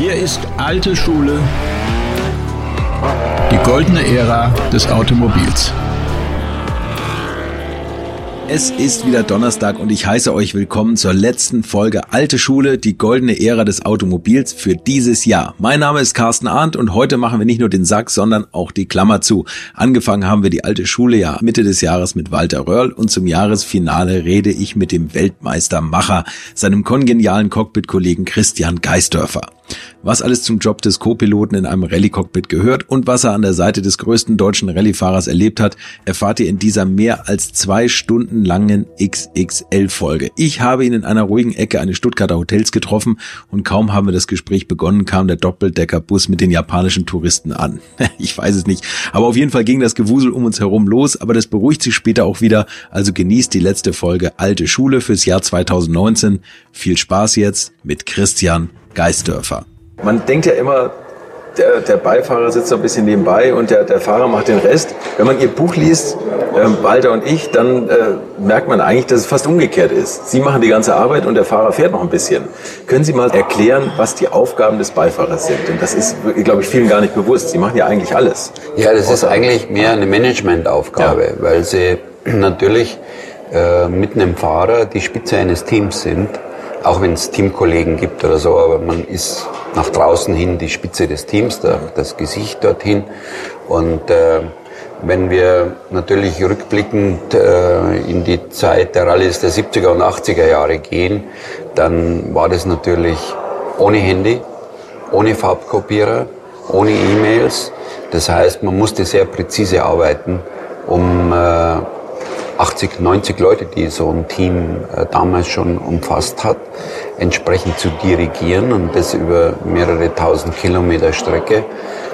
Hier ist alte Schule, die goldene Ära des Automobils. Es ist wieder Donnerstag und ich heiße euch willkommen zur letzten Folge Alte Schule, die goldene Ära des Automobils für dieses Jahr. Mein Name ist Carsten Arndt und heute machen wir nicht nur den Sack, sondern auch die Klammer zu. Angefangen haben wir die alte Schule ja Mitte des Jahres mit Walter Röhrl und zum Jahresfinale rede ich mit dem Weltmeister Macher, seinem kongenialen Cockpit-Kollegen Christian Geisdörfer was alles zum Job des Co-Piloten in einem Rallye-Cockpit gehört und was er an der Seite des größten deutschen Rallye-Fahrers erlebt hat, erfahrt ihr in dieser mehr als zwei Stunden langen XXL-Folge. Ich habe ihn in einer ruhigen Ecke eines Stuttgarter Hotels getroffen und kaum haben wir das Gespräch begonnen, kam der Doppeldeckerbus mit den japanischen Touristen an. ich weiß es nicht, aber auf jeden Fall ging das Gewusel um uns herum los, aber das beruhigt sich später auch wieder, also genießt die letzte Folge Alte Schule fürs Jahr 2019. Viel Spaß jetzt mit Christian Geisdörfer. Man denkt ja immer, der, der, Beifahrer sitzt ein bisschen nebenbei und der, der, Fahrer macht den Rest. Wenn man Ihr Buch liest, äh, Walter und ich, dann äh, merkt man eigentlich, dass es fast umgekehrt ist. Sie machen die ganze Arbeit und der Fahrer fährt noch ein bisschen. Können Sie mal erklären, was die Aufgaben des Beifahrers sind? Denn das ist, glaube ich, vielen gar nicht bewusst. Sie machen ja eigentlich alles. Ja, das ist eigentlich mehr eine Managementaufgabe, ja. weil Sie natürlich äh, mit einem Fahrer die Spitze eines Teams sind auch wenn es Teamkollegen gibt oder so, aber man ist nach draußen hin die Spitze des Teams, das Gesicht dorthin. Und äh, wenn wir natürlich rückblickend äh, in die Zeit der Rallyes der 70er und 80er Jahre gehen, dann war das natürlich ohne Handy, ohne Farbkopierer, ohne E-Mails. Das heißt, man musste sehr präzise arbeiten, um äh, 80, 90 Leute, die so ein Team äh, damals schon umfasst hat, entsprechend zu dirigieren und das über mehrere tausend Kilometer Strecke,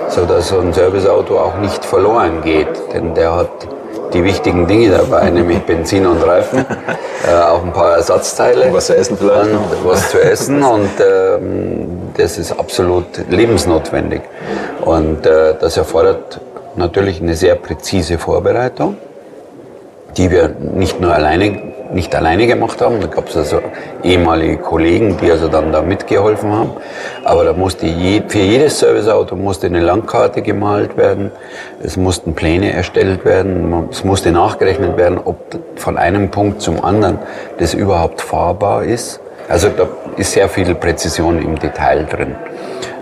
so dass so ein Serviceauto auch nicht verloren geht, denn der hat die wichtigen Dinge dabei, nämlich Benzin und Reifen, äh, auch ein paar Ersatzteile. Und was zu essen vielleicht. Und was zu essen und ähm, das ist absolut lebensnotwendig. Und äh, das erfordert natürlich eine sehr präzise Vorbereitung die wir nicht nur alleine, nicht alleine gemacht haben. Da gab es also ehemalige Kollegen, die also dann da mitgeholfen haben. Aber da musste je, für jedes Serviceauto musste eine Landkarte gemalt werden. Es mussten Pläne erstellt werden. Es musste nachgerechnet werden, ob von einem Punkt zum anderen das überhaupt fahrbar ist. Also da ist sehr viel Präzision im Detail drin.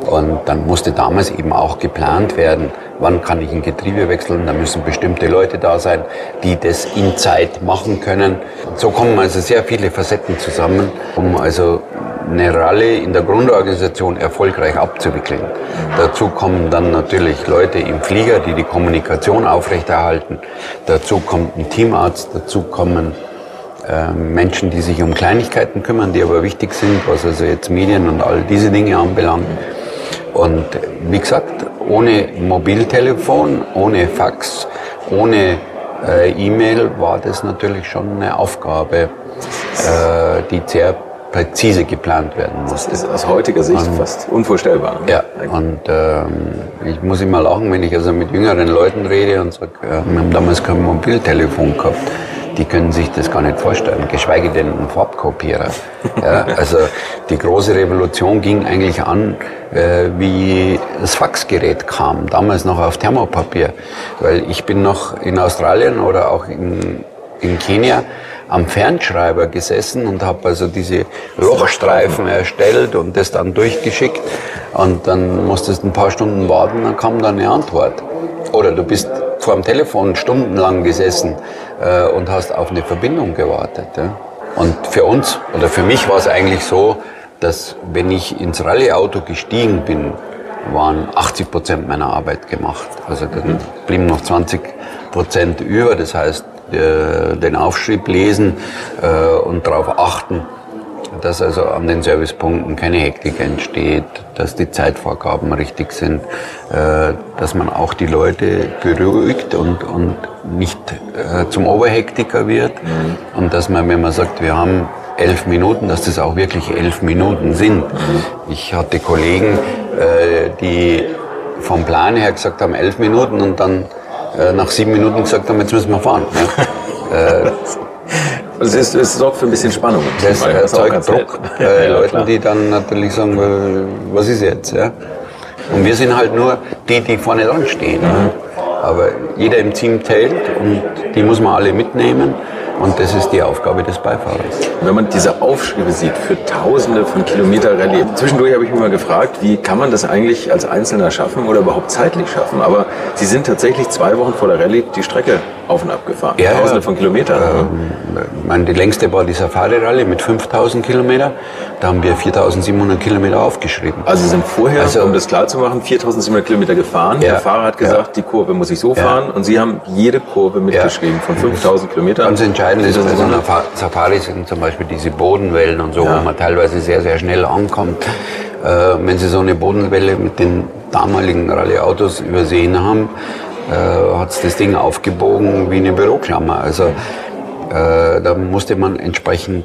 Und dann musste damals eben auch geplant werden, wann kann ich ein Getriebe wechseln. Da müssen bestimmte Leute da sein, die das in Zeit machen können. So kommen also sehr viele Facetten zusammen, um also eine Rallye in der Grundorganisation erfolgreich abzuwickeln. Dazu kommen dann natürlich Leute im Flieger, die die Kommunikation aufrechterhalten. Dazu kommt ein Teamarzt, dazu kommen Menschen, die sich um Kleinigkeiten kümmern, die aber wichtig sind, was also jetzt Medien und all diese Dinge anbelangt. Und wie gesagt, ohne Mobiltelefon, ohne Fax, ohne äh, E-Mail war das natürlich schon eine Aufgabe, äh, die sehr präzise geplant werden musste. Das ist aus heutiger Sicht und, fast unvorstellbar. Ne? Ja, und ähm, ich muss immer lachen, wenn ich also mit jüngeren Leuten rede und sage, äh, wir haben damals kein Mobiltelefon gehabt die können sich das gar nicht vorstellen, geschweige denn ein Farbkopierer. Ja, also die große Revolution ging eigentlich an, äh, wie das Faxgerät kam, damals noch auf Thermopapier. Weil ich bin noch in Australien oder auch in, in Kenia am Fernschreiber gesessen und habe also diese Lochstreifen erstellt und das dann durchgeschickt. Und dann musstest ein paar Stunden warten, dann kam dann eine Antwort. Oder du bist vor dem Telefon stundenlang gesessen äh, und hast auf eine Verbindung gewartet. Ja? Und für uns oder für mich war es eigentlich so, dass wenn ich ins Rallye-Auto gestiegen bin, waren 80 Prozent meiner Arbeit gemacht. Also dann blieben noch 20 Prozent über. Das heißt, äh, den Aufschrieb lesen äh, und darauf achten, dass also an den Servicepunkten keine Hektik entsteht, dass die Zeitvorgaben richtig sind, äh, dass man auch die Leute beruhigt und, und nicht äh, zum Oberhektiker wird mhm. und dass man, wenn man sagt, wir haben elf Minuten, dass das auch wirklich elf Minuten sind. Mhm. Ich hatte Kollegen, äh, die vom Plan her gesagt haben, elf Minuten und dann nach sieben Minuten gesagt haben, jetzt müssen wir fahren. Es, ist, es sorgt für ein bisschen Spannung. Das erzeugt Druck bei Ja, Leuten, klar. die dann natürlich sagen, äh, was ist jetzt? Ja? Und wir sind halt nur die, die vorne dran stehen. Aber jeder im Team teilt und die muss man alle mitnehmen. Und das ist die Aufgabe des Beifahrers. Wenn man diese Aufschriebe sieht für Tausende von Kilometer Rallye, zwischendurch habe ich mich mal gefragt, wie kann man das eigentlich als Einzelner schaffen oder überhaupt zeitlich schaffen? Aber Sie sind tatsächlich zwei Wochen vor der Rallye die Strecke auf und ab gefahren. Ja, Tausende ja. von Kilometern. Ich meine, die längste war die Safari-Rallye mit 5000 Kilometer. Da haben wir 4700 Kilometer aufgeschrieben. Also Sie sind vorher, Also- um das klar zu machen, 4700 Kilometer gefahren. Ja. Der Fahrer hat gesagt, die Kurve muss ich so fahren. Und Sie haben jede Kurve mitgeschrieben von 5000 Kilometern. Ganz entscheidend ist bei so einer eine- Fa- Safari sind zum Beispiel diese Bodenwellen und so, Ja. wo man teilweise sehr, sehr schnell ankommt. Äh, wenn Sie so eine Bodenwelle mit den damaligen Rallye-Autos übersehen haben, äh, hat das Ding aufgebogen wie eine Büroklammer. Also äh, da musste man entsprechend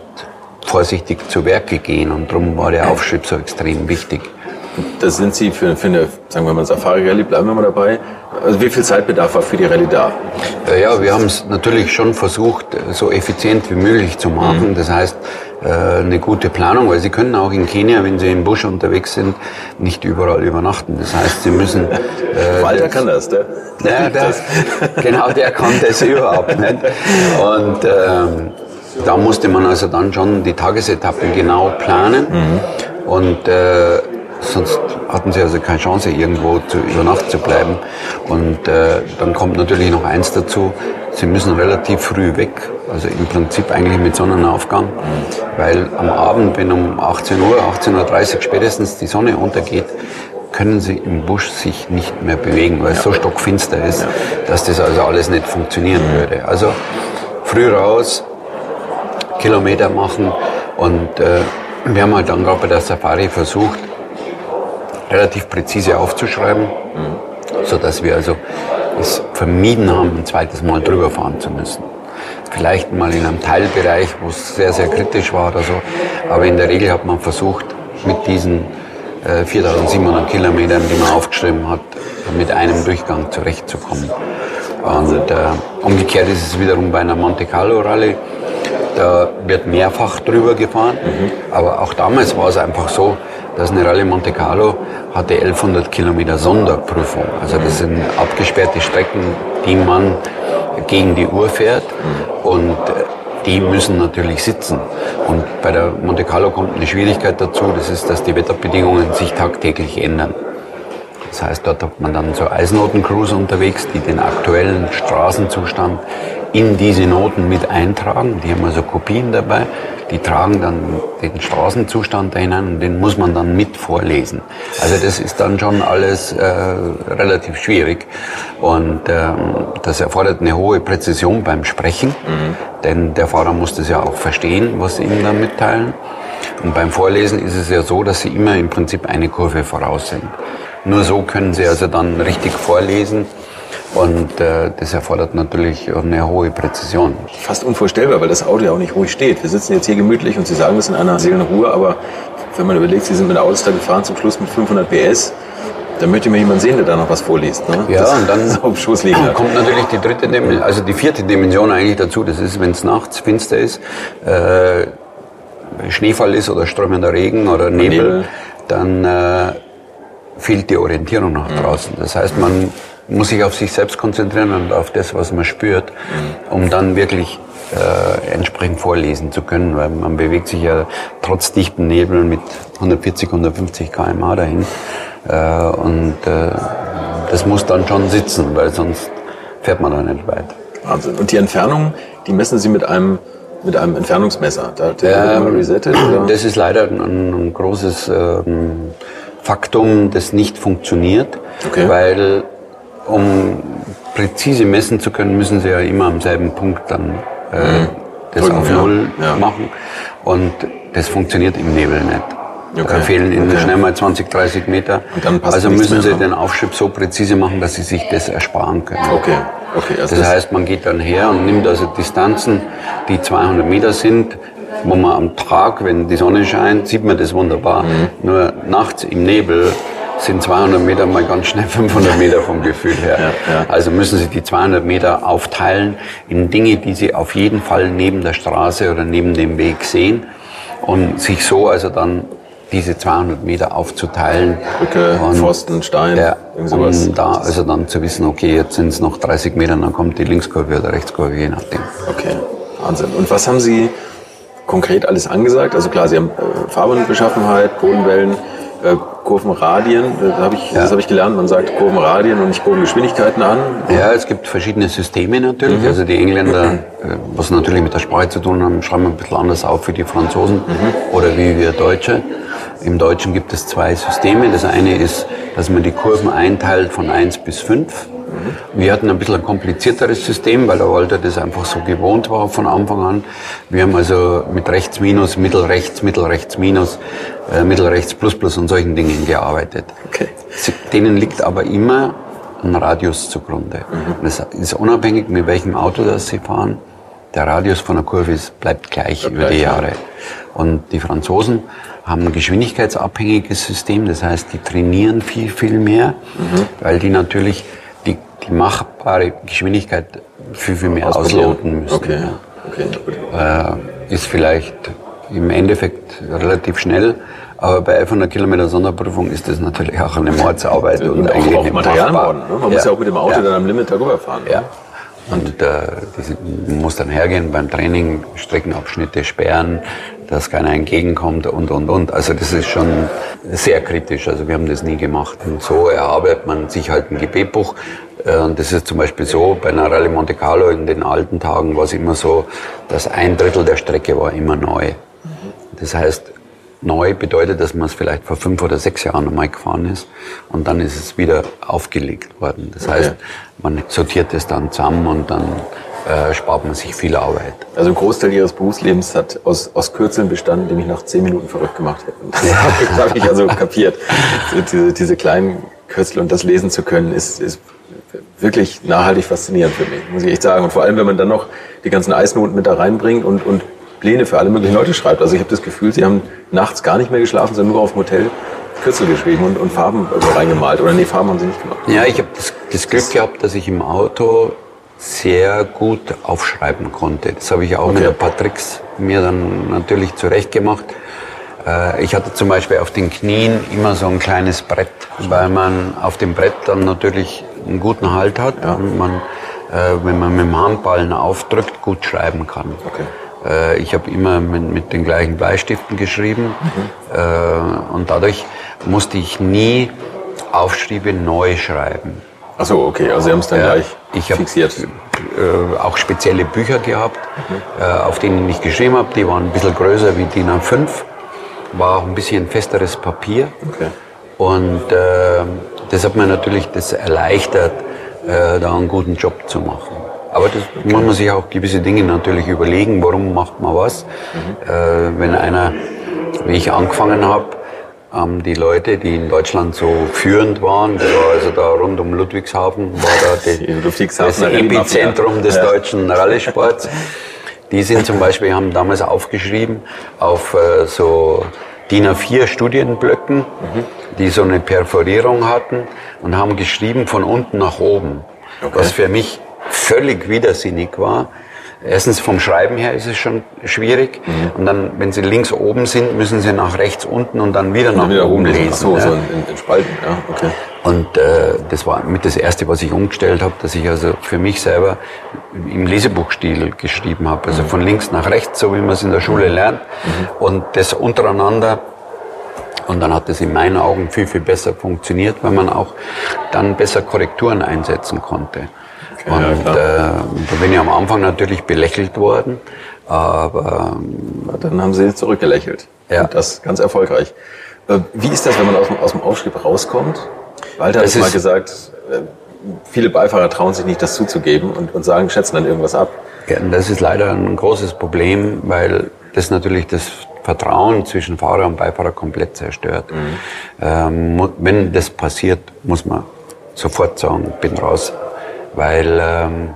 vorsichtig zu Werke gehen und darum war der Aufschrieb so extrem wichtig. Das sind Sie für, für eine, sagen wir mal, Safari-Rallye, bleiben wir mal dabei. Also wie viel Zeitbedarf war für die Rallye da? Äh, Ja, wir haben es natürlich schon versucht, äh, so effizient wie möglich zu machen. Das heißt, äh, eine gute Planung, weil Sie können auch in Kenia, wenn Sie im Busch unterwegs sind, nicht überall übernachten. Das heißt, Sie müssen... äh, Walter kann das, der? ja, der, genau, der kann das überhaupt nicht. Und ähm, da musste man also dann schon die Tagesetappen genau planen. Und äh, sonst hatten sie also keine Chance, irgendwo zu, über Nacht zu bleiben. Und äh, dann kommt natürlich noch eins dazu, sie müssen relativ früh weg. Also im Prinzip eigentlich mit Sonnenaufgang. Weil am Abend, wenn um 18 Uhr, 18.30 Uhr spätestens die Sonne untergeht, können sie im Busch sich nicht mehr bewegen, weil es so stockfinster ist, dass das also alles nicht funktionieren würde. Also früh raus, Kilometer machen und äh, wir haben halt dann gerade bei der Safari versucht, relativ präzise aufzuschreiben, so dass wir also es vermieden haben, ein zweites Mal drüber fahren zu müssen. Vielleicht mal in einem Teilbereich, wo es sehr, sehr kritisch war oder so, aber in der Regel hat man versucht, mit diesen äh, 4700 Kilometern, die man aufgeschrieben hat, mit einem Durchgang zurechtzukommen. Und äh, umgekehrt ist es wiederum bei einer Monte Carlo Rallye. Da wird mehrfach drüber gefahren. Aber auch damals war es einfach so, dass eine Rallye Monte Carlo hatte 1100 Kilometer Sonderprüfung. Also das sind abgesperrte Strecken, die man gegen die Uhr fährt. Und die müssen natürlich sitzen. Und bei der Monte Carlo kommt eine Schwierigkeit dazu, das ist, dass die Wetterbedingungen sich tagtäglich ändern. Das heißt, dort hat man dann so Eisnotencrews unterwegs, die den aktuellen Straßenzustand in diese Noten mit eintragen. Die haben also Kopien dabei. Die tragen dann den Straßenzustand da hinein und den muss man dann mit vorlesen. Also das ist dann schon alles äh, relativ schwierig und ähm, das erfordert eine hohe Präzision beim Sprechen, denn der Fahrer muss das ja auch verstehen, was sie ihm dann mitteilen. Und beim Vorlesen ist es ja so, dass sie immer im Prinzip eine Kurve voraus sind. Nur so können sie also dann richtig vorlesen und äh, das erfordert natürlich eine hohe Präzision. Fast unvorstellbar, weil das Auto ja auch nicht ruhig steht. Wir sitzen jetzt hier gemütlich und Sie sagen das in einer seelenden Ruhe, aber wenn man überlegt, Sie sind mit der Autostar gefahren, zum Schluss mit 500 PS, dann möchte mir jemand sehen, der da noch was vorliest. Ne? Ja, das und dann auf Schoß liegen hat. kommt natürlich die dritte Dimension, also die vierte Dimension eigentlich dazu. Das ist, wenn es nachts finster ist, äh, Schneefall ist oder strömender Regen oder Nebel, Nebel. dann äh, fehlt die Orientierung nach draußen. Das heißt, man muss sich auf sich selbst konzentrieren und auf das, was man spürt, um dann wirklich äh, entsprechend vorlesen zu können, weil man bewegt sich ja trotz dichten Nebeln mit 140, 150 km/h dahin. Äh, und äh, das muss dann schon sitzen, weil sonst fährt man da nicht weit. Wahnsinn. Und die Entfernung, die messen Sie mit einem, mit einem Entfernungsmesser. Da immer Ähm, resettet. Oder? Das ist leider ein, ein großes ähm, Faktum, das nicht funktioniert, Okay. weil um präzise messen zu können, müssen Sie ja immer am selben Punkt dann äh, das Drücken, auf. Null Ja. machen und das funktioniert im Nebel nicht. Da Okay. fehlen Ihnen Okay. schnell mal 20, 30 Meter. Und dann passt also müssen Sie ne? den Aufschrieb so präzise machen, dass Sie sich das ersparen können. Okay, okay. Also Das heißt, man geht dann her und nimmt also Distanzen, die 200 Meter sind, wo man am Tag, wenn die Sonne scheint, sieht man das wunderbar. Nur nachts im Nebel sind 200 Meter mal ganz schnell 500 Meter vom Gefühl her. Ja, ja. Also müssen Sie die 200 Meter aufteilen in Dinge, die Sie auf jeden Fall neben der Straße oder neben dem Weg sehen und sich so also dann diese 200 Meter aufzuteilen. Brücke, und, Pfosten, Stein, ja, sowas. um da also dann zu wissen, okay, jetzt sind es noch 30 Meter, dann kommt die Linkskurve oder Rechtskurve, je nachdem. Okay, Wahnsinn. Und was haben Sie konkret alles angesagt? Also klar, Sie haben äh, Fahrbahn-Beschaffenheit, Bodenwellen, äh, Kurvenradien. Äh, Das habe ich, das hab ich gelernt. Man sagt Kurvenradien und nicht Kurvengeschwindigkeiten an. Ja, es gibt verschiedene Systeme natürlich. Also die Engländer, äh, was natürlich mit der Sprache zu tun haben, schreiben ein bisschen anders auf wie die Franzosen oder wie wir Deutsche. Im Deutschen gibt es zwei Systeme. Das eine ist, dass man die Kurven einteilt von 1 bis 5. Wir hatten ein bisschen ein komplizierteres System, weil der Walter das einfach so gewohnt war von Anfang an. Wir haben also mit rechts minus, mittelrechts, mittelrechts minus, äh, mittelrechts plus plus und solchen Dingen gearbeitet. Okay. Denen liegt aber immer ein Radius zugrunde. Und Das ist unabhängig, mit welchem Auto das Sie fahren. Der Radius von der Kurve ist, bleibt gleich über gleich, die ja. Jahre. Und die Franzosen haben ein geschwindigkeitsabhängiges System. Das heißt, die trainieren viel, viel mehr, weil die natürlich machbare Geschwindigkeit viel, viel mehr ausloten müssen. Okay, Ja okay, äh, ist vielleicht im Endeffekt relativ schnell, aber bei 1100 Kilometer Sonderprüfung ist das natürlich auch eine Mordsarbeit und, Und auch, eigentlich auch nicht Material machbar. bauen. Ne? Man muss ja auch mit dem Auto ja. dann am Limit darüber fahren. Ja. Und äh, man muss dann hergehen beim Training, Streckenabschnitte sperren, dass keiner entgegenkommt und, und, und. Also das ist schon sehr kritisch. Also wir haben das nie gemacht. Und so erarbeitet man sich halt ein Gebetbuch. Äh, Und das ist zum Beispiel so, bei einer Rallye Monte Carlo in den alten Tagen war es immer so, dass ein Drittel der Strecke war immer neu. Das heißt, neu bedeutet, dass man es vielleicht vor fünf oder sechs Jahren einmal gefahren ist und dann ist es wieder aufgelegt worden. Das heißt, man sortiert es dann zusammen und dann äh, spart man sich viel Arbeit. Also ein Großteil ihres Berufslebens hat aus, aus Kürzeln bestanden, die mich nach zehn Minuten verrückt gemacht hätten. Das habe ich, hab ich also kapiert. Diese, diese kleinen Kürzel und das lesen zu können, ist, ist wirklich nachhaltig faszinierend für mich, muss ich echt sagen. Und vor allem, wenn man dann noch die ganzen Eisnoten mit da reinbringt und, und Pläne für alle möglichen Leute schreibt. Also ich habe das Gefühl, sie haben nachts gar nicht mehr geschlafen, sondern nur auf dem Hotel Kürzel geschrieben und, und Farben irgendwo reingemalt. Oder nee, Farben haben sie nicht gemacht. Ja, ich habe das, das Glück gehabt, dass ich im Auto sehr gut aufschreiben konnte. Das habe ich auch mit Okay. ein paar Tricks mir dann natürlich zurechtgemacht. Äh, Ich hatte zum Beispiel auf den Knien immer so ein kleines Brett, weil man auf dem Brett dann natürlich einen guten Halt hat und man, äh, wenn man mit dem Handballen aufdrückt, gut schreiben kann. Okay. Äh, Ich habe immer mit, mit den gleichen Bleistiften geschrieben äh, und dadurch musste ich nie Aufschriebe neu schreiben. Ach so, okay. Also sie haben es dann Ja, gleich ich fixiert. Äh, auch spezielle Bücher gehabt, äh, auf denen ich geschrieben habe. Die waren ein bisschen größer wie DIN A5, war auch ein bisschen festeres Papier. Okay. Und äh, das hat mir natürlich das erleichtert, äh, da einen guten Job zu machen. Aber das muss man sich auch gewisse Dinge natürlich überlegen, warum macht man was. Äh, wenn einer, wie ich angefangen habe, haben die Leute, die in Deutschland so führend waren, das war also da rund um Ludwigshafen, war da die, Die das. Epizentrum des Ja. deutschen Rallye-Sports. Die sind zum Beispiel, haben damals aufgeschrieben auf äh, so DIN A4 Studienblöcken, die so eine Perforierung hatten und haben geschrieben von unten nach oben. Was für mich völlig widersinnig war. Erstens vom Schreiben her ist es schon schwierig. Und dann, wenn Sie links oben sind, müssen Sie nach rechts unten und dann wieder nach wieder oben lesen. so, ja. so in, in Spalten, ja, okay. Und äh, das war mit das Erste, was ich umgestellt habe, dass ich also für mich selber im Lesebuchstil geschrieben habe. Also von links nach rechts, so wie man es in der Schule lernt. Und das untereinander. Und dann hat es in meinen Augen viel, viel besser funktioniert, weil man auch dann besser Korrekturen einsetzen konnte. ja, und klar. äh, da bin ich am Anfang natürlich belächelt worden. Aber Dann haben sie zurückgelächelt. Ja. Und das ganz erfolgreich. Äh, Wie ist das, wenn man aus dem, aus dem Aufschrieb rauskommt? Walter hat Das es mal gesagt, äh, viele Beifahrer trauen sich nicht, das zuzugeben und, und sagen, schätzen dann irgendwas ab. Ja, das ist leider ein großes Problem, weil das natürlich das Vertrauen zwischen Fahrer und Beifahrer komplett zerstört. Ähm, mu- wenn das passiert, muss man sofort sagen, bin raus, weil ähm,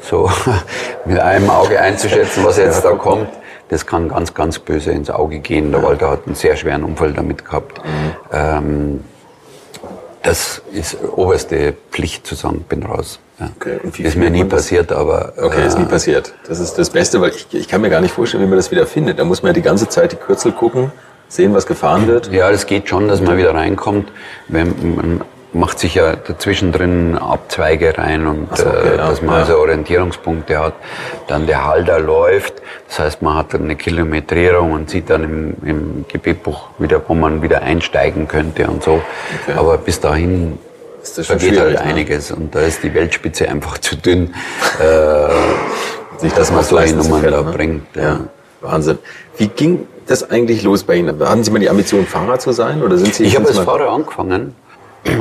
so mit einem Auge einzuschätzen, was jetzt da kommt, das kann ganz, ganz böse ins Auge gehen. Der Walter hat einen sehr schweren Unfall damit gehabt. Ähm, Das ist oberste Pflicht zu sagen, bin raus. Ja. Okay, und wie ist mir nie passiert, aber Okay, ist nie äh, passiert. Das ist das Beste, weil ich, ich kann mir gar nicht vorstellen, wie man das wieder findet. Da muss man ja die ganze Zeit die Kürzel gucken, sehen, was gefahren wird. Ja, das geht schon, dass man wieder reinkommt. Wenn, man macht sich ja dazwischen drin Abzweige rein und so, okay, äh, dass man ja. also Orientierungspunkte hat. Dann der Halter läuft, das heißt, man hat dann eine Kilometrierung und sieht dann im, im Gebetbuch wieder, wo man wieder einsteigen könnte und so. Okay. Aber bis dahin Ist das schon vergeht halt schwierig, ne? einiges und da ist die Weltspitze einfach zu dünn, äh, Sich dass man solche Nummern da ne? bringt. Ja, Wahnsinn. Wie ging das eigentlich los bei Ihnen? Hatten Sie mal die Ambition, Fahrer zu sein? Oder sind Sie Ich habe als Fahrer angefangen.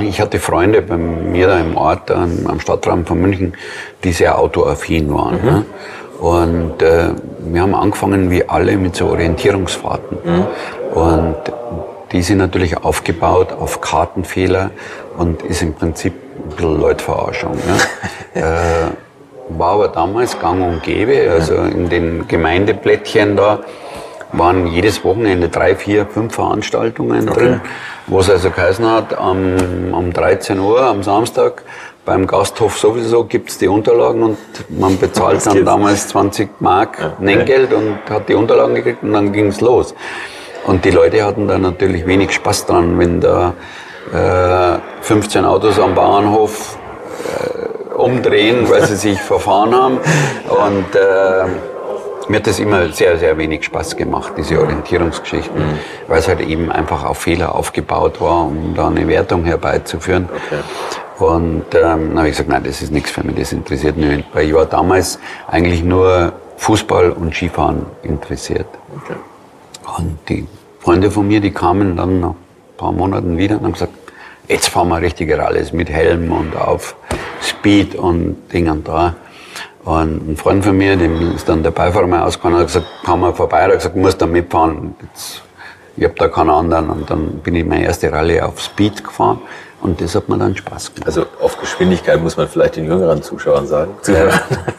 Ich hatte Freunde bei mir da im Ort, am, Stadtraum von München, die sehr autoaffin waren. Ne? Und äh, wir haben angefangen wie alle mit so Orientierungsfahrten. Und die sind natürlich aufgebaut auf Kartenfehler und ist im Prinzip ein bisschen Leutverarschung. Ne? äh, war aber damals gang und gäbe, also in den Gemeindeblättchen da waren jedes Wochenende drei, vier, fünf Veranstaltungen drin, wo es also geheißen hat, am, um 13 Uhr am Samstag beim Gasthof sowieso gibt's die Unterlagen und man bezahlt dann damals 20 Mark okay. Nenngeld und hat die Unterlagen gekriegt und dann ging's los. Und die Leute hatten da natürlich wenig Spaß dran, wenn da äh, 15 Autos am Bahnhof äh, umdrehen, weil sie sich verfahren haben. Und äh, mir hat das immer sehr, sehr wenig Spaß gemacht, diese Orientierungsgeschichten, weil es halt eben einfach auf Fehler aufgebaut war, um da eine Wertung herbeizuführen. Und ähm, dann habe ich gesagt, nein, das ist nichts für mich, das interessiert mich nicht. Weil ich war damals eigentlich nur Fußball und Skifahren interessiert. Okay. Und die Freunde von mir, die kamen dann ein paar Monaten wieder und haben gesagt, jetzt fahren wir richtige Rallyes mit Helm und auf Speed und Ding und da. Und ein Freund von mir, dem ist dann der Beifahrer mal ausgefahren, hat gesagt, kam mal vorbei, hat gesagt, muss da mitfahren. Jetzt, ich hab da keinen anderen. Und dann bin ich meine erste Rallye auf Speed gefahren und das hat mir dann Spaß gemacht. Also auf Geschwindigkeit muss man vielleicht den jüngeren Zuschauern sagen. Äh,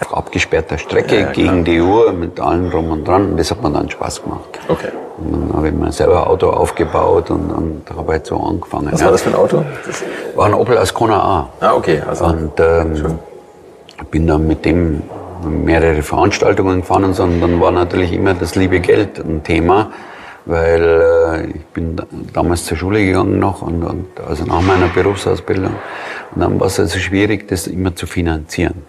auf abgesperrter Strecke Ja, ja, gegen die Uhr mit allem drum und dran. Und das hat mir dann Spaß gemacht. Okay. Und dann habe ich mir selber ein Auto aufgebaut und, und habe halt so angefangen. Was ja. war das für ein Auto? Das, War ein Opel Ascona A. ah, okay. Also, Und ähm, bin dann mit dem mehrere Veranstaltungen gefahren und so. Und dann war natürlich immer das liebe Geld ein Thema, weil äh, ich bin da, damals zur Schule gegangen noch und, und also nach meiner Berufsausbildung. Und dann war es also schwierig, das immer zu finanzieren.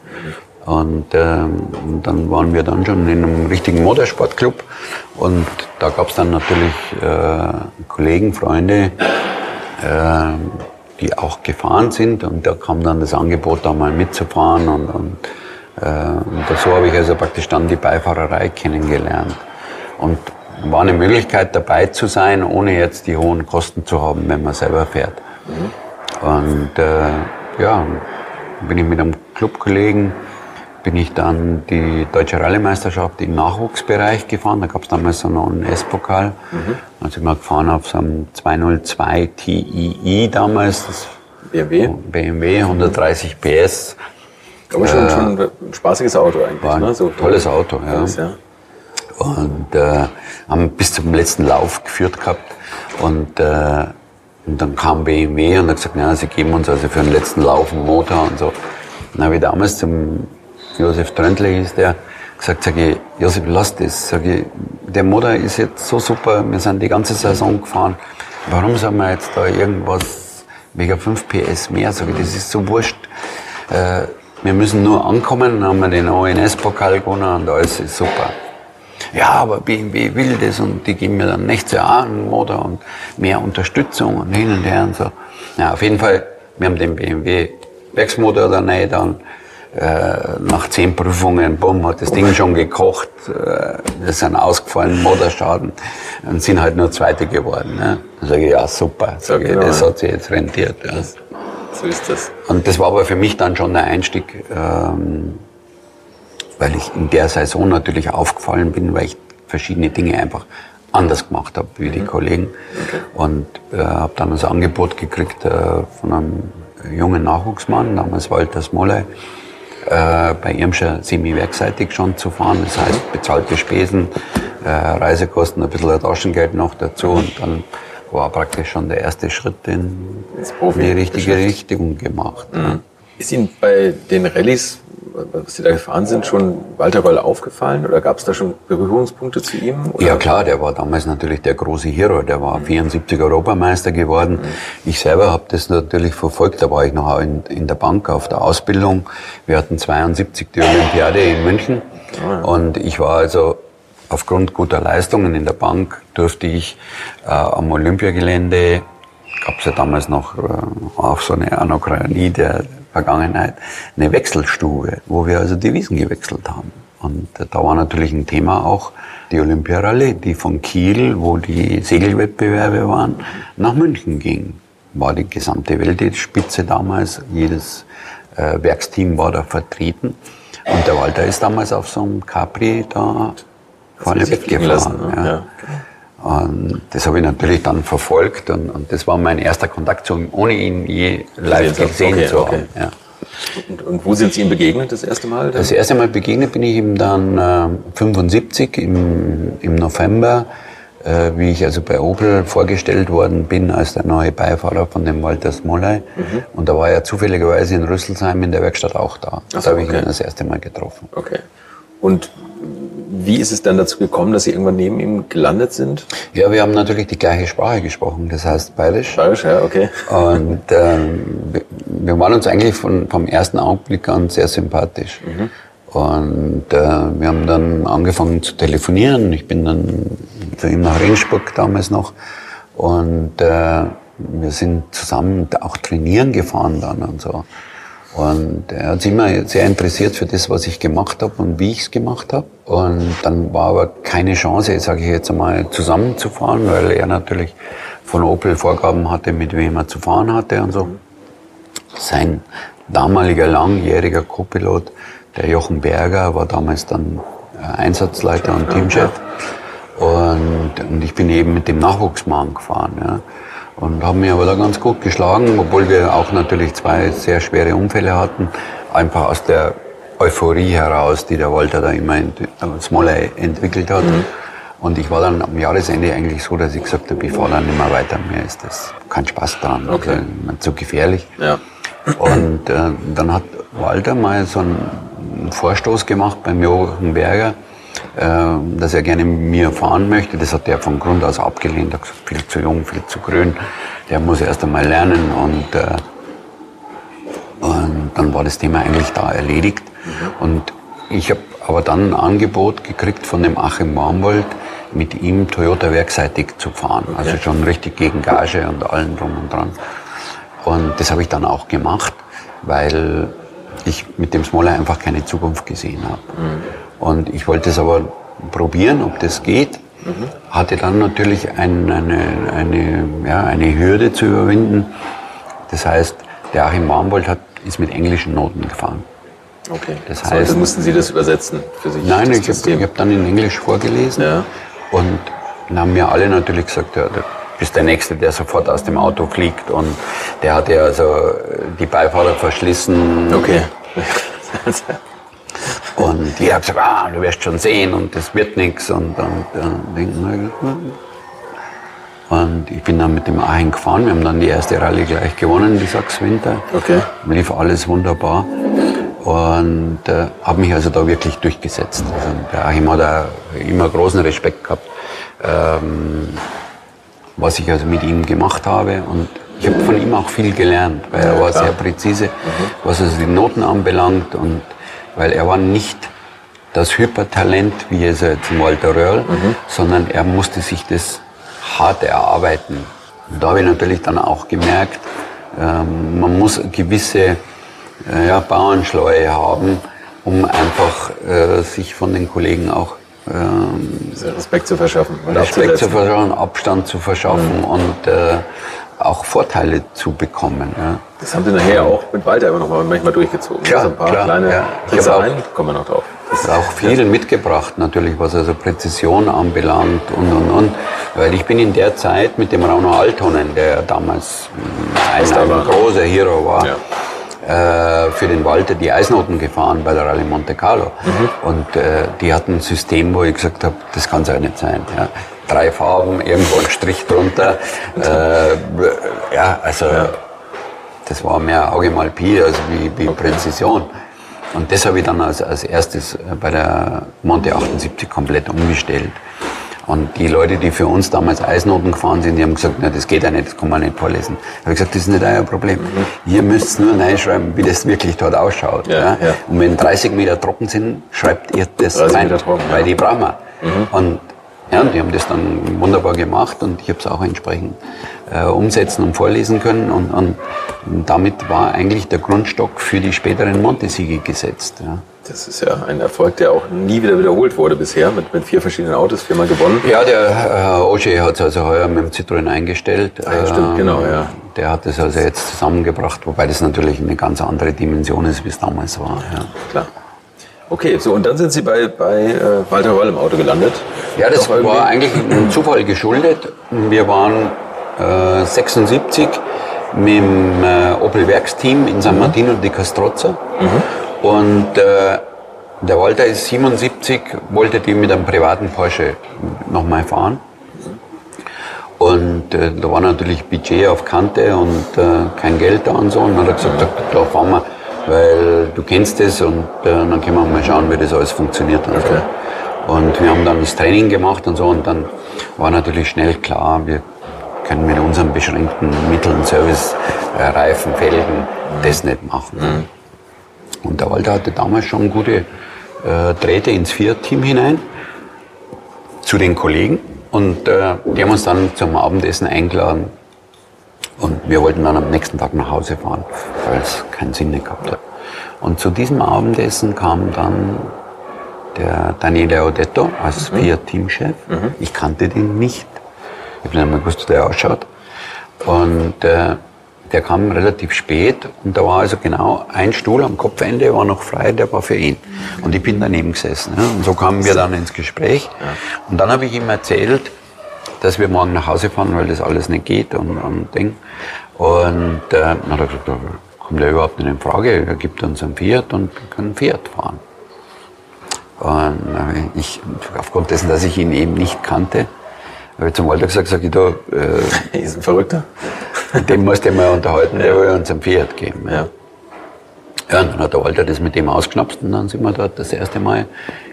Und ähm, und dann waren wir dann schon in einem richtigen Motorsportclub und da gab es dann natürlich äh, Kollegen, Freunde, äh, die auch gefahren sind und da kam dann das Angebot, da mal mitzufahren und, und, äh, und so habe ich also praktisch dann die Beifahrerei kennengelernt. Und war eine Möglichkeit dabei zu sein, ohne jetzt die hohen Kosten zu haben, wenn man selber fährt. Und äh, ja, bin ich mit einem Clubkollegen, bin ich dann die Deutsche Rallye-Meisterschaft im Nachwuchsbereich gefahren. Da gab es damals so einen S-Pokal. Da sind wir gefahren auf so einem 202 TII damals, das BMW. BMW, 130 PS. Aber schon, schon ein spaßiges Auto eigentlich. War ein ne? so, tolles Auto, ja. Tolles, ja. Und äh, haben bis zum letzten Lauf geführt gehabt. Und, äh, und dann kam BMW und hat gesagt, ja, sie geben uns also für den letzten Lauf einen Motor und so. Habe ich damals zum Josef Tröndle hieß der, gesagt, sag ich, Josef, lass das. Sag ich, der Motor ist jetzt so super, wir sind die ganze Saison gefahren. Warum soll man jetzt da irgendwas wegen 5 PS mehr? Sag ich, das ist so wurscht. Äh, wir müssen nur ankommen, dann haben wir den ONS-Pokal gewonnen und alles ist super. Ja, aber BMW will das und die geben mir dann auch einen Motor und mehr Unterstützung und hin und her und so. Ja, auf jeden Fall, wir haben den BMW Werksmotor da rein dann. Äh, nach zehn Prüfungen, bumm, hat das Ding schon gekocht, äh, wir sind ausgefallen, Motorschaden und sind halt nur Zweite geworden. Ne? Dann sage ich, ja super, sag ich, das hat sich jetzt rentiert. Ja. So ist das. Und das war aber für mich dann schon der Einstieg, ähm, weil ich in der Saison natürlich aufgefallen bin, weil ich verschiedene Dinge einfach anders gemacht habe wie die Kollegen. Und äh, habe dann das Angebot gekriegt äh, von einem jungen Nachwuchsmann, damals Walter Smolle, äh, bei Irmscher semi-werkseitig schon zu fahren. Das heißt, bezahlte Spesen, äh, Reisekosten, ein bisschen Taschengeld noch dazu. Und dann war praktisch schon der erste Schritt in die richtige Richtung gemacht. Mhm. Ist Ihnen bei den Rallyes, was Sie da gefahren sind, schon Walter Ball aufgefallen oder gab es da schon Berührungspunkte zu ihm? Oder? Ja klar, der war damals natürlich der große Hero. Der war mhm. 74 Europameister geworden. Mhm. Ich selber habe das natürlich verfolgt. Da war ich noch in, in, der Bank auf der Ausbildung. Wir hatten 72 die Olympiade in München. Oh ja. Und ich war also aufgrund guter Leistungen in der Bank durfte ich äh, am Olympiagelände, gab es ja damals noch äh, auch so eine Anachronie der Vergangenheit, eine Wechselstube, wo wir also Devisen gewechselt haben. Und da war natürlich ein Thema auch die Olympiarallye, die von Kiel, wo die Segelwettbewerbe waren, nach München ging. War die gesamte Weltspitze damals, jedes äh, Werksteam war da vertreten. Und der Walter ist damals auf so einem Capri da vorne weggefahren. Ne? Ja. ja. Und das habe ich natürlich dann verfolgt und, und, das war mein erster Kontakt zu ihm, ohne ihn je live gesehen okay, zu haben. Ja. Und, und, wo sind Sie ihm begegnet das erste Mal? Das erste Mal begegnet bin ich ihm dann äh, 75 im, im November, äh, wie ich also bei Opel vorgestellt worden bin als der neue Beifahrer von dem Walter Smolley. Mhm. Und da war er zufälligerweise in Rüsselsheim in der Werkstatt auch da. So, habe ich okay. ihn das erste Mal getroffen. Okay. Und wie ist es dann dazu gekommen, dass Sie irgendwann neben ihm gelandet sind? Ja, wir haben natürlich die gleiche Sprache gesprochen, das heißt Bayerisch. Bayerisch, ja, okay. Und ähm, wir waren uns eigentlich von, vom ersten Augenblick an sehr sympathisch. Mhm. Und äh, wir haben dann angefangen zu telefonieren. Ich bin dann zu ihm nach Regensburg damals noch. Und äh, wir sind zusammen auch trainieren gefahren dann und so. Und er hat sich immer sehr interessiert für das, was ich gemacht habe und wie ich es gemacht habe. Und dann war aber keine Chance, sage ich jetzt einmal, zusammenzufahren, weil er natürlich von Opel Vorgaben hatte, mit wem er zu fahren hatte und so. Sein damaliger langjähriger Co-Pilot, der Jochen Berger, war damals dann äh, Einsatzleiter und Teamchef. Und, und ich bin eben mit dem Nachwuchsmann gefahren. Ja und haben mir aber da ganz gut geschlagen, obwohl wir auch natürlich zwei sehr schwere Unfälle hatten, einfach aus der Euphorie heraus, die der Walter da immer in Smolley entwickelt hat. Mhm. Und ich war dann am Jahresende eigentlich so, dass ich gesagt habe, ich fahre dann nicht mehr weiter, mir ist das kein Spaß dran, okay. also, zu gefährlich. Ja. Und äh, dann hat Walter mal so einen Vorstoß gemacht beim Jochen Berger, äh, dass er gerne mit mir fahren möchte. Das hat er von Grund aus abgelehnt. Er hat gesagt, viel zu jung, viel zu grün. Der muss erst einmal lernen und, äh, und dann war das Thema eigentlich da erledigt. Mhm. Und ich habe aber dann ein Angebot gekriegt von dem Achim Warmwold, mit ihm Toyota werkseitig zu fahren. Okay. Also schon richtig gegen Gage und allen drum und dran. Und das habe ich dann auch gemacht, weil ich mit dem Smoller einfach keine Zukunft gesehen habe. Mhm. Und ich wollte es aber probieren, ob das geht. Mhm. Hatte dann natürlich ein, eine, eine, ja, eine Hürde zu überwinden. Das heißt, der Achim Warmbold hat, ist mit englischen Noten gefahren. Okay. Das heißt, so, also mussten Sie das übersetzen für sich? Nein, ich habe hab dann in Englisch vorgelesen. Ja. Und dann haben mir alle natürlich gesagt, ja, du bist der Nächste, der sofort aus dem Auto fliegt. Und der hatte also die Beifahrer verschlissen. Okay. Und ich habe gesagt, ah, du wirst schon sehen und das wird nichts. Und dann denken und ich bin dann mit dem Aachen gefahren. Wir haben dann die erste Rallye gleich gewonnen, die Sachs-Winter. Okay. Lief alles wunderbar. Und äh, habe mich also da wirklich durchgesetzt. Also der Achim hat da immer großen Respekt gehabt, ähm, was ich also mit ihm gemacht habe. Und ich habe von ihm auch viel gelernt, weil er war sehr präzise, mhm. was also die Noten anbelangt. Und weil er war nicht das Hypertalent, wie es jetzt Walter Röhrl, mhm. sondern er musste sich das hart erarbeiten. Und da habe ich natürlich dann auch gemerkt, ähm, man muss gewisse äh, ja, Bauernschleue haben, um einfach äh, sich von den Kollegen auch ähm, Respekt zu verschaffen. Respekt zu verschaffen, Abstand zu verschaffen mhm. und äh, auch Vorteile zu bekommen. Ja. Das haben Sie nachher auch mit Walter immer noch mal manchmal durchgezogen. Klar, also ein paar klar, kleine ja. Tricksereien, kommen wir noch drauf. Das ist auch viel mitgebracht, natürlich, was also Präzision anbelangt und, und, und. Weil ich bin in der Zeit mit dem Rauno Altonen, der damals ein, ein großer Hero war, ja. äh, für den Walter die Eisnoten gefahren bei der Rallye Monte Carlo. Mhm. Und äh, die hatten ein System, wo ich gesagt habe, das kann es ja nicht sein. Ja drei Farben, irgendwo ein Strich drunter. äh, ja, also das war mehr Auge mal Pi, also wie, wie Präzision. Und das habe ich dann als, als erstes bei der Monte 78 komplett umgestellt. Und die Leute, die für uns damals Eisnoten gefahren sind, die haben gesagt, na, das geht ja nicht, das kann man nicht vorlesen. Da habe ich gesagt, das ist nicht euer Problem. Mhm. Ihr müsst nur reinschreiben, wie das wirklich dort ausschaut. Ja, ja. Ja. Und wenn 30 Meter trocken sind, schreibt ihr das rein, trocken, weil die brauchen wir. Mhm. Und ja, die haben das dann wunderbar gemacht und ich habe es auch entsprechend äh, umsetzen und vorlesen können. Und, und, und, damit war eigentlich der Grundstock für die späteren Montesiege gesetzt. Ja. Das ist ja ein Erfolg, der auch nie wieder wiederholt wurde bisher, mit, mit vier verschiedenen Autos viermal gewonnen. Ja, der Herr Ogier hat es also heuer mit dem Citroën eingestellt. Ah, ja, stimmt, genau, ja. Der hat es also jetzt zusammengebracht, wobei das natürlich eine ganz andere Dimension ist, wie es damals war. Ja. Klar. Okay, so und dann sind Sie bei, bei äh, Walter Röll im Auto gelandet. Ja, das Doch war eigentlich einem Zufall geschuldet. Wir waren äh, 76 mit dem äh, Opel Werksteam in San Martino di Castrozza. Mhm. Und äh, der Walter ist 77, wollte die mit einem privaten Porsche nochmal fahren. Und äh, da war natürlich Budget auf Kante und äh, kein Geld da und so. Und dann hat er gesagt, da, da fahren wir weil du kennst es und äh, dann können wir mal schauen, wie das alles funktioniert. Und, okay. so. und wir haben dann das Training gemacht und so und dann war natürlich schnell klar, wir können mit unseren beschränkten Mitteln, Service, äh, Reifen, Felgen, das nicht machen. Mhm. Und der Walter hatte damals schon gute äh, Drähte ins Fiat-Team hinein zu den Kollegen und äh, die haben uns dann zum Abendessen eingeladen und wir wollten dann am nächsten Tag nach Hause fahren, weil es keinen Sinn mehr gehabt hat. Und zu diesem Abendessen kam dann der Daniele Audetto als mhm. Fiat-Teamchef. Mhm. Ich kannte den nicht. Ich habe nicht einmal gewusst, wie der ausschaut. Und äh, der kam relativ spät und da war also genau ein Stuhl am Kopfende, war noch frei, der war für ihn. Und ich bin daneben gesessen. Ja. Und so kamen wir dann ins Gespräch. Und dann habe ich ihm erzählt, dass wir morgen nach Hause fahren, weil das alles nicht geht und, und Ding. Und äh, dann hat er gesagt, da kommt ja überhaupt nicht in Frage. Er gibt uns ein Fiat und wir können Fiat fahren. Und ich, aufgrund dessen, dass ich ihn eben nicht kannte, habe ich zum Walter gesagt, sag ich da, äh, ist ein Verrückter. Mit dem musst du mal unterhalten, der will uns ein Fiat geben. Ja. Ja, und dann hat der Walter das mit dem ausgeschnapst und dann sind wir dort das erste Mal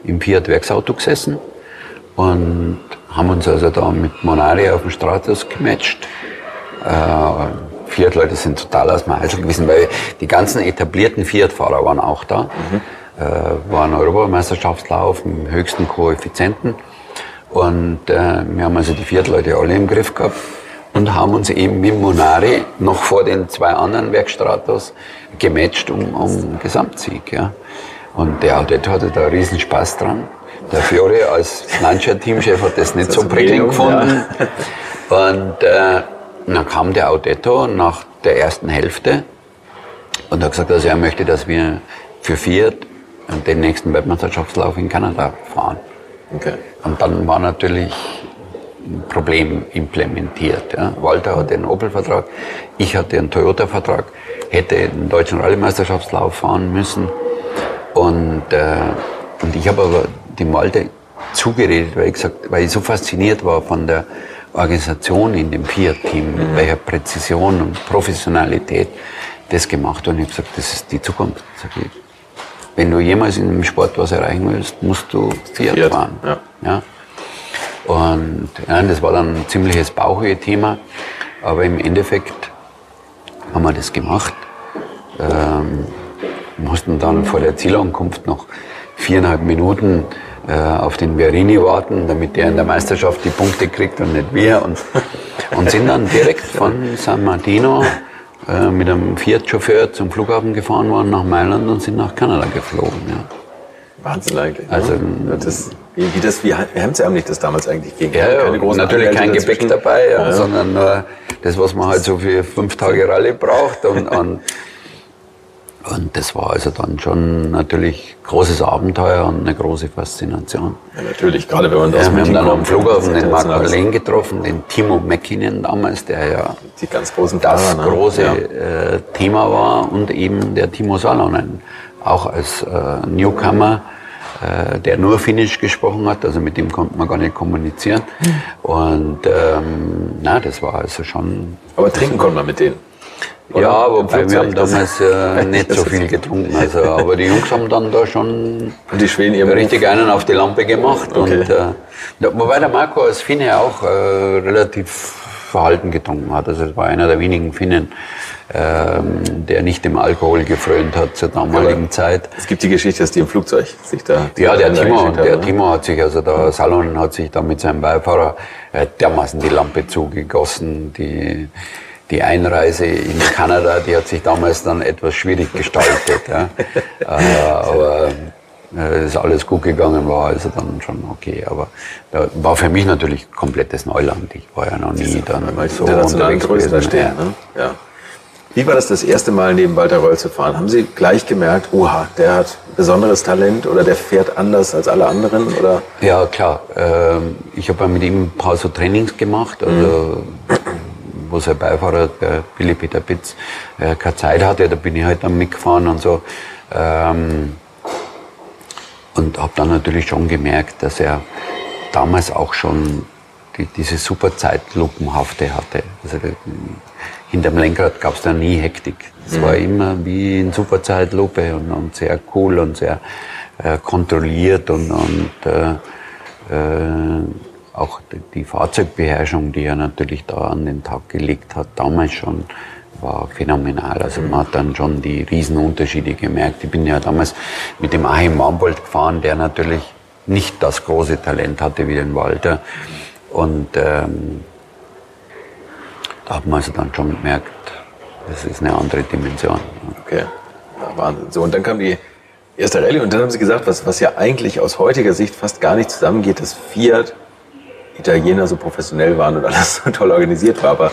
im Fiat-Werksauto gesessen und haben uns also da mit Monari auf dem Stratus gematcht. Äh, Fiat-Leute sind total aus dem Eisel gewesen, weil die ganzen etablierten Fiat-Fahrer waren auch da. Mhm. Äh, war ein Europameisterschaftslauf mit dem höchsten Koeffizienten. Und äh, wir haben also die Fiat-Leute alle im Griff gehabt und haben uns eben mit Monari noch vor den zwei anderen Werkstratos gematcht um, um Gesamtsieg. Ja. Und der Audit hatte da riesen Spaß dran. Der Fiore als Lancia-Teamchef hat das nicht das so prickelnd gefunden. Ja. Und äh, dann kam der Audetto nach der ersten Hälfte und hat gesagt, also er möchte, dass wir für Fiat den nächsten Weltmeisterschaftslauf in Kanada fahren. Okay. Und dann war natürlich ein Problem implementiert. Ja. Walter hatte einen Opel-Vertrag, ich hatte einen Toyota-Vertrag, hätte den deutschen Rallye-Meisterschaftslauf fahren müssen. Und, äh, und ich habe aber dem Walter zugeredet, weil ich, gesagt, weil ich so fasziniert war von der Organisation in dem Fiat-Team, mit mhm. welcher Präzision und Professionalität das gemacht. Und ich habe gesagt, das ist die Zukunft. Ich, wenn du jemals in dem Sport was erreichen willst, musst du Fiat, Fiat fahren. Ja. ja. Und ja, das war dann ein ziemliches Bauchweh-Thema. Aber im Endeffekt haben wir das gemacht. Ähm, mussten dann vor der Zielankunft noch viereinhalb Minuten äh, auf den Verini warten, damit der in der Meisterschaft die Punkte kriegt und nicht wir. Und, und sind dann direkt von San Martino äh, mit einem Fiat-Chauffeur zum Flughafen gefahren worden nach Mailand und sind nach Kanada geflogen. Ja. Wahnsinn eigentlich. Ne? Also, ne? das, wie, wie, das, wie hemdsärmlich das damals eigentlich ging. Ja, Keine großen natürlich kein dazwischen. Gepäck dabei, ja, ja. sondern nur das, was man halt so für fünf Tage Rallye braucht und, und und das war also dann schon natürlich großes Abenteuer und eine große Faszination. Ja, natürlich, gerade wenn man das ja, Wir haben dann am Flughafen den Mark Marlene getroffen, den Timo Mäkkinen damals, der ja die ganz großen das Fahrer, ne? große ja. äh, Thema war und eben der Timo Salonen, auch als äh, Newcomer äh, der nur Finnisch gesprochen hat, also mit dem konnte man gar nicht kommunizieren. Und ähm, na, das war also schon. Aber trinken konnte man mit denen. Oder Ja, wobei wir haben damals äh, nicht so viel getrunken. Also, aber die Jungs haben dann da schon die Schweden richtig einen auf die Lampe gemacht. Okay. Und, äh, wobei der Marco als Finne auch äh, relativ verhalten getrunken hat. Also es war einer der wenigen Finnen, ähm, der nicht dem Alkohol gefrönt hat zur damaligen Aber Zeit. Es gibt die Geschichte, dass die im Flugzeug sich da. Ja, der Timo, haben, der ne? Timo hat sich, also der Salon hat sich da mit seinem Beifahrer äh, dermaßen die Lampe zugegossen. Die, die Einreise in Kanada, die hat sich damals dann etwas schwierig gestaltet. ja. äh, aber äh, ist alles gut gegangen, war also dann schon okay. Aber da war für mich natürlich komplettes Neuland. Ich war ja noch nie dann Weil so unterwegs gewesen. stehen. Ja. Ne? Ja. Wie war das das erste Mal neben Walter Röll zu fahren? Haben Sie gleich gemerkt, oha, der hat besonderes Talent oder der fährt anders als alle anderen? Oder? Ja, klar. Ähm, ich habe ja mit ihm ein paar so Trainings gemacht, also wo sein Beifahrer, der Billy Peter Pitz, äh, keine Zeit hatte, da bin ich halt dann mitgefahren und so. Ähm, und habe dann natürlich schon gemerkt, dass er damals auch schon die, diese super Zeitlupenhafte hatte. Also hinterm Lenkrad gab es da nie Hektik. Es war immer wie in Superzeitlupe und, und sehr cool und sehr äh, kontrolliert und, und äh, äh, auch die- Fahrzeugbeherrschung, die er natürlich da an den Tag gelegt hat, damals schon, war phänomenal. Also man hat dann schon die Riesenunterschiede gemerkt. Ich bin ja damals mit dem Achim Mambold gefahren, der natürlich nicht das große Talent hatte wie den Walter. Und ähm, da hat man also dann schon gemerkt, das ist eine andere Dimension. Okay, ja, Wahnsinn. So, und dann kam die erste Rallye und dann haben Sie gesagt, was, was ja eigentlich aus heutiger Sicht fast gar nicht zusammengeht, dass Fiat Italiener so professionell waren und alles so toll organisiert war. Aber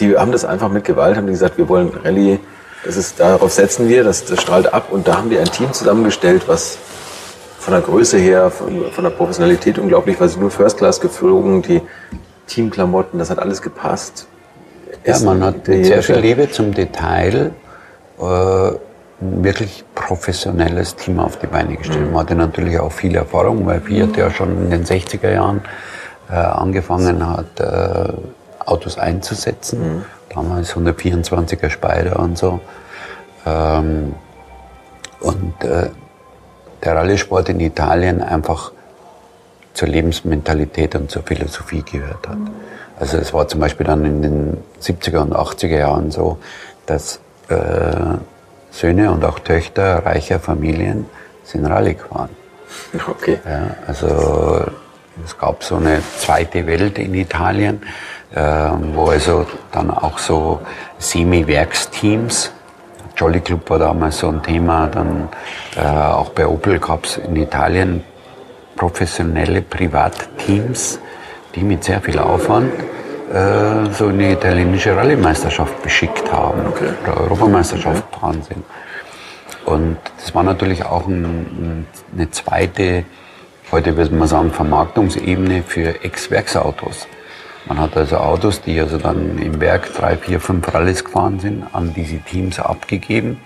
die haben das einfach mit Gewalt, haben die gesagt, wir wollen Rallye, das ist, darauf setzen wir, das, das strahlt ab. Und da haben die ein Team zusammengestellt, was von der Größe her, von, von der Professionalität unglaublich, weil sie nur First Class geflogen, die Teamklamotten, das hat alles gepasst. Ja, man hat mit sehr viel Liebe zum Detail äh, ein wirklich professionelles Team auf die Beine gestellt. Man hatte natürlich auch viel Erfahrung, weil Fiat ja schon in den 60er Jahren angefangen hat, äh, Autos einzusetzen. Damals 124er Spider und so. Ähm, und äh, der Rallye-Sport in Italien einfach zur Lebensmentalität und zur Philosophie gehört hat. Also es war zum Beispiel dann in den 70er und 80er Jahren so, dass äh, Söhne und auch Töchter reicher Familien sind Rallye gefahren. Okay. Ja, also es gab so eine zweite Welt in Italien, äh, wo also dann auch so Semi-Werksteams, Jolly Club war damals so ein Thema, dann äh, auch bei Opel gab es in Italien professionelle Privatteams, die mit sehr viel Aufwand äh, so eine italienische Rallye-Meisterschaft beschickt haben oder Europameisterschaft gefahren sind. Und das war natürlich auch ein, eine zweite, heute würde man sagen, Vermarktungsebene für Ex-Werksautos. Man hat also Autos, die also dann im Werk drei, vier, fünf Rallyes gefahren sind, an diese Teams abgegeben.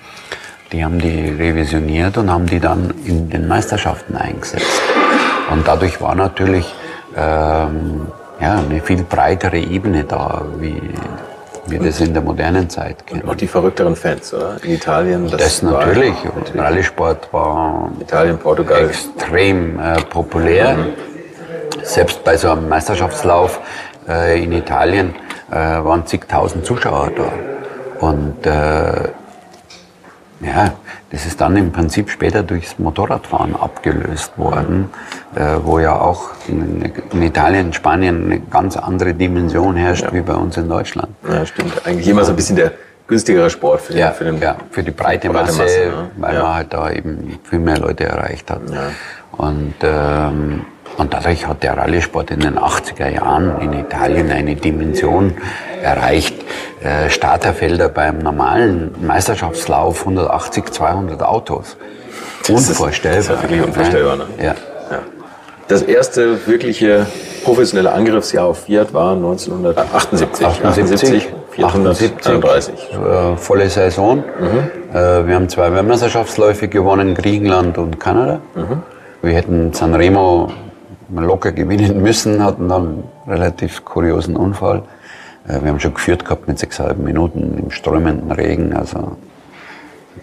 Die haben die revisioniert und haben die dann in den Meisterschaften eingesetzt. Und dadurch war natürlich ähm, ja, eine viel breitere Ebene da, wie wir das in der modernen Zeit kennen. Auch die verrückteren Fans, oder? In Italien. Das, war- natürlich. Und Rallye-Sport war Italien, Portugal. extrem äh, populär. Selbst bei so einem Meisterschaftslauf äh, in Italien äh, waren zigtausend Zuschauer da. Und äh, ja, das ist dann im Prinzip später durchs Motorradfahren abgelöst worden, äh, wo ja auch in, in Italien, Spanien eine ganz andere Dimension herrscht wie bei uns in Deutschland. Ja, stimmt. Eigentlich immer so ein bisschen der günstigere Sport für den, Ja, für den ja, für die breite, breite Masse, Masse, ja. weil Ja. man halt da eben viel mehr Leute erreicht hat. Ja. Und, ähm, und dadurch hat der Rallye-Sport in den 80er Jahren in Italien eine Dimension erreicht. Äh, Starterfelder beim normalen Meisterschaftslauf 180, 200 Autos. Das ist- Unvorstellbar. das ist wirklich unvorstellbar, ne? Ja. Ja. Das erste wirkliche professionelle Angriffsjahr auf Fiat war 1978. 78, 431. Äh, volle Saison. Mhm. Äh, wir haben zwei Weltmeisterschaftsläufe gewonnen, Griechenland und Kanada. Mhm. Wir hätten Sanremo locker gewinnen müssen, hatten dann einen relativ kuriosen Unfall. Äh, wir haben schon geführt gehabt mit sechseinhalb Minuten im strömenden Regen, also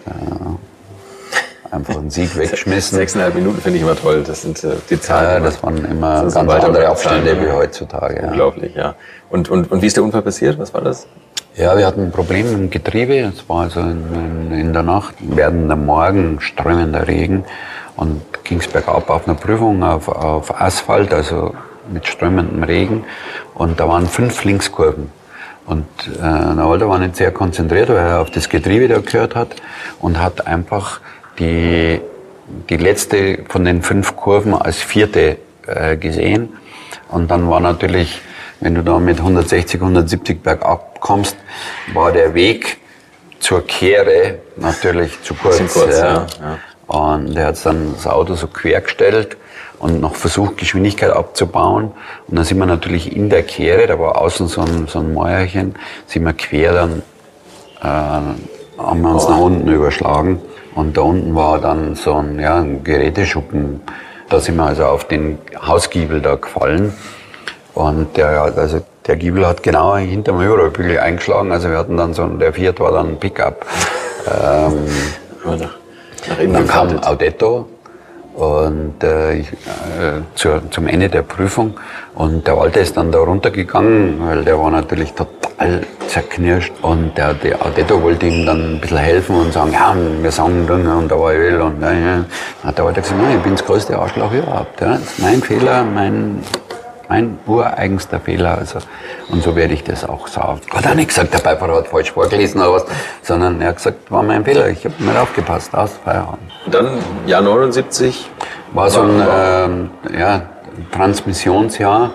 äh, einfach einen Sieg weggeschmissen. Sechseinhalb Minuten finde ich immer toll, das sind äh, die Zahlen. Ja, das waren immer das ganz andere Abstände wie heutzutage. Unglaublich, ja. Und, und, und wie ist der Unfall passiert? Was war das? Ja, wir hatten ein Problem im Getriebe. Es war also in, in, in der Nacht, während der Morgen strömender Regen und ging es bergab auf einer Prüfung auf, auf Asphalt, also mit strömendem Regen. Und da waren fünf Linkskurven. Und äh, der Walter war nicht sehr konzentriert, weil er auf das Getriebe da gehört hat und hat einfach die, die letzte von den fünf Kurven als vierte äh, gesehen. Und dann war natürlich wenn du da mit 160, 170 bergab kommst, war der Weg zur Kehre natürlich zu kurz. kurz ja. Ja, Und er hat dann das Auto so quer gestellt und noch versucht, Geschwindigkeit abzubauen. Und dann sind wir natürlich in der Kehre, da war außen so ein, so ein Mäuerchen, sind wir quer dann, äh, haben wir uns oh. nach unten überschlagen. Und da unten war dann so ein, ja, ein Geräteschuppen. Da sind wir also auf den Hausgiebel da gefallen. Und der, also der Giebel hat genau hinterm Überrollbügel eingeschlagen. Also wir hatten dann so, der Fiat war dann ein Pickup. Ähm, dann kam Audetto und äh, ich, äh, zur, zum Ende der Prüfung. Und der Alte ist dann da runtergegangen, weil der war natürlich total zerknirscht. Und der, der Audetto wollte ihm dann ein bisschen helfen und sagen, ja, wir sagen dann und da war ich will. Und äh, dann hat der Alte gesagt, nein, ich bin das größte Arschloch überhaupt. Ja. Das ist mein Fehler, mein mein ureigenster Fehler. Also, und so werde ich das auch sagen. Hat auch nicht gesagt, der Beifahrer hat falsch vorgelesen oder was, sondern er hat gesagt, war mein Fehler, ich habe nicht aufgepasst, aus Feierabend. Dann, Jahr 79? War so ein ähm, ja, Transmissionsjahr,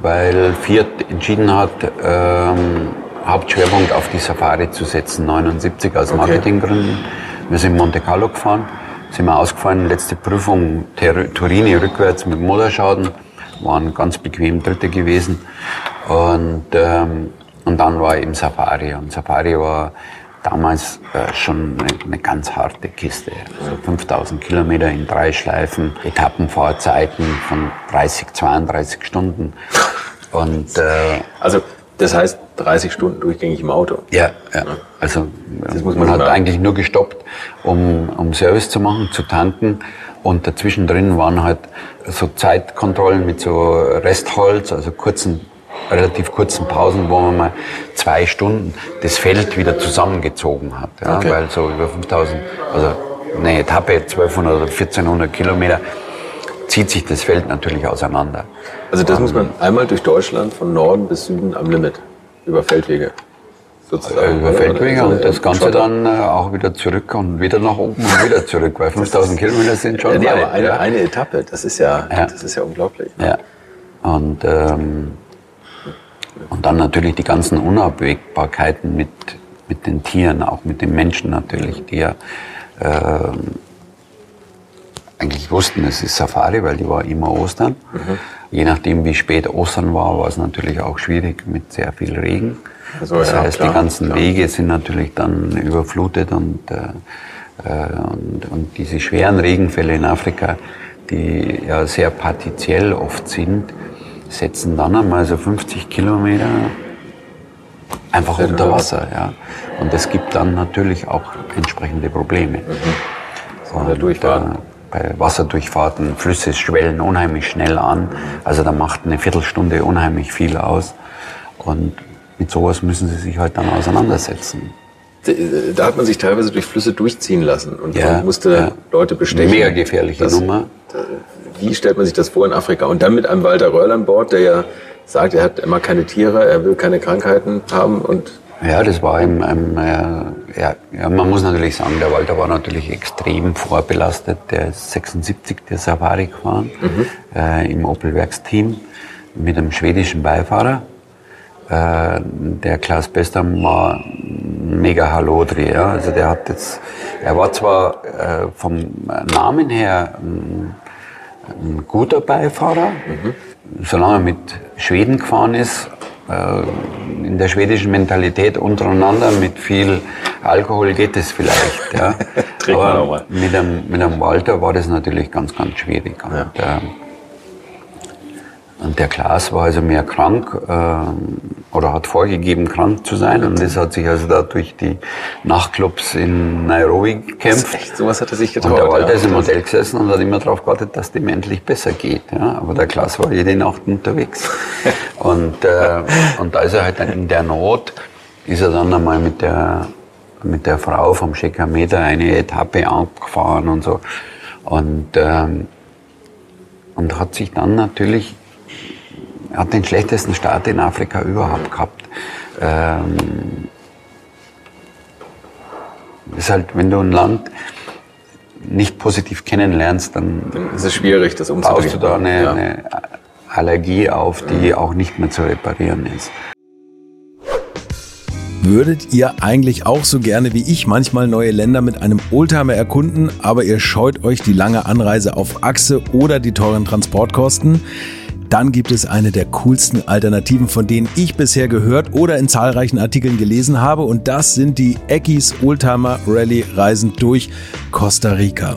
weil Fiat entschieden hat, ähm, Hauptschwerpunkt auf die Safari zu setzen, 79 aus Marketinggründen. Okay. Wir sind in Monte Carlo gefahren, sind wir ausgefallen, letzte Prüfung Turini rückwärts mit Motorschaden waren ganz bequem Dritte gewesen. Und, ähm, und dann war eben Safari. Und Safari war damals äh, schon eine, eine, ganz harte Kiste. Also 5000 Kilometer in drei Schleifen, Etappenfahrzeiten von 30, 32 Stunden. Und, äh, also das heißt 30 Stunden durchgängig im Auto? Ja, ja. also man, man hat eigentlich nur gestoppt, um, um Service zu machen, zu tanken und dazwischen drin waren halt so Zeitkontrollen mit so Restholz, also kurzen, relativ kurzen Pausen, wo man mal zwei Stunden das Feld wieder zusammengezogen hat. Ja, okay. Weil so über 5000, also eine Etappe, 1200 oder 1400 Kilometer, zieht sich das Feld natürlich auseinander. Also das und, muss man einmal durch Deutschland von Norden bis Süden am Limit über Feldwege sozusagen. Über Feldwege und das Ganze Schotter. dann äh, auch wieder zurück und wieder nach oben und wieder zurück, weil 5000 Kilometer sind schon nee, weit. Aber eine, ja. eine Etappe, das ist ja, ja. Das ist ja unglaublich. Ne? Ja. Und, ähm, und dann natürlich die ganzen Unabwägbarkeiten mit, mit den Tieren, auch mit den Menschen natürlich, die ja äh, eigentlich wussten, es ist Safari, weil die war immer Ostern. Mhm. Je nachdem, wie spät Ostern war, war es natürlich auch schwierig mit sehr viel Regen. Also, das ja, heißt, klar, die ganzen klar. Wege sind natürlich dann überflutet und, äh, äh, und, und diese schweren Regenfälle in Afrika, die ja sehr partiziell oft sind, setzen dann einmal so 50 Kilometer einfach Sehr unter Wasser. Ja. Und das gibt dann natürlich auch entsprechende Probleme. Mhm. Und, Durchfahrten. Äh, bei Wasserdurchfahrten, Flüsse schwellen unheimlich schnell an. Also da macht eine Viertelstunde unheimlich viel aus. Und mit sowas müssen sie sich halt dann auseinandersetzen. Da hat man sich teilweise durch Flüsse durchziehen lassen und ja, musste ja. Leute bestechen. Mega gefährliche das, Nummer. Wie stellt man sich das vor in Afrika? Und dann mit einem Walter Röhrl an Bord, der ja sagt, er hat immer keine Tiere, er will keine Krankheiten haben und ja, das war im, im äh, ja, ja, man muss natürlich sagen, der Walter war natürlich extrem vorbelastet. Der ist 76 der Safari gefahren mhm. äh, im Opel Werksteam mit einem schwedischen Beifahrer. Äh, der Klaus Bestam war mega Halodri. Ja. Also der hat jetzt, er war zwar äh, vom Namen her ein, ein guter Beifahrer, mhm. solange er mit Schweden gefahren ist, in der schwedischen Mentalität untereinander mit viel Alkohol geht es vielleicht. Ja. Aber mit einem, mit einem Walter war das natürlich ganz, ganz schwierig. Und, ja. ähm, und der Klaas war also mehr krank äh, oder hat vorgegeben, krank zu sein. Und das hat sich also da durch die Nachtclubs in Nairobi gekämpft. Echt, sowas hat er sich getraut. Und der Walter ja. ist im Hotel gesessen und hat immer darauf gewartet, dass dem endlich besser geht. Ja. Aber der Klaas war jede Nacht unterwegs. und, äh, und da ist er halt dann in der Not, ist er dann einmal mit der, mit der Frau vom Schekameter eine Etappe abgefahren und so. Und, ähm, und hat sich dann natürlich er hat den schlechtesten Start in Afrika überhaupt gehabt. Ähm, ist halt, wenn du ein Land nicht positiv kennenlernst, dann, dann ist es schwierig, das umzubringen. Baust du da eine, ja. eine Allergie auf, die mhm. auch nicht mehr zu reparieren ist. Würdet ihr eigentlich auch so gerne wie ich manchmal neue Länder mit einem Oldtimer erkunden, aber ihr scheut euch die lange Anreise auf Achse oder die teuren Transportkosten? Dann gibt es eine der coolsten Alternativen, von denen ich bisher gehört oder in zahlreichen Artikeln gelesen habe. Und das sind die Eckis Oldtimer Rally Reisen durch Costa Rica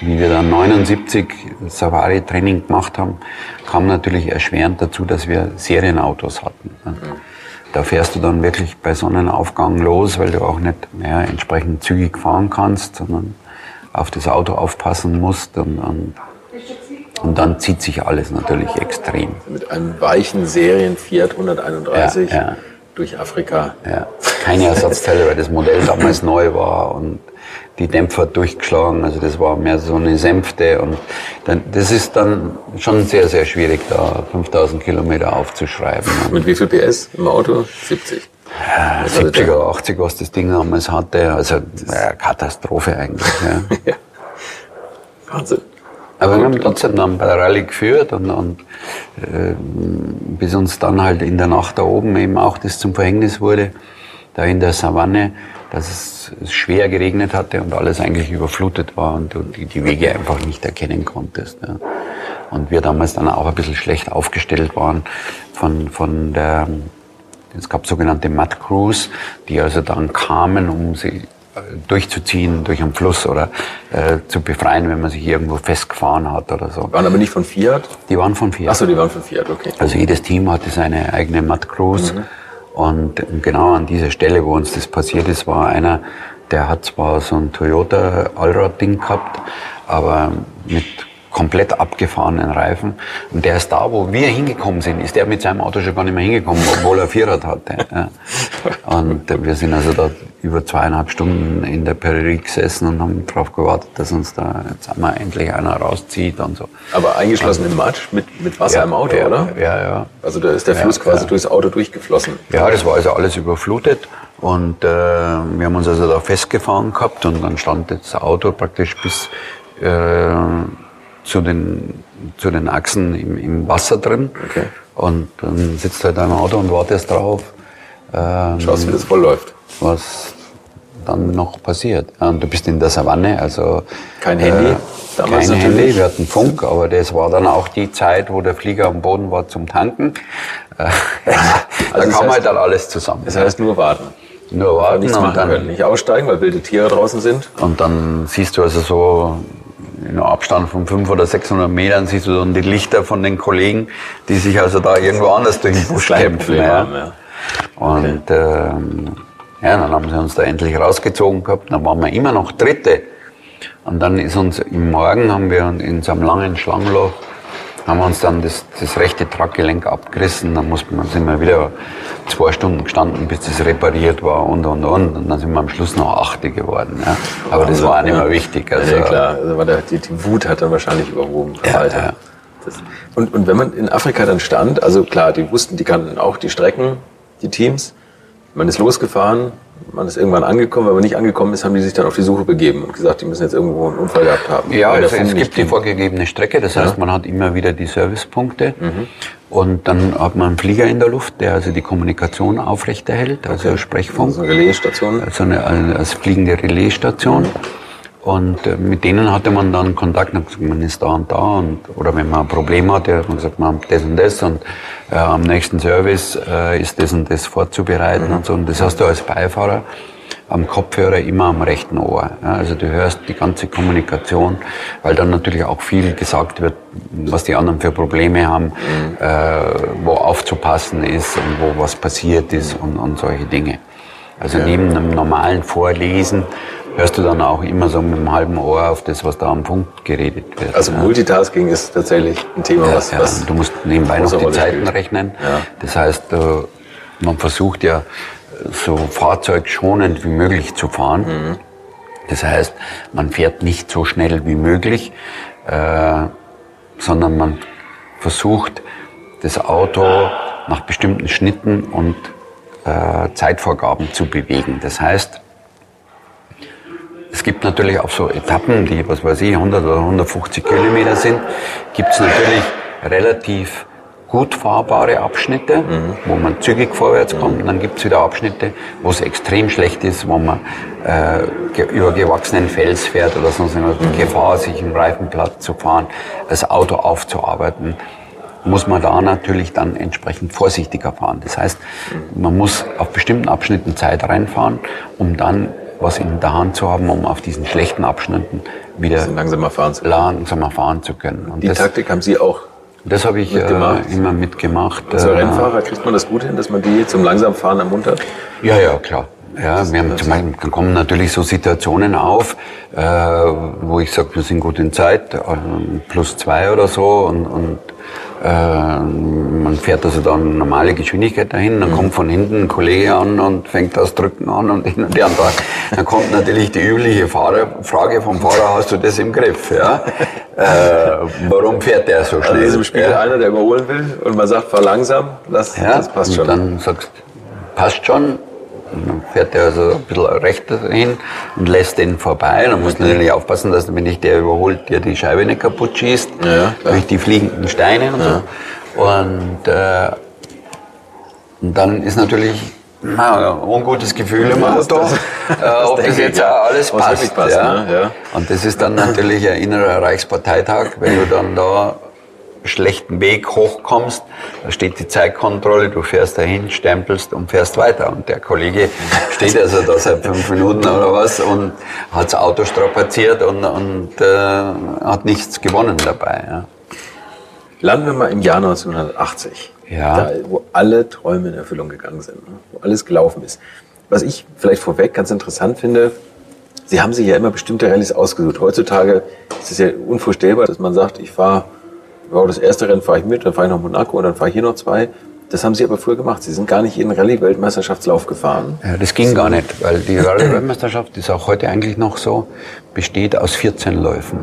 wie wir dann 79 Safari-Training gemacht haben, kam natürlich erschwerend dazu, dass wir Serienautos hatten. Da fährst du dann wirklich bei Sonnenaufgang los, weil du auch nicht mehr entsprechend zügig fahren kannst, sondern auf das Auto aufpassen musst und, und, und dann zieht sich alles natürlich extrem. Mit einem weichen Serien Fiat 131 ja, ja. Durch Afrika. Ja. Keine Ersatzteile, weil das Modell damals neu war und die Dämpfer durchgeschlagen. Also das war mehr so eine Sänfte und dann, das ist dann schon sehr, sehr schwierig, da 5000 Kilometer aufzuschreiben. Mit wie viel PS im Auto? 70? Ja, 70 oder 80, was das Ding damals hatte. Also ja, Katastrophe eigentlich. Ja. ja. Wahnsinn. Aber wir haben trotzdem dann bei der Rallye geführt und, und äh, bis uns dann halt in der Nacht da oben eben auch das zum Verhängnis wurde, da in der Savanne, dass es schwer geregnet hatte und alles eigentlich überflutet war und du die Wege einfach nicht erkennen konntest. Ja. Und wir damals dann auch ein bisschen schlecht aufgestellt waren von, von der, es gab sogenannte Mud Crews, die also dann kamen, um sie durchzuziehen durch einen Fluss oder äh, zu befreien, wenn man sich irgendwo festgefahren hat oder so. Waren aber nicht von Fiat? Die waren von Fiat. Achso, die waren von Fiat, okay. Also jedes Team hatte seine eigene Mud Crews. Mhm. Und genau an dieser Stelle, wo uns das passiert ist, war einer, der hat zwar so ein Toyota Allrad-Ding gehabt, aber mit komplett abgefahrenen Reifen. Und der ist da, wo wir hingekommen sind, ist der mit seinem Auto schon gar nicht mehr hingekommen, obwohl er Vierrad hatte. Ja. Und wir sind also da über zweieinhalb Stunden in der Prärie gesessen und haben darauf gewartet, dass uns da jetzt einmal endlich einer rauszieht und so. Aber eingeschlossen also, im Matsch mit, mit Wasser ja, im Auto, ja, oder? Ja, ja. Also da ist der Fluss quasi durchs Auto durchgeflossen. Ja, das war also alles überflutet. Und äh, wir haben uns also da festgefahren gehabt und dann stand das Auto praktisch bis äh, zu, den, zu den Achsen im, im Wasser drin. Okay. Und dann sitzt du halt im Auto und wartest drauf. Ähm, Schaust, wie das voll läuft. was dann noch passiert. Und du bist in der Savanne, also Kein Handy? Damals kein natürlich. Handy, wir hatten Funk, aber das war dann auch die Zeit, wo der Flieger am Boden war zum Tanken. Äh, da das kam heißt- halt dann alles zusammen. Das heißt nur warten. Nur warten Nichts machen können. Nicht aussteigen, weil wilde Tiere draußen sind. und dann siehst du also so in einem Abstand von 500 oder 600 Metern siehst du dann die Lichter von den Kollegen, die sich also da irgendwo anders durch den Busch kämpfen. Ja. haben, ja. Und ähm, ja, dann haben sie uns da endlich rausgezogen gehabt. Dann waren wir immer noch Dritte. Und dann ist uns im Morgen haben wir in so einem langen Schlammloch haben wir uns dann das, das rechte Traggelenk abgerissen. Dann mussten wir, sind wir wieder zwei Stunden gestanden, bis das repariert war und und und. Und dann sind wir am Schluss noch Achte geworden. Ja. Aber das war auch nicht mehr wichtig. Also, ja, klar. Also war der, die, die Wut hat dann wahrscheinlich überwogen. vom Ja, ja. Das, und, und wenn man in Afrika dann stand, also klar, die wussten, die kannten auch die Strecken, die Teams. Man ist losgefahren, man ist irgendwann angekommen. Wenn man nicht angekommen ist, haben die sich dann auf die Suche begeben und gesagt, die müssen jetzt irgendwo einen Unfall gehabt haben. Ja, also es gibt die vorgegebene Strecke, das heißt, man hat immer wieder die Servicepunkte Mhm. und dann hat man einen Flieger in der Luft, der also die Kommunikation aufrechterhält, also Sprechfunk. Also eine Relaisstation. Also eine, eine als fliegende Relaisstation. Und äh, mit denen hatte man dann Kontakt, und gesagt, man ist da und da. Und, oder wenn man ein Problem hatte, hat man gesagt, man hat das und das. Und äh, am nächsten Service äh, ist das und das vorzubereiten und so. Und das hast du als Beifahrer am Kopfhörer immer am rechten Ohr. Ja, also du hörst die ganze Kommunikation, weil dann natürlich auch viel gesagt wird, was die anderen für Probleme haben, äh, wo aufzupassen ist und wo was passiert ist und, und solche Dinge. Also neben einem normalen Vorlesen hörst du dann auch immer so mit dem halben Ohr auf das, was da am Funk geredet wird. Also ja. Multitasking ist tatsächlich ein Thema, was, Ja, was du musst nebenbei noch die Zeiten spielt. rechnen. Ja. Das heißt, äh, man versucht ja so fahrzeugschonend wie möglich zu fahren. Mhm. Das heißt, man fährt nicht so schnell wie möglich, äh, sondern man versucht, das Auto nach bestimmten Schnitten und äh, Zeitvorgaben zu bewegen. Das heißt, es gibt natürlich auch so Etappen, die, was weiß ich, 100 oder 150 Kilometer sind, gibt es natürlich relativ gut fahrbare Abschnitte, wo man zügig vorwärts kommt. Und dann gibt es wieder Abschnitte, wo es extrem schlecht ist, wo man äh, über gewachsenen Fels fährt oder sonst irgendwas. Die Gefahr, sich im Reifenplatz zu fahren, das Auto aufzuarbeiten muss man da natürlich dann entsprechend vorsichtiger fahren. Das heißt, man muss auf bestimmten Abschnitten Zeit reinfahren, um dann was in der Hand zu haben, um auf diesen schlechten Abschnitten wieder langsamer fahren zu können. langsamer fahren zu können. Und Die das, Taktik haben Sie auch. das habe ich mitgemacht? äh, immer mitgemacht. Als äh, Rennfahrer kriegt man das gut hin, dass man die zum Langsamfahren ermuntert? Ja, ja, klar. Ja, wir haben zum Beispiel, dann kommen natürlich so Situationen auf, äh, wo ich sage, wir sind gut in Zeit, äh, plus zwei oder so und, und äh, man fährt also dann normale Geschwindigkeit dahin, dann kommt von hinten ein Kollege an und fängt das Drücken an und hin und her. Und dann, kommt natürlich die übliche Fahrer, Frage vom Fahrer, hast du das im Griff? Ja? Äh, warum fährt der so Also schnell? ist im Spiegel ja? einer, der überholen will und man sagt, fahr langsam, lass, Ja, das passt und schon. dann sagst passt schon. Dann fährt er also ein bisschen rechter hin und lässt den vorbei. Dann musst du natürlich aufpassen, dass wenn dich der überholt, dir die Scheibe nicht kaputt schießt. Ja, ja, durch die fliegenden Steine und so. Und, äh, und dann ist natürlich na, ein ungutes Gefühl im Auto, das- äh, ob das jetzt ja. auch alles passt. passt, ja. ne? Ja. Und das ist dann natürlich ein innerer Reichsparteitag, wenn du dann da schlechten Weg hochkommst, da steht die Zeitkontrolle, du fährst dahin, stempelst und fährst weiter. Und der Kollege steht also da seit fünf Minuten oder was und hat das Auto strapaziert und, und äh, hat nichts gewonnen dabei. Ja. Landen wir mal im Jahr 1980. Ja. Da, wo alle Träume in Erfüllung gegangen sind, ne? wo alles gelaufen ist. Was ich vielleicht vorweg ganz interessant finde, Sie haben sich ja immer bestimmte Rallyes ausgesucht. Heutzutage ist es ja unvorstellbar, dass man sagt, ich fahre, wow, das erste Rennen fahre ich mit, dann fahre ich nach Monaco und dann fahre ich hier noch zwei. Das haben Sie aber früher gemacht. Sie sind gar nicht in Rallye-Weltmeisterschaftslauf gefahren. Ja, das ging gar nicht, weil die Rallye-Weltmeisterschaft ist auch heute eigentlich noch so, besteht aus 14 Läufen.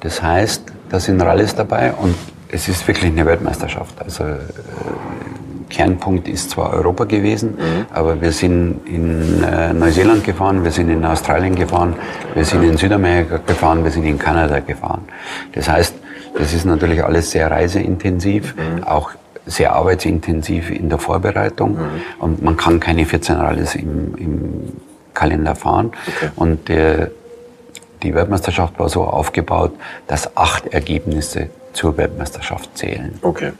Das heißt, da sind Rallyes dabei und es ist wirklich eine Weltmeisterschaft. Also äh, Kernpunkt ist zwar Europa gewesen, mhm. aber wir sind in äh, Neuseeland gefahren, wir sind in Australien gefahren, wir sind in Südamerika gefahren, wir sind in Kanada gefahren. Das heißt, das ist natürlich alles sehr reiseintensiv, mhm. auch sehr arbeitsintensiv in der Vorbereitung mhm. und man kann keine 14 Rallyes im, im Kalender fahren. Okay. Und der, die Weltmeisterschaft war so aufgebaut, dass acht Ergebnisse zur Weltmeisterschaft zählen. Okay.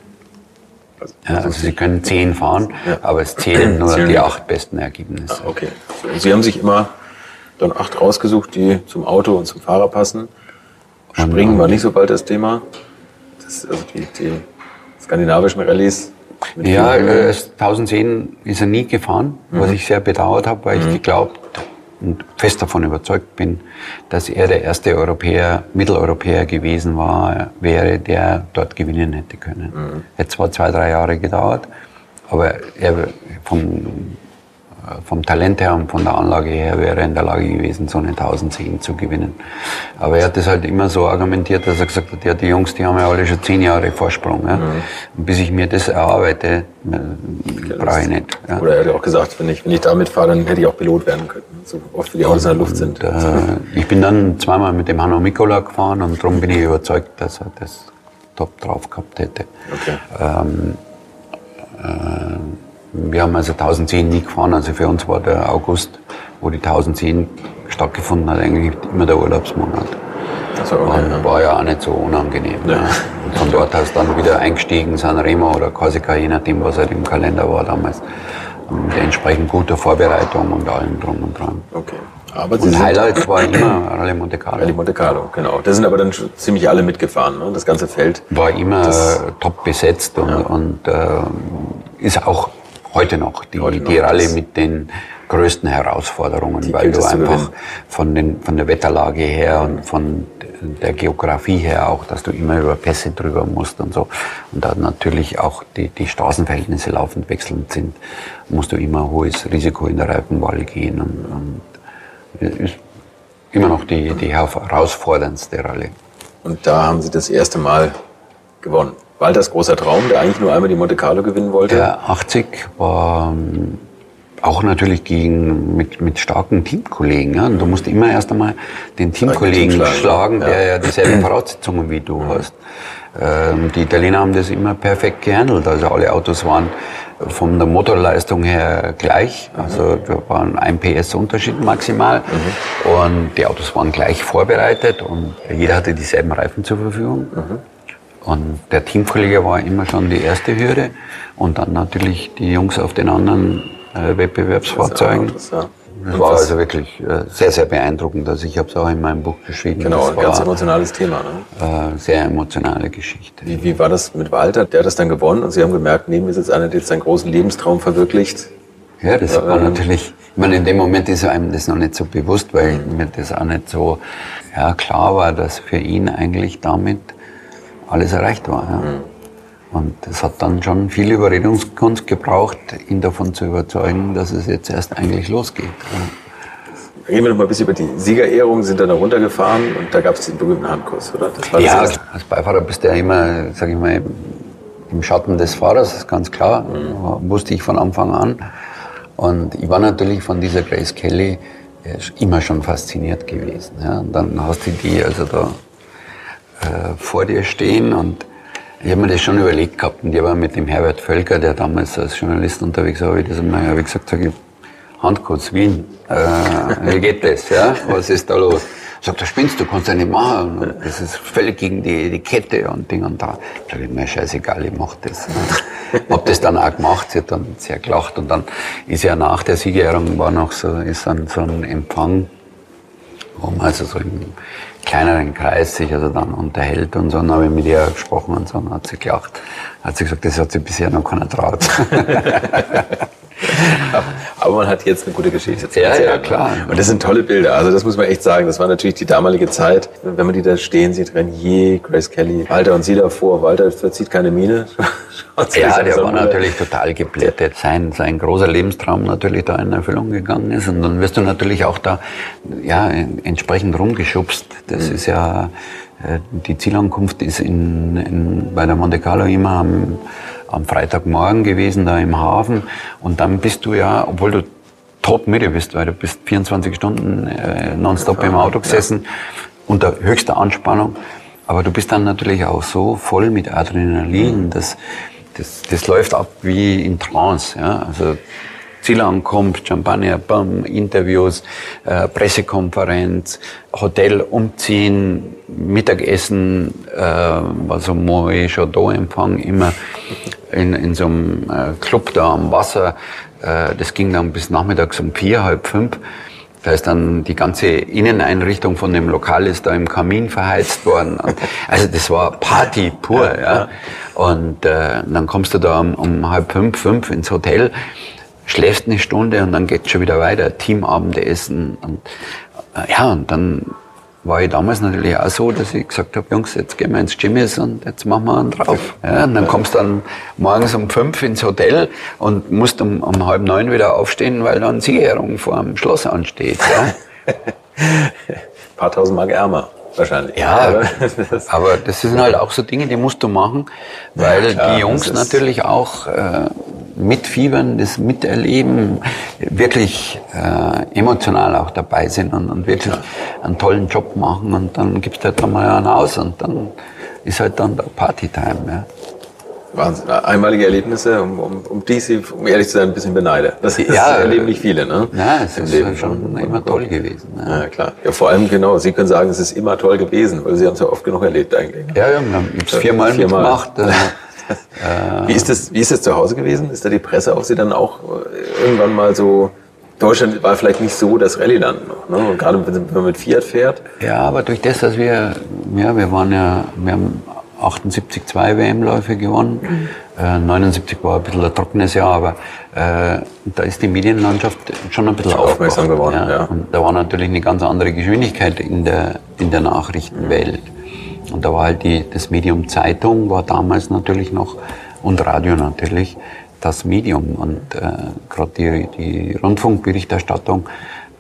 Also, ja, also Sie können zehn fahren, ja. aber es zählen nur zählen die acht besten Ergebnisse. Ah, okay. Sie haben sich immer dann acht rausgesucht, die zum Auto und zum Fahrer passen. Springen war nicht so bald das Thema. Das, also die, die skandinavischen Rallyes. Ja, äh, 1010 ist er nie gefahren, mhm. was ich sehr bedauert habe, weil mhm. ich geglaubt und fest davon überzeugt bin, dass er der erste Europäer, Mitteleuropäer gewesen war, wäre, der dort gewinnen hätte können. Mhm. Hätte zwar zwei, drei Jahre gedauert, aber er vom vom Talent her und von der Anlage her wäre er in der Lage gewesen, so eine 1010 zu gewinnen. Aber er hat das halt immer so argumentiert, dass er gesagt hat, ja, die Jungs, die haben ja alle schon zehn Jahre Vorsprung. Ja. Mhm. Und bis ich mir das erarbeite, äh, brauche ich nicht. Ja. Oder er hat auch gesagt, wenn ich, wenn ich damit fahre, dann hätte ich auch Pilot werden können. So oft wie die Autos in der Luft sind. Und, äh, ich bin dann zweimal mit dem Hanno Mikola gefahren und darum bin ich überzeugt, dass er das top drauf gehabt hätte. Okay. Ähm, äh, wir haben also 1010 nie gefahren, also für uns war der August, wo die 1010 stattgefunden hat, eigentlich immer der Urlaubsmonat. Also okay, ja. War ja auch nicht so unangenehm. Ja. Ne? Und von dort aus dann wieder eingestiegen, San Remo oder Korsika, je nachdem, was halt im Kalender war damals. Mit entsprechend guter Vorbereitung und allem drum und dran. Okay. Aber und Highlight war immer Rallye Monte Carlo. Rallye Monte Carlo, genau. Da sind aber dann ziemlich alle mitgefahren, ne? das ganze Feld. War immer top besetzt und, ja. und äh, ist auch heute noch die, heute noch die Rallye mit den größten Herausforderungen, weil du einfach von, den, von der Wetterlage her und von der Geografie her auch, dass du immer über Pässe drüber musst und so. Und da natürlich auch die, die Straßenverhältnisse laufend wechselnd sind, musst du immer hohes Risiko in der Reifenwahl gehen und, und ist immer noch die, die herausforderndste Rallye. Und da haben Sie das erste Mal gewonnen. Walters großer Traum, der eigentlich nur einmal die Monte Carlo gewinnen wollte? Der 80 war ähm, auch natürlich gegen, mit, mit starken Teamkollegen. Ja? Und du musst immer erst einmal den Teamkollegen Team schlagen, schlagen ja. der ja dieselben Voraussetzungen wie du mhm. hast. Ähm, die Italiener haben das immer perfekt gehandelt. Also alle Autos waren von der Motorleistung her gleich. Also da waren ein PS Unterschied maximal. Mhm. Und die Autos waren gleich vorbereitet und jeder hatte dieselben Reifen zur Verfügung. Mhm. Und der Teamkollege war immer schon die erste Hürde und dann natürlich die Jungs auf den anderen äh, Wettbewerbsfahrzeugen. Das, ja. das war also wirklich äh, sehr, sehr beeindruckend. Also ich habe es auch in meinem Buch geschrieben. Genau, ein ganz emotionales Thema. Ne? Äh, sehr emotionale Geschichte. Wie, wie war das mit Walter? Der hat das dann gewonnen und Sie haben gemerkt, neben mir sitzt einer, der jetzt seinen großen Lebenstraum verwirklicht. Ja, das war natürlich, ich meine, in dem Moment ist einem das noch nicht so bewusst, weil mhm. mir das auch nicht so ja, klar war, dass für ihn eigentlich damit alles erreicht war. Ja. Mhm. Und es hat dann schon viel Überredungskunst gebraucht, ihn davon zu überzeugen, dass es jetzt erst eigentlich losgeht. Ja. Reden wir noch mal ein bisschen über die Siegerehrung, sind dann da runtergefahren und da gab es den berühmten Handkuss, oder? ja, als Beifahrer bist du ja immer, sag ich mal, im Schatten des Fahrers, das ist ganz klar, mhm. wusste ich von Anfang an. Und ich war natürlich von dieser Grace Kelly immer schon fasziniert gewesen. Ja. Und dann hast du die also da äh, vor dir stehen und ich habe mir das schon überlegt gehabt und ich war mit dem Herbert Völker, der damals als Journalist unterwegs war, habe ich das einmal hab ich gesagt, sag ich, Handkurz Wien, äh, wie geht das, ja? Was ist da los? Sagt, da spinnst du, kannst ja nicht machen. Das ist völlig gegen die Etikette und Ding und da. Sag ich, mir scheißegal, ich mach das. Hab das dann auch gemacht, sie hat dann sehr gelacht und dann ist ja nach der Siegerehrung war noch so, ist dann so ein Empfang, wo man also so im kleineren Kreis sich also dann unterhält und so. Dann habe ich mit ihr gesprochen und so und hat sie gelacht. Hat sie gesagt, das hat sie bisher noch keiner traut. Aber man hat jetzt eine gute Geschichte zu erzählen. Ja, ja, klar. Und das sind tolle Bilder. Also das muss man echt sagen. Das war natürlich die damalige Zeit. Wenn man die da stehen sieht, Renier, Grace Kelly, Walter und sie davor. Walter verzieht keine Miene. ja, der war natürlich total geblättet. Sein, sein großer Lebenstraum natürlich da in Erfüllung gegangen ist. Und dann wirst du natürlich auch da, ja, entsprechend rumgeschubst. Das mhm. ist ja, äh, die Zielankunft ist in, in, bei der Monte Carlo immer am am Freitagmorgen gewesen, da im Hafen. Und dann bist du ja, obwohl du todmüde bist, weil du bist 24 Stunden äh, nonstop im Auto gesessen, unter höchster Anspannung. Aber du bist dann natürlich auch so voll mit Adrenalin, dass das, das läuft ab wie in Trance. Ja? Also Zielankunft, Champagner, Bam, Interviews, äh, Pressekonferenz, Hotel umziehen, Mittagessen, äh, also Moe Chaudot Empfang, immer in, in so einem äh, Club da am Wasser. Äh, das ging dann bis nachmittags um vier, halb fünf. Da ist dann die ganze Inneneinrichtung von dem Lokal ist da im Kamin verheizt worden. Also das war Party pur. Ja. Und äh, dann kommst du da um, um halb fünf, fünf ins Hotel schläfst eine Stunde und dann geht's schon wieder weiter, Teamabendessen und äh, ja, und dann war ich damals natürlich auch so, dass ich gesagt habe, Jungs, jetzt gehen wir ins Jimmys und jetzt machen wir einen drauf. Ja, und dann kommst du dann morgens um fünf ins Hotel und musst um, um halb neun wieder aufstehen, weil dann Siegerehrung vor dem Schloss ansteht. Ja. Ein paar tausend Mark ärmer wahrscheinlich. Ja, aber das sind halt auch so Dinge, die musst du machen, weil ja, klar, die Jungs natürlich auch äh, mitfiebern, das miterleben, wirklich äh, emotional auch dabei sind und, und wirklich ja. einen tollen Job machen und dann gibst du halt einmal einen aus und dann ist halt dann der Partytime. Ja. Wahnsinn. Einmalige Erlebnisse, um, um, um die Sie, um ehrlich zu sein, ein bisschen beneide. Das, das ja, erleben nicht viele, ne? Ja, es ist Leben schon immer toll gewesen. Ja. ja. klar. Ja, vor allem, genau, Sie können sagen, es ist immer toll gewesen, weil Sie haben es ja oft genug erlebt eigentlich. Ne? Ja, ja, wir haben es viermal, viermal mitgemacht. wie, ist das, wie ist das zu Hause gewesen? Ist da die Presse auf Sie dann auch äh, irgendwann mal so Deutschland war vielleicht nicht so das Rallye-Land noch, ne? Gerade wenn man mit Fiat fährt. Ja, aber durch das, dass wir, ja, wir waren ja, wir haben 78 zwei WM-Läufe gewonnen. Mhm. Äh, 79 war ein bisschen ein trockenes Jahr, aber äh, da ist die Medienlandschaft schon ein bisschen aufmerksam geworden. Ja. ja. Und da war natürlich eine ganz andere Geschwindigkeit in der, in der Nachrichtenwelt. Und da war halt die, das Medium Zeitung war damals natürlich noch und Radio natürlich das Medium. Und äh, gerade die, die Rundfunkberichterstattung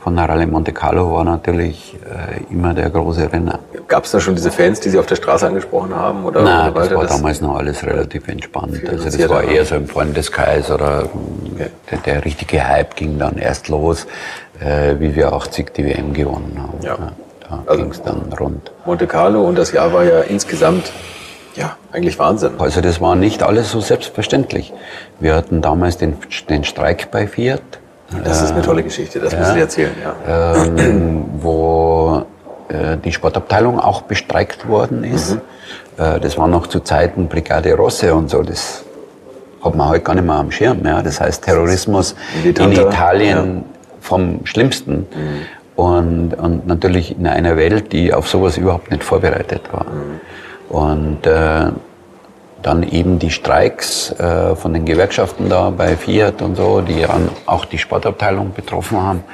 von der Rallye Monte Carlo war natürlich äh, immer der große Renner. Gab es da schon diese Fans, die Sie auf der Straße angesprochen haben? Oder Nein, das war das damals noch alles relativ entspannt. Also das war eher so im Freundeskreis oder okay. der, der, richtige Hype ging dann erst los, äh, wie wir 80 die WM gewonnen haben. Ja. ja da also ging es dann rund. Monte Carlo und das Jahr war ja insgesamt ja, eigentlich Wahnsinn. Also das war nicht alles so selbstverständlich. Wir hatten damals den, den Streik bei Fiat das ist eine tolle Geschichte, das ja, müssen Sie erzählen, ja. Ähm, wo äh, die Sportabteilung auch bestreikt worden ist. Mhm. Äh, das war noch zu Zeiten Brigade Rosse und so. Das hat man heute gar nicht mehr am Schirm. Ja. Das heißt Terrorismus in, in Italien ja. vom Schlimmsten. Mhm. Und, und natürlich in einer Welt, die auf sowas überhaupt nicht vorbereitet war. Mhm. Und äh, dann eben die Streiks äh, von den Gewerkschaften da bei Fiat und so, die auch die Sportabteilung betroffen haben.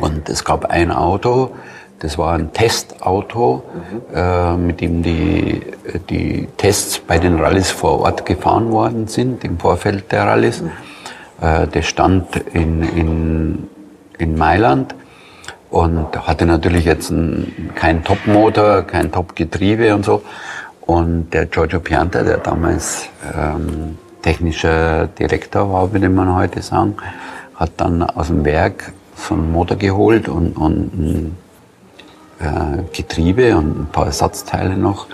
Und es gab ein Auto, das war ein Testauto, mhm. äh, mit dem die, die Tests bei den Rallyes vor Ort gefahren worden sind, im Vorfeld der Rallyes. Mhm. Äh, das stand in, in, in Mailand und hatte natürlich jetzt ein, kein Topmotor, kein Topgetriebe und so. Und der Giorgio Pianta, der damals ähm, technischer Direktor war, würde man heute sagen, hat dann aus dem Werk so einen Motor geholt und, und ein äh, Getriebe und ein paar Ersatzteile noch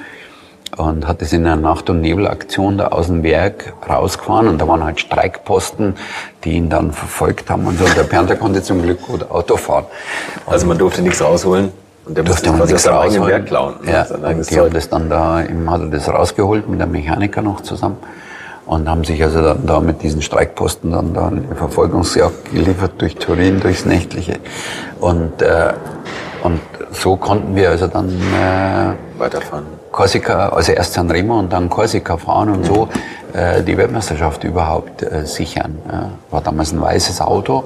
und hat es in einer Nacht- und Nebelaktion da aus dem Werk rausgefahren und da waren halt Streikposten, die ihn dann verfolgt haben und so. Und der Pianta konnte zum Glück gut Auto fahren. Also man durfte nichts rausholen? Und der durfte man nichts rausholen. Werk klauen. Ja, und die haben das dann da, im, hat er das rausgeholt mit einem Mechaniker noch zusammen und haben sich also dann da mit diesen Streikposten dann da eine Verfolgungsjagd geliefert durch Turin, durchs Nächtliche. Und, äh, und so konnten wir also dann äh, weiterfahren. Korsika, also erst San Remo und dann Korsika fahren und so äh, die Weltmeisterschaft überhaupt äh, sichern. Ja. War damals ein weißes Auto,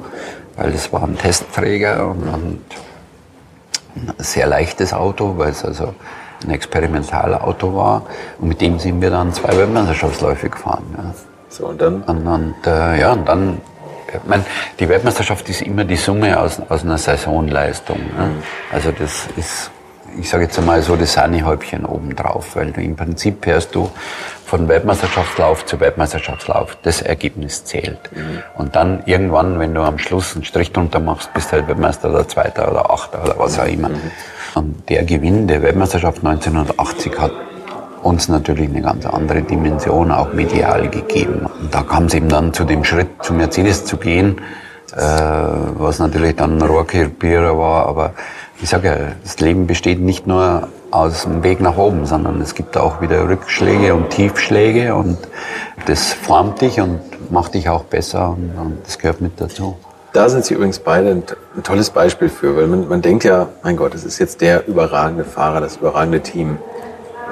weil das war ein Testträger und, und ein sehr leichtes Auto, weil es also ein Experimentalauto war. Und mit dem sind wir dann zwei Weltmeisterschaftsläufe gefahren. Ja. So, und dann? Und, und äh, ja, und dann, ich meine, die Weltmeisterschaft ist immer die Summe aus, aus einer Saisonleistung. Ne? Mhm. Also das ist ich sage jetzt einmal so das Sahnehäubchen obendrauf, weil du im Prinzip hörst du von Weltmeisterschaftslauf zu Weltmeisterschaftslauf, das Ergebnis zählt. Mhm. Und dann irgendwann, wenn du am Schluss einen Strich drunter machst, bist du halt Weltmeister oder Zweiter oder Achter oder was auch immer. Mhm. Und der Gewinn der Weltmeisterschaft 1980 hat uns natürlich eine ganz andere Dimension auch medial gegeben. Und da kam es eben dann zu dem Schritt, zu Mercedes zu gehen, äh, was natürlich dann ein Rohrkrepierer war, aber ich sage ja, das Leben besteht nicht nur aus dem Weg nach oben, sondern es gibt auch wieder Rückschläge und Tiefschläge und das formt dich und macht dich auch besser und, und das gehört mit dazu. Da sind Sie übrigens beide ein, ein tolles Beispiel für, weil man, man denkt ja, mein Gott, es ist jetzt der überragende Fahrer, das überragende Team,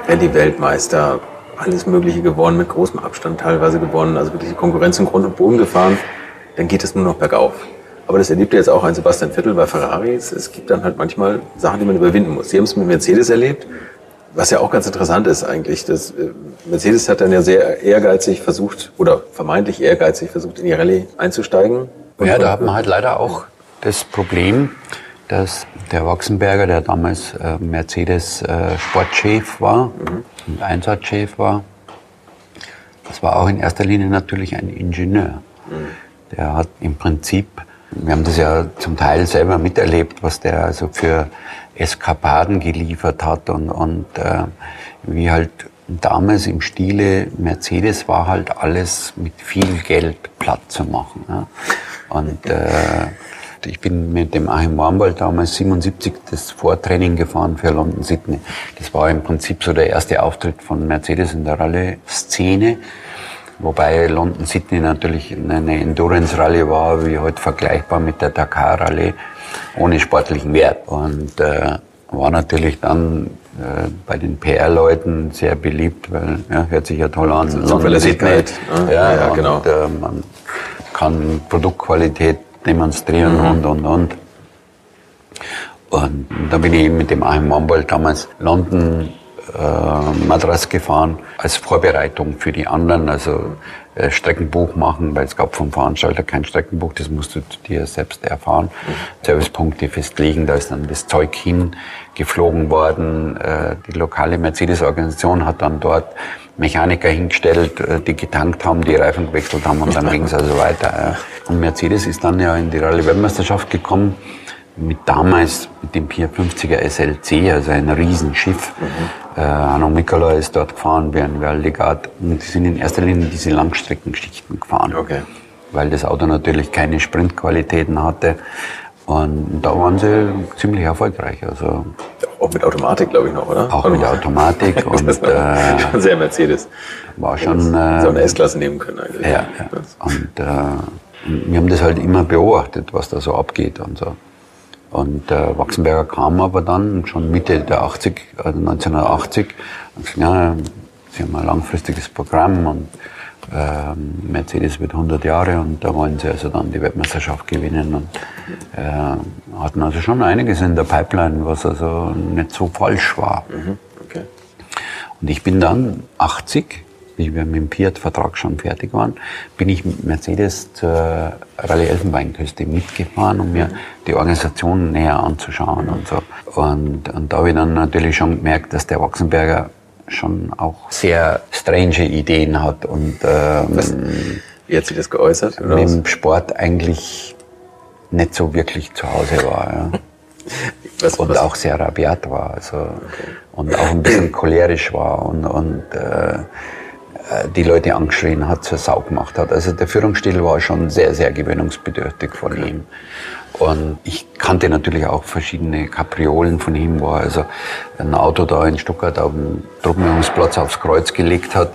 Rallye-Weltmeister, alles Mögliche gewonnen, mit großem Abstand teilweise gewonnen, also wirklich die Konkurrenz in Grund und Boden gefahren, dann geht es nur noch bergauf. Aber das erlebt jetzt auch ein Sebastian Vettel bei Ferrari. Es gibt dann halt manchmal Sachen, die man überwinden muss. Sie haben es mit Mercedes erlebt, was ja auch ganz interessant ist eigentlich. Das, äh, Mercedes hat dann ja sehr ehrgeizig versucht, oder vermeintlich ehrgeizig versucht, in die Rallye einzusteigen. ja, da hat man halt leider auch das Problem, dass der Wachsenberger, der damals äh, Mercedes äh, Sportchef war mhm. und Einsatzchef war, das war auch in erster Linie natürlich ein Ingenieur. Mhm. Der hat im Prinzip wir haben das ja zum Teil selber miterlebt, was der also für Eskapaden geliefert hat und, und äh, wie halt damals im Stile Mercedes war halt alles mit viel Geld platt zu machen. Ja. Und äh, ich bin mit dem Achim Warmwald damals 77 das Vortraining gefahren für London Sydney. Das war im Prinzip so der erste Auftritt von Mercedes in der Rallye-Szene. Wobei London Sydney natürlich eine Endurance Rallye war, wie heute halt vergleichbar mit der Dakar Rallye, ohne sportlichen Wert. Und äh, war natürlich dann äh, bei den PR-Leuten sehr beliebt, weil ja, hört sich ja toll an. Zuverlässigkeit. Ne? Ja, ja, genau. Und, äh, man kann Produktqualität demonstrieren mhm. und und und. Und da bin ich eben mit dem Achim Mambold damals London äh, Madras gefahren als Vorbereitung für die anderen, also äh, Streckenbuch machen, weil es gab vom Veranstalter kein Streckenbuch, das musst du dir selbst erfahren. Mhm. Servicepunkte festlegen, da ist dann das Zeug hingeflogen worden. Äh, die lokale Mercedes-Organisation hat dann dort Mechaniker hingestellt, äh, die getankt haben, die Reifen gewechselt haben und dann ging es also weiter. Und Mercedes ist dann ja in die Rallye-Weltmeisterschaft gekommen mit damals mit dem 450er SLC, also ein Riesenschiff. Mhm. Äh, Mikola ist dort gefahren, Björn Werligard. Und die sind in erster Linie diese Langstreckenschichten gefahren. Okay. Weil das Auto natürlich keine Sprintqualitäten hatte. Und da waren sie ziemlich erfolgreich. Also auch mit Automatik, glaube ich noch, oder? Auch mit Automatik und äh, schon sehr Mercedes. War schon äh, so eine S-Klasse nehmen können eigentlich. Ja, ja. Und äh, wir haben das halt immer beobachtet, was da so abgeht und so. Und der Wachsenberger kam aber dann schon Mitte der 80, also 1980 und gesagt, ja, sie haben ein langfristiges Programm und äh, Mercedes wird 100 Jahre und da wollen sie also dann die Weltmeisterschaft gewinnen und äh, hatten also schon einiges in der Pipeline, was also nicht so falsch war. Mhm, okay. Und ich bin dann 80 wie wir mit dem Fiat-Vertrag schon fertig waren, bin ich mit Mercedes zur Rallye Elfenbeinküste mitgefahren, um mir die Organisation näher anzuschauen und so. Und, und da habe ich dann natürlich schon gemerkt, dass der Wachsenberger schon auch sehr strange Ideen hat und ähm, Was, wie hat sich das geäußert? Oder mit dem Sport eigentlich nicht so wirklich zu Hause war. Ja. Was, und was? auch sehr rabiat war, also okay. und auch ein bisschen cholerisch war und, und äh, die Leute angeschrien hat, zur Sau gemacht hat. Also der Führungsstil war schon sehr, sehr gewöhnungsbedürftig von okay. ihm. Und ich kannte natürlich auch verschiedene Kapriolen von ihm, wo er also ein Auto da in Stuttgart auf dem Truppenübungsplatz aufs Kreuz gelegt hat.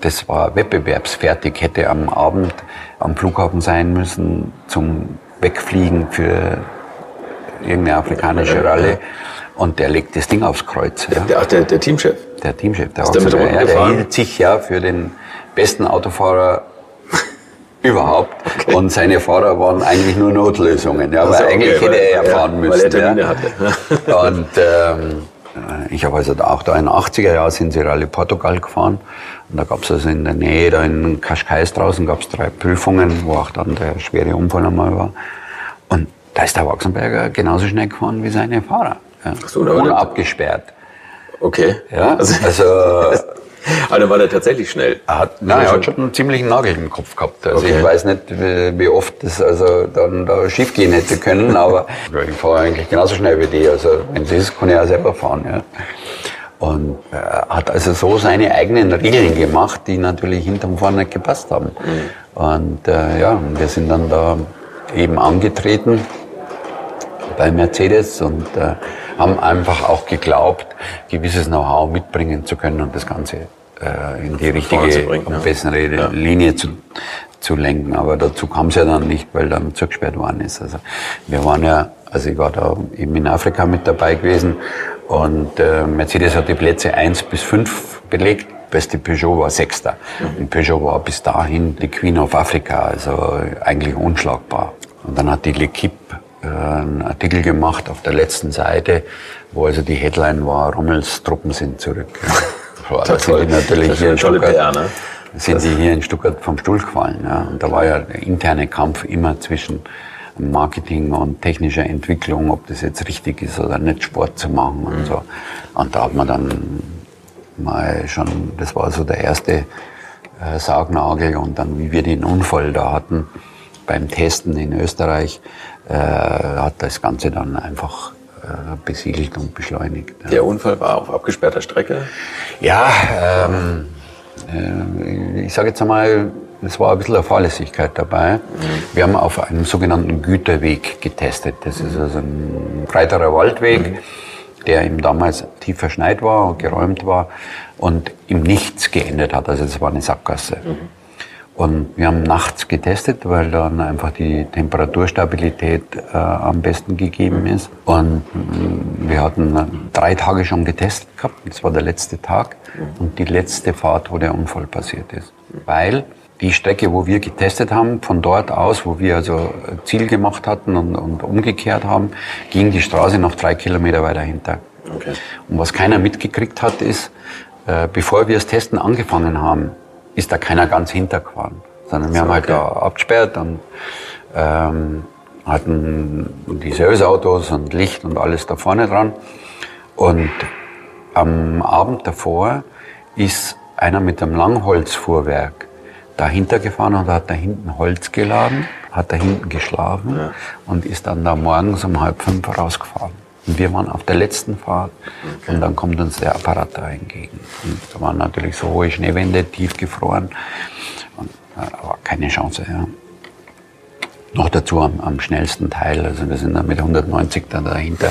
Das war wettbewerbsfertig, hätte am Abend am Flughafen sein müssen zum Wegfliegen für irgendeine afrikanische Ralle. Und der legt das Ding aufs Kreuz. Ja. Der, der, der Teamchef? Der Teamchef. Der, ist der, mit ja, der hielt sich ja für den besten Autofahrer überhaupt. Okay. Und seine Fahrer waren eigentlich nur Notlösungen. Ja, also, eigentlich okay, hätte er ja fahren müssen. Weil er Termine ja. hatte. Und ähm, ich habe also auch da in den 80er Jahren sind sie Rallye Portugal gefahren. Und da gab es also in der Nähe, da in Cascais draußen, gab es drei Prüfungen, wo auch dann der schwere Unfall einmal war. Und da ist der Wachsenberger genauso schnell gefahren wie seine Fahrer. Ja. So, aber Unabgesperrt. Okay. Ja, Also, also aber dann war der tatsächlich schnell. er hat, nein, er hat schon einen ziemlichen Nagel im Kopf gehabt. Also Okay. ich weiß nicht, wie, wie oft das also dann da schief gehen hätte können, aber ich fahre eigentlich genauso schnell wie die. Also wenn es ist, kann ich auch selber fahren. Ja. Und er hat also so seine eigenen Regeln gemacht, die natürlich hinterm vorne nicht gepasst haben. Und äh, ja, und wir sind dann da eben angetreten bei Mercedes und äh, haben einfach auch geglaubt, gewisses Know-how mitbringen zu können und das Ganze äh, in die richtige ja. bessere Ja. Linie zu, zu lenken. Aber dazu kam es ja dann nicht, weil dann zugesperrt worden ist. Also wir waren ja, also ich war da eben in Afrika mit dabei gewesen und äh, Mercedes hat die Plätze 1 bis 5 belegt. Beste Peugeot war Sechster. Und Peugeot war bis dahin die Queen of Africa, also eigentlich unschlagbar. Und dann hat die L'Equipe einen Artikel gemacht auf der letzten Seite, wo also die Headline war, Rommels Truppen sind zurück. Da sind die natürlich Das hier in Stuttgart, PR, ne? sind die hier in Stuttgart vom Stuhl gefallen. Ja. Und da war ja der interne Kampf immer zwischen Marketing und technischer Entwicklung, ob das jetzt richtig ist oder nicht, Sport zu machen Mhm. und so. Und da hat man dann mal schon, das war so der erste äh, Sargnagel und dann, wie wir den Unfall da hatten beim Testen in Österreich, äh, hat das Ganze dann einfach äh, besiegelt und beschleunigt. Ja. Der Unfall war auf abgesperrter Strecke. Ja, ähm, äh, ich sage jetzt einmal, es war ein bisschen eine Fahrlässigkeit dabei. Wir haben auf einem sogenannten Güterweg getestet. Das ist also ein breiterer Waldweg, der eben damals tief verschneit war und geräumt war und im Nichts geendet hat. Also es war eine Sackgasse. Und wir haben nachts getestet, weil dann einfach die Temperaturstabilität äh, am besten gegeben ist. Und mm, wir hatten drei Tage schon getestet gehabt. Das war der letzte Tag und die letzte Fahrt, wo der Unfall passiert ist. Weil die Strecke, wo wir getestet haben, von dort aus, wo wir also Ziel gemacht hatten und, und umgekehrt haben, ging die Straße noch drei Kilometer weiter hinter. Okay. Und was keiner mitgekriegt hat, ist, äh, bevor wir das Testen angefangen haben, ist da keiner ganz hintergefahren. Sondern wir haben halt da abgesperrt und ähm, hatten die Serviceautos und Licht und alles da vorne dran. Und am Abend davor ist einer mit einem Langholzfuhrwerk dahinter gefahren und hat da hinten Holz geladen, hat da hinten geschlafen und ist dann da morgens um halb fünf rausgefahren. Und wir waren auf der letzten Fahrt und dann kommt uns der Apparat da entgegen. Und da waren natürlich so hohe Schneewände, tief gefroren und äh, war keine Chance. Ja. Noch dazu am, am schnellsten Teil, also wir sind dann mit 190 dann dahinter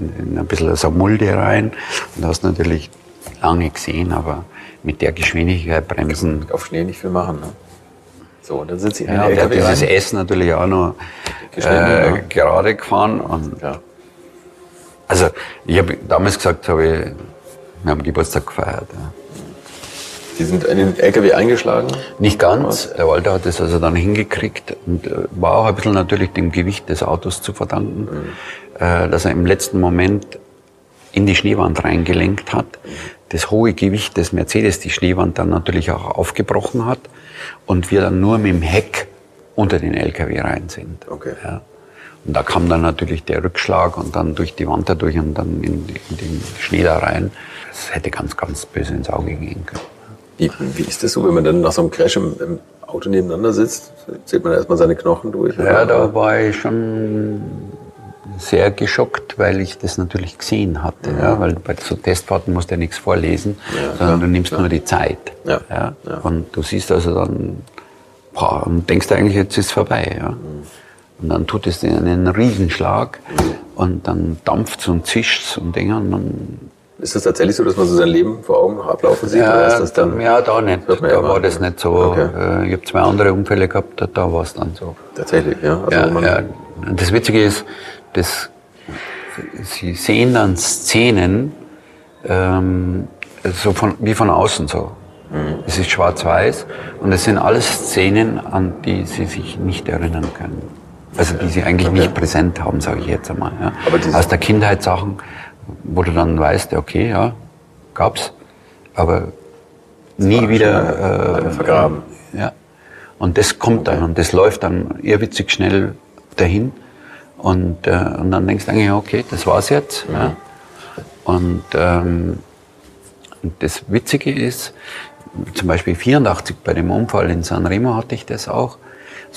in, in ein bisschen so Mulde rein und du hast natürlich lange gesehen, aber mit der Geschwindigkeit bremsen. Auf Schnee nicht viel machen. Ne? So, dann sind sie in Ja, hat LKW dieses rein. S natürlich auch noch äh, ja. gerade gefahren. Und Ja. Also ich habe damals gesagt, hab ich, wir haben Geburtstag gefeiert. Ja. Die sind in den LKW eingeschlagen. Nicht ganz. Der Walter hat es also dann hingekriegt und äh, war auch ein bisschen natürlich dem Gewicht des Autos zu verdanken, äh, dass er im letzten Moment in die Schneewand reingelenkt hat. Das hohe Gewicht des Mercedes die Schneewand dann natürlich auch aufgebrochen hat und wir dann nur mit dem Heck unter den LKW rein sind. Okay. Ja. Und da kam dann natürlich der Rückschlag und dann durch die Wand dadurch und dann in, in den Schnee da rein. Das hätte ganz, ganz böse ins Auge gehen können. Wie, wie ist das so, wenn man dann nach so einem Crash im, im Auto nebeneinander sitzt? Zählt man erstmal seine Knochen durch? Ja, da war ich schon sehr geschockt, weil ich das natürlich gesehen hatte. Ja, weil bei so Testfahrten musst du ja nichts vorlesen, sondern du nimmst nur die Zeit. Ja, Ja, ja. Und du siehst also dann, boah, und denkst eigentlich, jetzt ist es vorbei. Ja. Und dann tut es einen Riesenschlag und dann dampft und zischt und Dinger und dann Ist das tatsächlich so, dass man so sein Leben vor Augen ablaufen sieht? oder ist das dann ja, da nicht. Da ja immer. war das nicht so. Okay. Äh, Ich habe zwei andere Unfälle gehabt, da- da war es dann so. tatsächlich, ja? Also Ja, ja. Das Witzige ist, dass Sie sehen dann Szenen ähm, so von, wie von außen so. Es ist schwarz-weiß und es sind alles Szenen, an die Sie sich nicht erinnern können. Also die Sie eigentlich nicht präsent haben, sage ich jetzt einmal. Ja. Aus der Kindheit Sachen, wo du dann weißt, okay, ja, gab's, aber nie wieder leider vergraben. ja. Und das kommt dann und das läuft dann irrwitzig schnell dahin. Und, äh, und dann denkst du eigentlich, okay, das war's jetzt. Mhm. Ja. Und, ähm, und das Witzige ist, zum Beispiel 84 bei dem Unfall in Sanremo hatte ich das auch.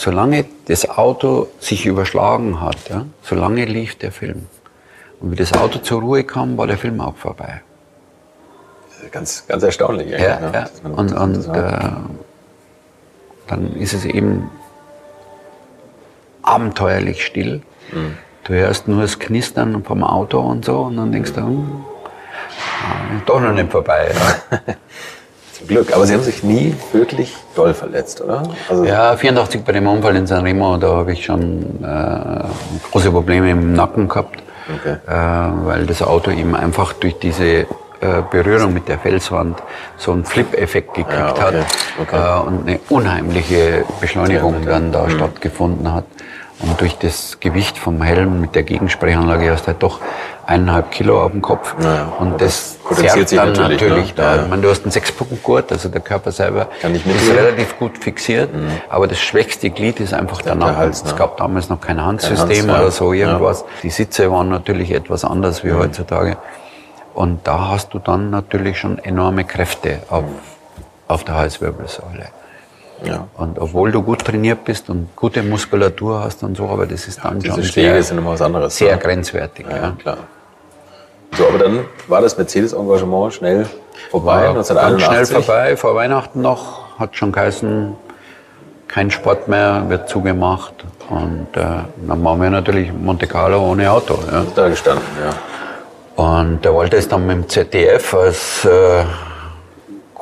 Solange das Auto sich überschlagen hat, ja, solange lief der Film. Und wie das Auto zur Ruhe kam, war der Film auch vorbei. Ganz, ganz erstaunlich. Ja, ne? ja. Man- Und, und äh, dann ist es eben abenteuerlich still. Mhm. Du hörst nur das Knistern vom Auto und so und dann denkst du, hm, ah, doch noch nicht vorbei. Ja. Zum Glück. Aber Sie haben sich nie wirklich doll verletzt, oder? Also, Ja, 84 bei dem Unfall in Sanremo, da habe ich schon äh, große Probleme im Nacken gehabt, Okay. äh, weil das Auto eben einfach durch diese äh, Berührung mit der Felswand so einen Flip-Effekt gekriegt Ja, okay, hat okay. Äh, und eine unheimliche Beschleunigung Mhm. dann da stattgefunden hat. Und durch das Gewicht vom Helm mit der Gegensprechanlage hast du halt doch eineinhalb Kilo auf dem Kopf. Ja, und das das potenziert zerrt sich dann natürlich, natürlich, ne? da. Ja, ja. Ich meine, du hast einen Sechspunktgurt, also der Körper selber ist relativ gut fixiert, aber das schwächste Glied ist einfach der Nacken. Hals, ne? Es gab damals noch kein Handsystem Hans, ja. oder so irgendwas. Die Sitze waren natürlich etwas anders wie heutzutage. Und da hast du dann natürlich schon enorme Kräfte auf, auf der Halswirbelsäule. Ja. Und obwohl du gut trainiert bist und gute Muskulatur hast und so, aber das ist dann Diese schon sehr, sind immer was anderes. sehr ne? grenzwertig. Ja, Ja. klar. So, aber dann war das Mercedes-Engagement schnell vorbei, War ganz 1981. schnell vorbei, vor Weihnachten noch, hat schon geheißen, kein Sport mehr, wird zugemacht. Und äh, dann waren wir natürlich Monte Carlo ohne Auto. Ja. Da gestanden, ja. Und der Walter ist dann mit dem ZDF als äh,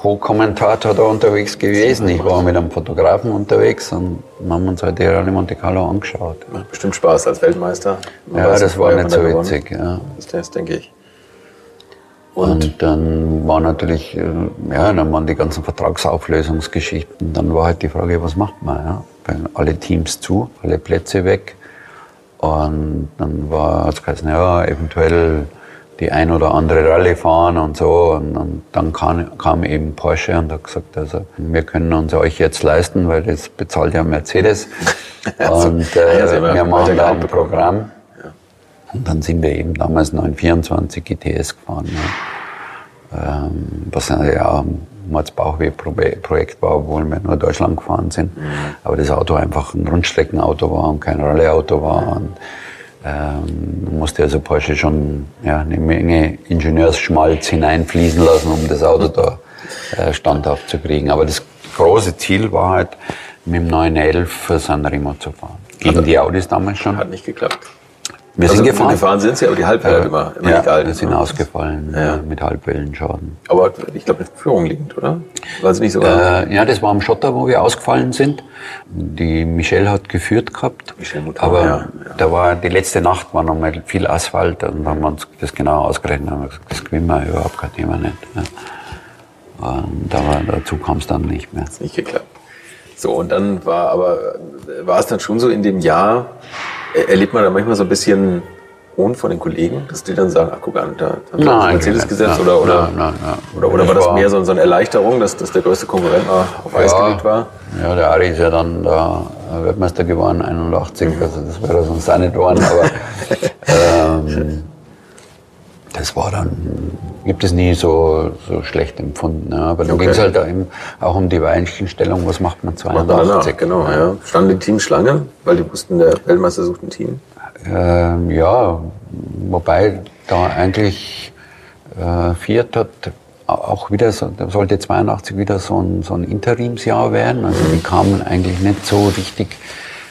Co-Kommentator da unterwegs gewesen. Ich war mit einem Fotografen unterwegs und wir haben uns halt die Rallye Monte Carlo angeschaut. Macht bestimmt Spaß als Weltmeister. Man Ja, weiß das war nicht so gewonnen. witzig. Ja. Das, das denke ich. Und dann war natürlich, äh, ja, dann waren die ganzen Vertragsauflösungsgeschichten. Dann war halt die Frage, was macht man? Ja? Alle Teams zu, alle Plätze weg. Und dann war es geheißen, ja, eventuell die ein oder andere Rallye fahren und so. Und, und dann kam, kam eben Porsche und hat gesagt, also wir können uns euch jetzt leisten, weil das bezahlt ja Mercedes. Also, und ah ja, äh, ja wir machen da ein. Programm. Und dann sind wir eben damals 924 GTS gefahren. Ja. Ähm, was ja ein Mordsbauchweh-Projekt war, obwohl wir nur Deutschland gefahren sind. Aber das Auto einfach ein Rundstreckenauto war und kein Rallye-Auto war. Und, ähm, musste also Porsche schon ja, eine Menge Ingenieursschmalz hineinfließen lassen, um das Auto da äh, standhaft zu kriegen. Aber das große Ziel war halt, mit dem 911 für Sanremo zu fahren. Gegen die Audis damals schon. Hat nicht geklappt. Wir Also, sind gefahren. Gefahren sind sie, aber die Halbwelle hat immer, immer ja, nicht gehalten. wir sind ne? ausgefallen Ja. mit Halbwellenschaden. Aber ich glaube, mit Führung liegend, oder? War es nicht sogar? Äh, ja, das war am Schotter, wo wir ausgefallen sind. Die Michelle hat geführt gehabt. Michelle Mouton, aber ja, ja. da war die letzte Nacht war noch mal viel Asphalt und dann haben wir uns das genau ausgerechnet und haben gesagt, das gewinnen wir überhaupt kein Thema nicht. Und aber dazu kam es dann nicht mehr. Hat nicht geklappt. So, und dann war aber, war es dann schon so in dem Jahr, erlebt man da manchmal so ein bisschen Hohn von den Kollegen, dass die dann sagen, ach guck an, da haben wir das Mercedes nein, gesetzt nein, oder, oder, nein, nein, nein. oder, oder war das mehr so, so eine Erleichterung, dass, dass der größte Konkurrent mal auf Eis gelegt war? Ja, der Ari ist ja dann da Weltmeister geworden, 81, also das wäre sonst auch nicht geworden, aber ähm, das war dann, gibt es nie so, so schlecht empfunden. Ja. Aber dann Okay. ging es halt da eben auch um die Weichenstellung, was macht man Macht man danach, 82? genau, ja. Standen die Teams Schlange, weil die wussten, der Weltmeister sucht ein Team. Ähm, ja, wobei da eigentlich äh, Fiat hat auch wieder, so, da sollte 82 wieder so ein, so ein Interimsjahr werden. Also die kamen eigentlich nicht so richtig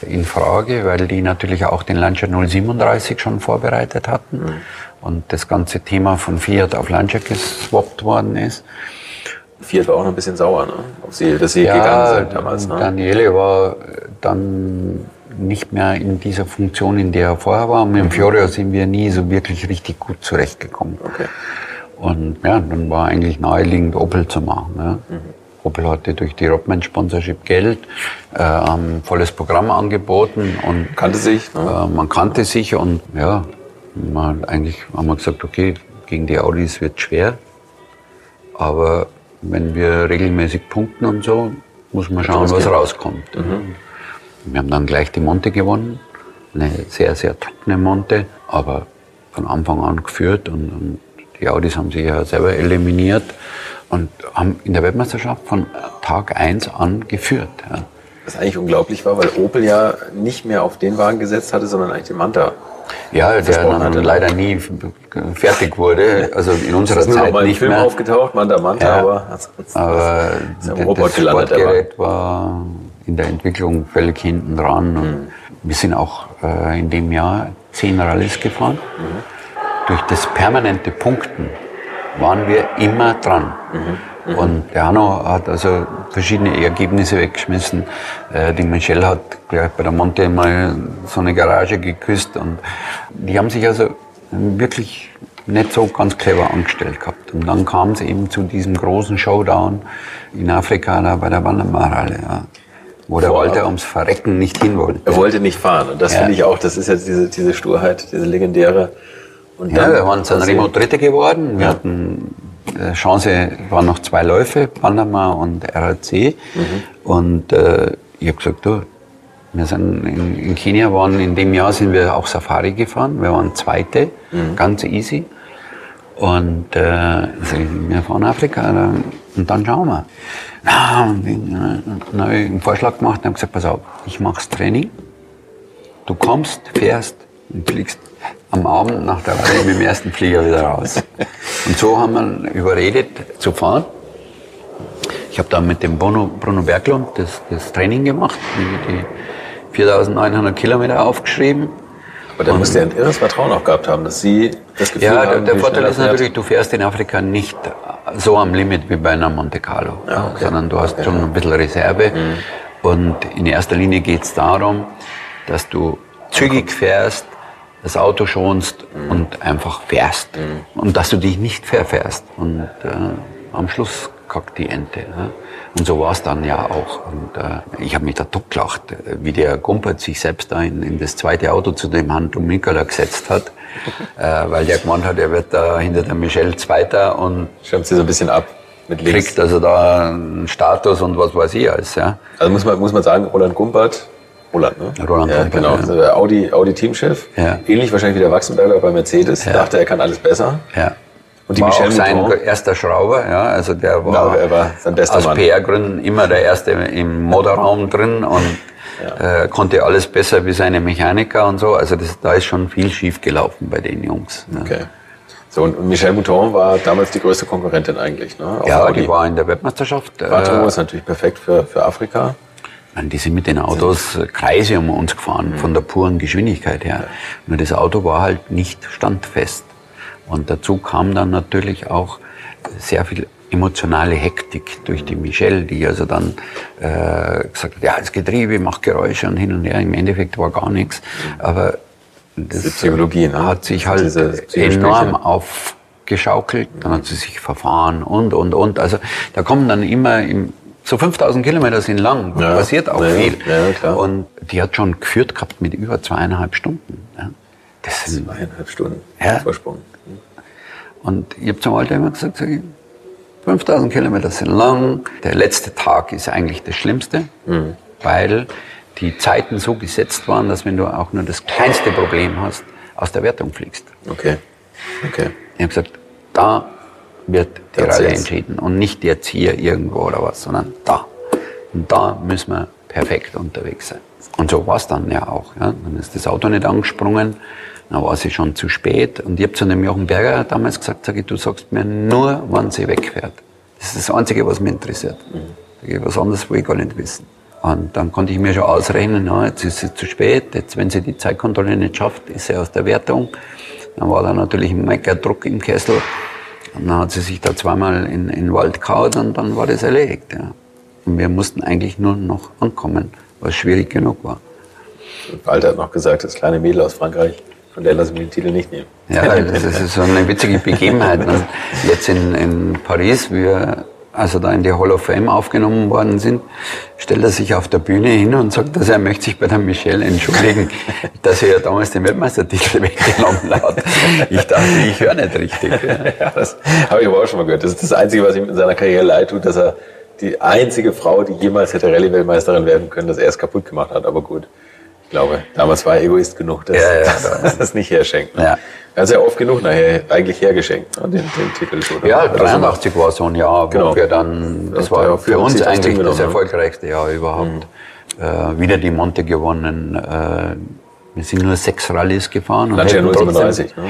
in Frage, weil die natürlich auch den Lancia 037 schon vorbereitet hatten und das ganze Thema von Fiat auf Lancia geswappt worden ist. Fiat war auch noch ein bisschen sauer, ne? Ob sie, dass sie gegangen sind damals, ne? Daniele war dann nicht mehr in dieser Funktion, in der er vorher war. Mit dem Fiorio sind wir nie so wirklich richtig gut zurechtgekommen. Okay. Und ja, dann war eigentlich naheliegend, Opel zu machen. Ja. Opel hatte durch die Rodman-Sponsorship Geld, äh, volles Programm angeboten und Kannte sich, ne? äh, man kannte sich und ja, man eigentlich haben wir gesagt, okay, gegen die Audis wird schwer, aber wenn wir regelmäßig punkten und so, muss man schauen, was rauskommt. Wir haben dann gleich die Monte gewonnen eine sehr, sehr trockene Monte, aber von Anfang an geführt und, und die Audis haben sich ja selber eliminiert und haben in der Weltmeisterschaft von Tag 1 an geführt. Ja. Was eigentlich unglaublich war, weil Opel ja nicht mehr auf den Wagen gesetzt hatte, sondern eigentlich den Manta. Ja, der dann hatte. leider nie fertig wurde. Also in unserer ist Zeit mal nicht Film mehr. aufgetaucht, Manta Manta, Ja. aber, Aber ist ja im das Robot gelandet, Sportgerät war in der Entwicklung völlig hinten dran. Und Mhm. wir sind auch äh, in dem Jahr zehn Rallyes gefahren. Mhm. Durch das permanente Punkten waren wir immer dran. Mhm. Und der Hanno hat also verschiedene Ergebnisse weggeschmissen. Äh, die Michelle hat gleich bei der Monte mal so eine Garage geküsst. Und die haben sich also wirklich nicht so ganz clever angestellt gehabt. Und dann kam es eben zu diesem großen Showdown in Afrika da bei der Wandermarale, ja, wo der. Walter ums Verrecken nicht hin wollte. er wollte nicht fahren. Und das Ja. finde ich auch, das ist jetzt diese, diese Sturheit, diese legendäre. Und Ja, wir waren Sanremo Dritte geworden. Wir hatten äh, Chance, waren noch zwei Läufe, Panama und RAC. Und äh, ich habe gesagt, du, wir sind in, in Kenia waren, in dem Jahr sind wir auch Safari gefahren. Wir waren Zweite, ganz easy. Und äh, wir fahren Afrika da, und dann schauen wir. Na, und ich- dann habe ich einen Vorschlag gemacht und habe gesagt, pass auf, ich mache Training. Du kommst, fährst und fliegst am Abend nach der Rallye mit dem ersten Flieger wieder raus. Und so haben wir überredet zu fahren. Ich habe dann mit dem Bruno, Bruno Berglund das, das Training gemacht, die, die 4900 Kilometer aufgeschrieben. Aber da musste er ein irres Vertrauen auch gehabt haben, dass Sie das Gefühl Ja, der, haben, der wie Vorteil ist natürlich, du fährst in Afrika nicht so am Limit wie bei einer Monte Carlo, Ja, okay. sondern du hast Okay, schon ja. ein bisschen Reserve. Und in erster Linie geht es darum, dass du zügig fährst, das Auto schonst und einfach fährst. Und dass du dich nicht verfährst. Und äh, am Schluss kackt die Ente. Ja? Und so war es dann ja auch. Und äh, ich habe mich da totgelacht, äh, wie der Gumpert sich selbst da in, in das zweite Auto zu dem Hand um Mikola gesetzt hat, äh, weil der gemeint hat, er wird da hinter der Michelle Zweiter und Schirmt Sie so ein bisschen ab mit links. kriegt also da einen Status und was weiß ich alles. Ja. Also muss man, muss man sagen, Roland Gumpert, Roland, ne? Roland ja, genau. ja. Also der Audi, Audi Teamchef. Ja. Ähnlich wahrscheinlich wie der Wachsenberger bei Mercedes. Ja. Dachte, er kann alles besser. Ja. Und die war Michelle auch sein Mouton? erster Schrauber, ja, also der war, Genau, er war sein bester aus. PR-Gründen immer der Erste im Motorraum drin und äh, konnte alles besser wie seine Mechaniker und so. Also das, da ist schon viel schief gelaufen bei den Jungs. Ne? Okay. So, und, und Michel Mouton war damals die größte Konkurrentin eigentlich, ne? Auf Ja, Audi. die war in der Weltmeisterschaft. Quattro Äh, ist natürlich perfekt für, für Afrika. Man, die sind mit den Autos äh, Kreise um uns gefahren, von der puren Geschwindigkeit her. Nur das Auto war halt nicht standfest. Und dazu kam dann natürlich auch sehr viel emotionale Hektik durch die Michelle, die also dann äh, gesagt hat, ja, das Getriebe macht Geräusche und hin und her. Im Endeffekt war gar nichts. Aber das Psychologie, ne? hat sich halt enorm aufgeschaukelt. Dann hat sie sich verfahren und, und, und. Also da kommen dann immer im, so 5000 Kilometer sind lang, Ja, passiert auch ja, viel. ja. Und die hat schon geführt gehabt mit über zweieinhalb Stunden. Das sind, Zweieinhalb Stunden Ja. Vorsprung. und ich habe zum Alter immer gesagt, sag ich, 5000 Kilometer sind lang. Der letzte Tag ist eigentlich das Schlimmste, Mhm. weil die Zeiten so gesetzt waren, dass wenn du auch nur das kleinste Problem hast, aus der Wertung fliegst. Okay. Okay. Ich habe gesagt, da wird die zählt's. entschieden und nicht jetzt hier irgendwo oder was, sondern da. Und da müssen wir perfekt unterwegs sein. Und so war es dann ja auch. Ja. Dann ist das Auto nicht angesprungen, dann war sie schon zu spät. Und ich habe zu dem Jochen Berger damals gesagt, sag ich, du sagst mir nur, wann sie wegfährt. Das ist das Einzige, was mich interessiert. Ich, was anderes will ich gar nicht wissen. Und dann konnte ich mir schon ausrechnen, ja, jetzt ist sie zu spät, jetzt, wenn sie die Zeitkontrolle nicht schafft, ist sie aus der Wertung. Dann war da natürlich ein Mecker Druck im Kessel. Und dann hat sie sich da zweimal in, in den Wald gehauen und dann war das erledigt. Ja. Und wir mussten eigentlich nur noch ankommen, was schwierig genug war. Walter hat noch gesagt, das kleine Mädel aus Frankreich, von der lassen wir den Titel nicht nehmen. Ja, das ist so eine witzige Begebenheit. Ne? Jetzt in, in Paris, wir also da in die Hall of Fame aufgenommen worden sind, stellt er sich auf der Bühne hin und sagt, dass er möchte sich bei der Michelle entschuldigen, dass er ja damals den Weltmeistertitel weggenommen hat. Ich dachte, ich höre nicht richtig. Ja, das habe ich aber auch schon mal gehört. Das ist das Einzige, was ihm in seiner Karriere leid tut, dass er die einzige Frau, die jemals hätte Rallye-Weltmeisterin werden können, dass er es kaputt gemacht hat. Aber gut, Ich glaube, damals war er Egoist genug, dass Ja, ja, dass das nicht herschenkt. Ne? Ja. Er hat ja oft genug nachher eigentlich hergeschenkt, ne? den, den Titel. Oder? Ja, Oder so. 83 war so ein Jahr, Genau. wo wir dann, das Das war für uns 50 eigentlich das ne? erfolgreichste Jahr überhaupt. Äh, wieder die Monte gewonnen. Äh, wir sind nur sechs Rallyes gefahren und hätten 037, trotzdem, ne?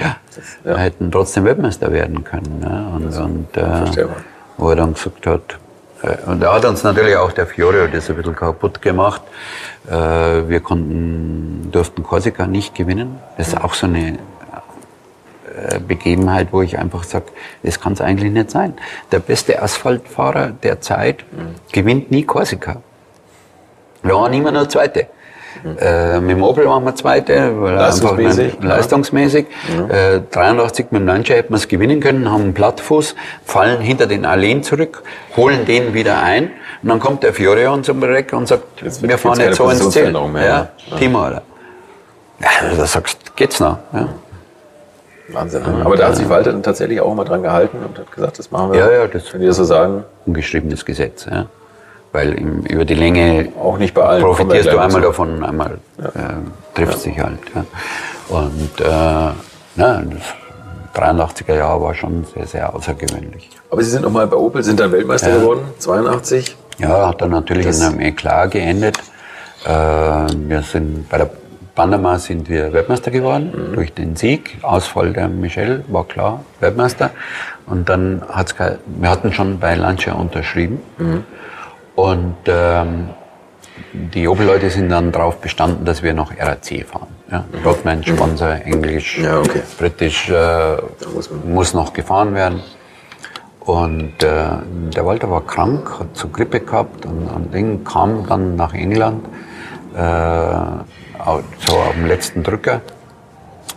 ja, ja. hätten trotzdem Weltmeister werden können. Ne? Und, und äh, wo er dann gesagt hat, und da hat uns natürlich auch der Fiorio das ein bisschen kaputt gemacht. Äh, wir konnten, durften Korsika nicht gewinnen. Das ist auch so eine äh, Begebenheit, wo ich einfach sage, das kann es eigentlich nicht sein. Der beste Asphaltfahrer der Zeit gewinnt nie Korsika. Wir waren immer nur Zweite. Äh, mit dem Opel waren wir Zweite, weil er einfach Leistungsmäßig, nicht- leistungsmäßig. Äh, 83 mit dem Lancia hätten wir es gewinnen können, haben einen Plattfuß, fallen hinter den Alleen zurück, holen den wieder ein und dann kommt der Fiorio uns um die Ecke und sagt, Jetzt wir fahren jetzt so ins Ziel. Mehr, Ja, ne? Timo, Alter. Ja, da sagst du, geht's noch? Ja. Wahnsinn. Ne? Aber da hat sich Walter dann tatsächlich auch mal dran gehalten und hat gesagt, das machen wir. Ja, ja, das- Wenn die das so sagen, ungeschriebenes Gesetz. Ja. Weil im, über die Länge Auch nicht bei allen. Profitierst du einmal dazu. davon, einmal äh, trifft sich halt. Ja. Und äh, na, das 83er Jahr war schon sehr, sehr außergewöhnlich. aber Sie sind nochmal bei Opel, sind dann Weltmeister Ja. geworden, 82. Ja, hat dann natürlich Das- in einem Eklat geendet. Äh, wir sind bei der Panama sind wir Weltmeister geworden durch den Sieg. Ausfall der Michel war klar, Weltmeister. Und dann hat's ge- wir hatten schon bei Lancia unterschrieben. Und ähm, die Opel-Leute sind dann darauf bestanden, dass wir noch RAC fahren. Ja? Rodman, Sponsor, Englisch, Ja, okay. Britisch, äh, muss muss, noch gefahren werden. Und äh, der Walter war krank, hat so Grippe gehabt und, und Ding, kam dann nach England, äh, so auf dem letzten Drücker.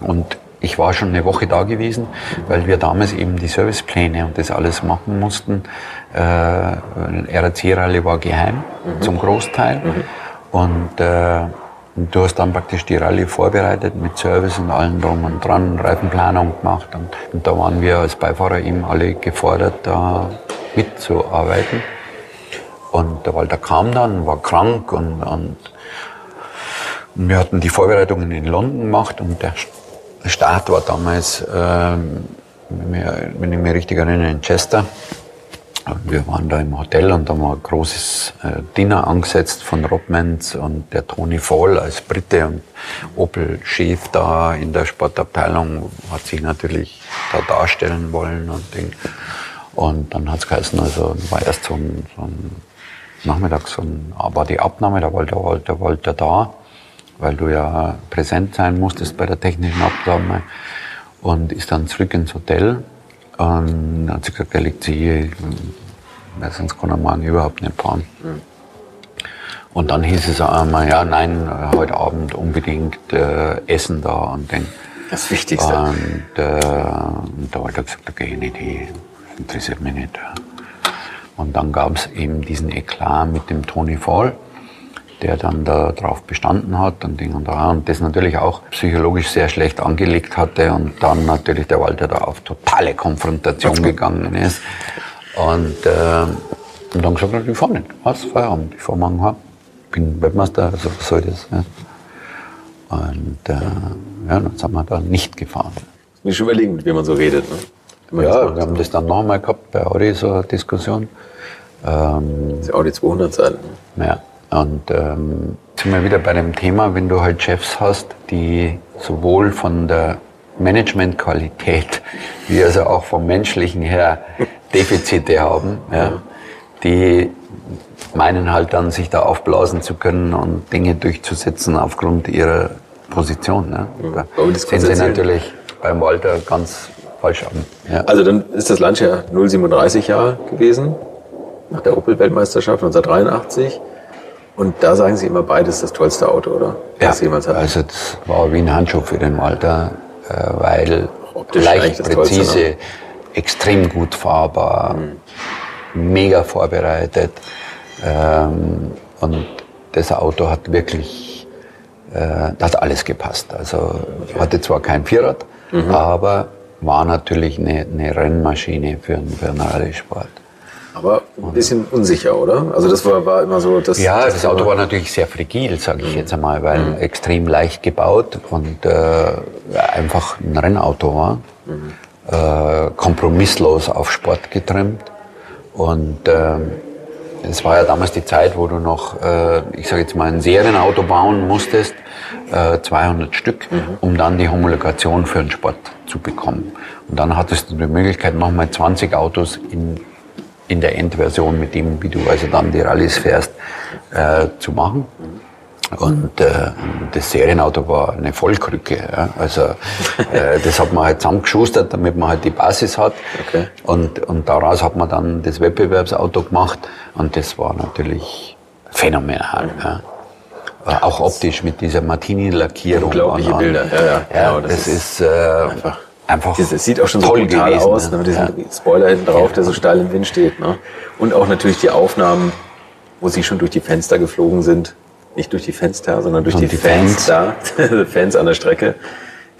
Und ich war schon eine Woche da gewesen, weil wir damals eben die Servicepläne und das alles machen mussten. Äh, RAC-Rallye war geheim zum Großteil. Und äh, du hast dann praktisch die Rallye vorbereitet mit Service und allem drum und dran, Reifenplanung gemacht. Und, und da waren wir als Beifahrer eben alle gefordert, da mitzuarbeiten. Und der Walter kam dann, war krank und, und und wir hatten die Vorbereitungen in London gemacht und der Start war damals, ähm, wenn, ich mich richtig erinnere, in Chester. Wir waren da im Hotel und da war ein großes äh, Dinner angesetzt von Robmans und der Tony Fall als Brite und Opel-Chef da in der Sportabteilung hat sich natürlich da darstellen wollen und Ding. Und dann hat es geheißen, also war erst so ein, so ein Nachmittag so ein, war die Abnahme, da wollte Walter, Walter da, weil du ja präsent sein musstest bei der technischen Abnahme und ist dann zurück ins Hotel und hat sie gesagt, er liegt sie hier, weil sonst kann er morgen überhaupt nicht fahren. Und dann hieß es einmal, ja, nein, heute Abend unbedingt äh, Essen da und den. Das Wichtigste. Und, äh, und da hat er gesagt, da gehe ich nicht hin, interessiert mich nicht. Und dann gab es eben diesen Eklat mit dem Tony Fall, der dann da drauf bestanden hat und Ding und da und das natürlich auch psychologisch sehr schlecht angelegt hatte und dann natürlich der Walter da auf totale Konfrontation gegangen ist. Und, äh, und dann gesagt hat, ich fahr nicht, was, Feierabend, ich fahr morgen heim. Ich bin Weltmeister, also was soll das? Ja. Und äh, ja, dann sind wir da nicht gefahren. Mir schon überlegen, wie man so redet. Ne? Man Ja, macht. wir haben das dann nochmal gehabt bei Audi, so eine Diskussion. Ähm, Das ist die 200 sein. ja, und ähm, sind wir wieder bei dem Thema, wenn du halt Chefs hast, die sowohl von der Managementqualität wie also auch vom menschlichen her Defizite haben, ja, die meinen halt dann, sich da aufblasen zu können und Dinge durchzusetzen aufgrund ihrer Position. Ne? Da aber das sehen sie natürlich beim Walter ganz falsch an. Ja. Also dann ist das Lancia 037 Jahre gewesen, nach der Opel-Weltmeisterschaft 1983. Und da sagen Sie immer, beides das tollste Auto, oder? Ja, Das jemals hatten. also das war wie ein Handschuh für den Walter, äh, weil leicht das Tollste, präzise, ne? extrem gut fahrbar, mega vorbereitet. Ähm, und das Auto hat wirklich, äh, da hat alles gepasst. Also hatte zwar kein Vierrad, Mhm. aber war natürlich eine, eine Rennmaschine für, einen- für einen Rallye-Sport. Aber ein bisschen unsicher, oder? Also das war, war immer so... Das, ja, das, das Auto war natürlich sehr fragil, sage ich jetzt einmal, weil mhm. extrem leicht gebaut und äh, einfach ein Rennauto war. Mhm. Äh, kompromisslos auf Sport getrimmt. Und äh, es war ja damals die Zeit, wo du noch, äh, ich sage jetzt mal, ein Serienauto bauen musstest, äh, 200 Stück, mhm. um dann die Homologation für den Sport zu bekommen. Und dann hattest du die Möglichkeit, nochmal 20 Autos in in der Endversion mit dem, wie du also dann die Rallyes fährst, äh, zu machen. Und äh, das Serienauto war eine Vollkrücke. Ja. Also äh, das hat man halt zusammengeschustert, damit man halt die Basis hat. Okay. Und, und daraus hat man dann das Wettbewerbsauto gemacht. Und das war natürlich phänomenal. Ja. Äh, auch optisch mit dieser Martini-Lackierung. Unglaubliche Bilder. Ja, ja. ja, genau, das, das, ist, ist äh, einfach einfach. Es sieht auch schon so brutal gewesen, aus, ne? mit diesem ja. Spoiler hinten drauf, der so steil im Wind steht. Ne? Und auch natürlich die Aufnahmen, wo sie schon durch die Fenster geflogen sind. Nicht durch die Fenster, sondern durch die, die, Fans, da, Fans an der Strecke,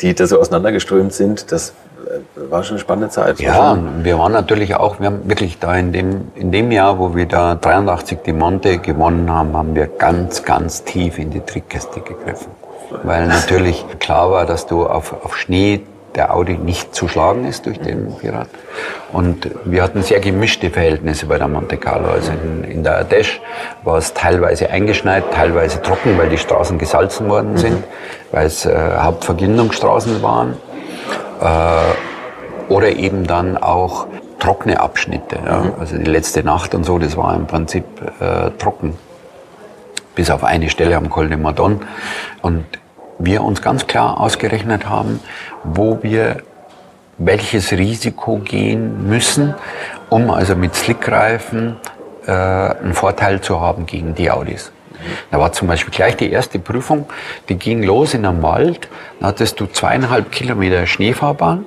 die da so auseinandergeströmt sind. Das äh, war schon eine spannende Zeit. Ja, und wir waren natürlich auch, wir haben wirklich da in dem, in dem Jahr, wo wir da 83 die Monte gewonnen haben, haben wir ganz, ganz tief in die Trickkiste gegriffen. Weil natürlich klar war, dass du auf, auf Schnee der Audi nicht zu schlagen ist durch den Pirat. Und wir hatten sehr gemischte Verhältnisse bei der Monte Carlo. Also in, in der Ardèche war es teilweise eingeschneit, teilweise trocken, weil die Straßen gesalzen worden sind, mhm. weil es äh, Hauptvergindungsstraßen waren. Äh, oder eben dann auch trockene Abschnitte. Ja. Mhm. Also die letzte Nacht und so, das war im Prinzip äh, trocken. Bis auf eine Stelle am Col de Madon. Und wir uns ganz klar ausgerechnet haben, wo wir welches Risiko gehen müssen, um also mit Slickreifen äh, einen Vorteil zu haben gegen die Audis. Da war zum Beispiel gleich die erste Prüfung, die ging los in einem Wald, da hattest du zweieinhalb Kilometer Schneefahrbahn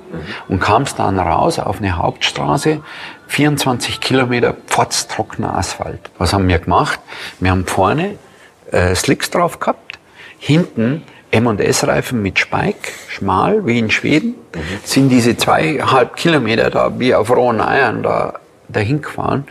und kamst dann raus auf eine Hauptstraße, 24 Kilometer pfotztrockener Asphalt. Was haben wir gemacht? Wir haben vorne äh, Slicks drauf gehabt, hinten M&S-Reifen mit Spike, schmal, wie in Schweden, mhm. sind diese zweieinhalb Kilometer da wie auf rohen Eiern da dahin gefahren.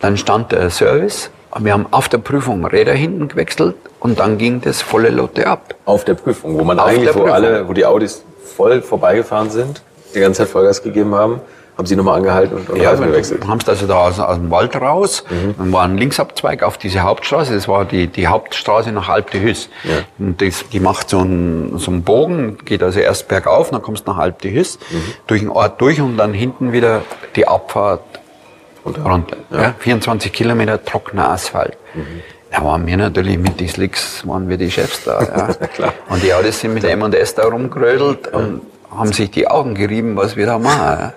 Dann stand der Service. Wir haben auf der Prüfung Räder hinten gewechselt und dann ging das volle Lotte ab. Auf der Prüfung, wo man auf eigentlich, wo alle, wo die Audis voll vorbeigefahren sind, die ganze Zeit Vollgas gegeben haben haben Sie nochmal angehalten und, und ja, Reifen gewechselt? Haben es also da aus, aus, dem Wald raus. Mhm. Dann war ein Linksabzweig auf diese Hauptstraße. Das war die, die Hauptstraße nach Alp de Hüs. Ja. Und das, die macht so einen, so einen Bogen, geht also erst bergauf, dann kommst du nach Alp de Hüs, mhm. durch den Ort durch und dann hinten wieder die Abfahrt runter. runter ja. Ja, 24 Kilometer trockener Asphalt. Mhm. Da waren wir natürlich mit den Slicks, waren wir die Chefs da. Ja. Klar. Und die Autos sind mit M&S da rumgerödelt und haben sich die Augen gerieben, was wir da machen.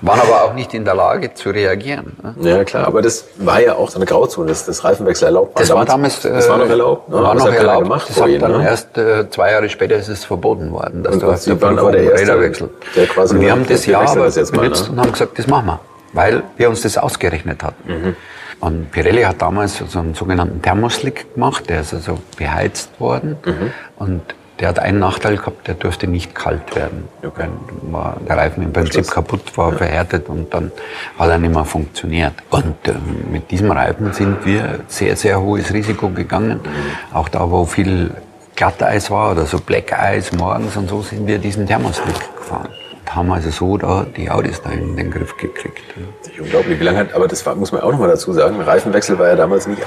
Waren aber auch nicht in der Lage zu reagieren. Ja, klar, aber das war ja auch so eine Grauzone, das, das Reifenwechsel erlaubt war. Das war damals, das war noch äh, erlaubt. Ne? War das noch erlaubt. Gemacht das hat dann ne? erst äh, zwei Jahre später ist es verboten worden, dass und, waren aber der erste, wechselt. Der quasi und wir haben das Jahr aber benutzt ne? und haben gesagt, das machen wir, weil wir uns das ausgerechnet hatten. Mhm. Und Pirelli hat damals so einen sogenannten Thermoslick gemacht, der ist also beheizt worden. Mhm. Und der hat einen Nachteil gehabt, der durfte nicht kalt werden. Okay. War der Reifen im Prinzip Schluss. kaputt, war ja. verhärtet und dann hat er nicht mehr funktioniert. Und äh, mit diesem Reifen sind wir sehr, sehr hohes Risiko gegangen. Mhm. Auch da, wo viel Glatteis war oder so Black Eis morgens und so, sind wir diesen Thermoslick gefahren. Haben also so da die Audis da in den Griff gekriegt. Ist unglaublich, wie lange hat, aber das war, muss man auch noch mal dazu sagen, Reifenwechsel war ja damals nicht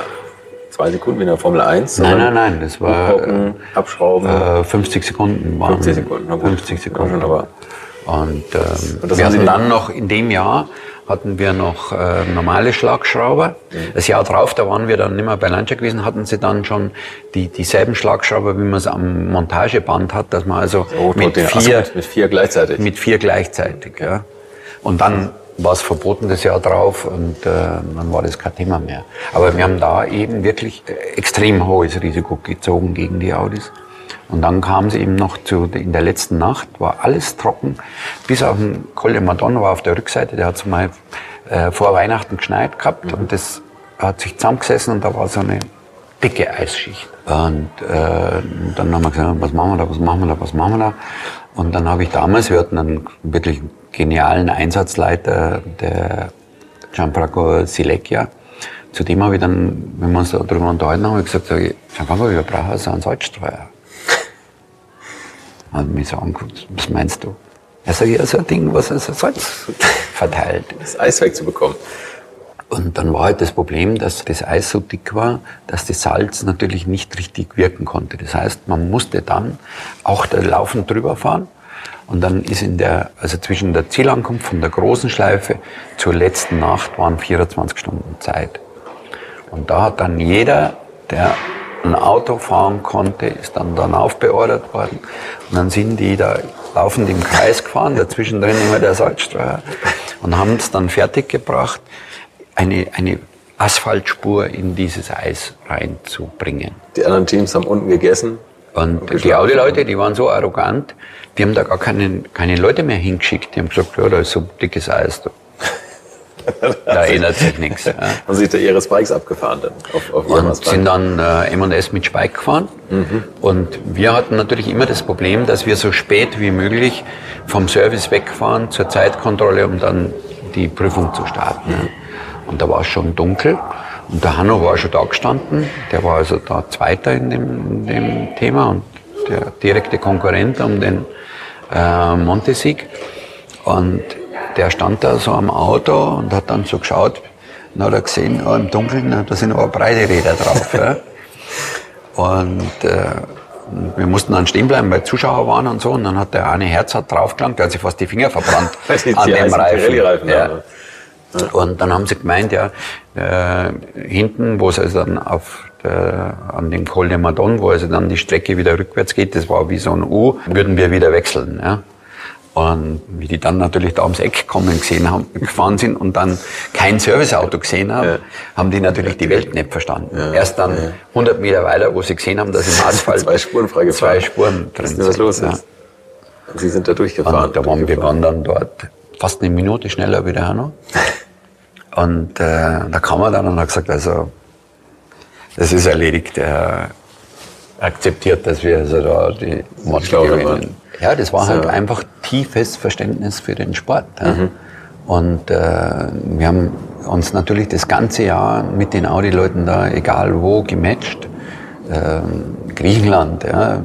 zwei Sekunden wie in der Formel 1? Nein, nein, nein, das war Hocken, Abschrauben. Äh, 50 Sekunden waren 50 Sekunden, okay. 50 Sekunden. aber und, ähm, und wir hatten dann noch in dem Jahr hatten wir noch äh, normale Schlagschrauber. Mhm. Das Jahr drauf, da waren wir dann nicht mehr bei Lancia gewesen, hatten sie dann schon die, dieselben Schlagschrauber, wie man es am Montageband hat, dass man also oh, mit, vier, also mit vier gleichzeitig. Mit vier gleichzeitig, ja. Und dann war es verboten das Jahr drauf und äh, dann war das kein Thema mehr. Aber wir haben da eben wirklich äh, extrem hohes Risiko gezogen gegen die Audis. Und dann kam es eben noch zu, in der letzten Nacht war alles trocken, bis auf den Col de Madonna war auf der Rückseite, der hat es mal äh, vor Weihnachten geschneit gehabt mhm. und das hat sich zusammengesessen und da war so eine dicke Eisschicht. Und äh, dann haben wir gesagt, was machen wir da, was machen wir da, was machen wir da. Und dann habe ich damals, wir hatten einen wirklich genialen Einsatzleiter, der Gianfranco Silecchia. Zu dem habe ich dann, wenn wir uns darüber unterhalten haben, habe ich gesagt, sag ich, Gianfranco, wir brauchen so einen Salzstreuer. Hat mich so angeguckt, was meinst du? Er sagt, ja, so ein Ding, was also Salz verteilt. Das Eis wegzubekommen. Und dann war halt das Problem, dass das Eis so dick war, dass das Salz natürlich nicht richtig wirken konnte. Das heißt, man musste dann auch da laufend drüber fahren. Und dann ist in der, also zwischen der Zielankunft von der großen Schleife zur letzten Nacht waren 24 Stunden Zeit. Und da hat dann jeder, der ein Auto fahren konnte, ist dann dann aufbeordert worden. Und dann sind die da laufend im Kreis gefahren, dazwischen drin immer der Salzstreuer und haben es dann fertiggebracht, eine, eine Asphaltspur in dieses Eis reinzubringen. Die anderen Teams haben unten gegessen. Und die Audi-Leute, die waren so arrogant, die haben da gar keine, keine Leute mehr hingeschickt. Die haben gesagt, ja, da ist so dickes Eis. Da, da ändert sich nichts. Ja. Haben sich da ihre Spikes abgefahren dann? Auf, auf und sind dann äh, M&S mit Spike gefahren. Mhm. Und wir hatten natürlich immer das Problem, dass wir so spät wie möglich vom Service wegfahren zur Zeitkontrolle, um dann die Prüfung zu starten. Mhm. Und da war es schon dunkel. Und der Hanno war schon da gestanden. Der war also da Zweiter in dem, in dem Thema und der direkte Konkurrent um den äh, Montesieg. Und der stand da so am Auto und hat dann so geschaut. Dann hat er gesehen, oh, im Dunkeln, da sind aber breite Räder drauf. ja. Und äh, wir mussten dann stehen bleiben, weil Zuschauer waren und so. Und dann hat der eine Herz hat draufgelangt, der hat sich fast die Finger verbrannt an dem Reifen. Ja. Und dann haben sie gemeint, ja, äh, hinten, wo es also dann auf der, an dem Col de Madon, wo also dann die Strecke wieder rückwärts geht, das war wie so ein U, würden wir wieder wechseln. Ja. Und wie die dann natürlich da ums Eck kommen gesehen haben, gefahren sind und dann kein Serviceauto gesehen haben, ja. haben die natürlich die Welt nicht verstanden. Ja. Erst dann ja. 100 Meter weiter, wo sie gesehen haben, dass im Asphalt zwei Spuren freigefahren. Zwei Spuren drin sind. was los ist. Sie sind da durchgefahren. Und da waren wir waren dann dort fast eine Minute schneller wie der Hanno. Und äh, da kam er dann und hat gesagt, also das ist erledigt. Er akzeptiert, dass wir also da die Match gewinnen. Ja, das war so. halt einfach tiefes Verständnis für den Sport. Ja. Mhm. Und äh, wir haben uns natürlich das ganze Jahr mit den Audi-Leuten da, egal wo, gematcht. Ähm, Griechenland, ja,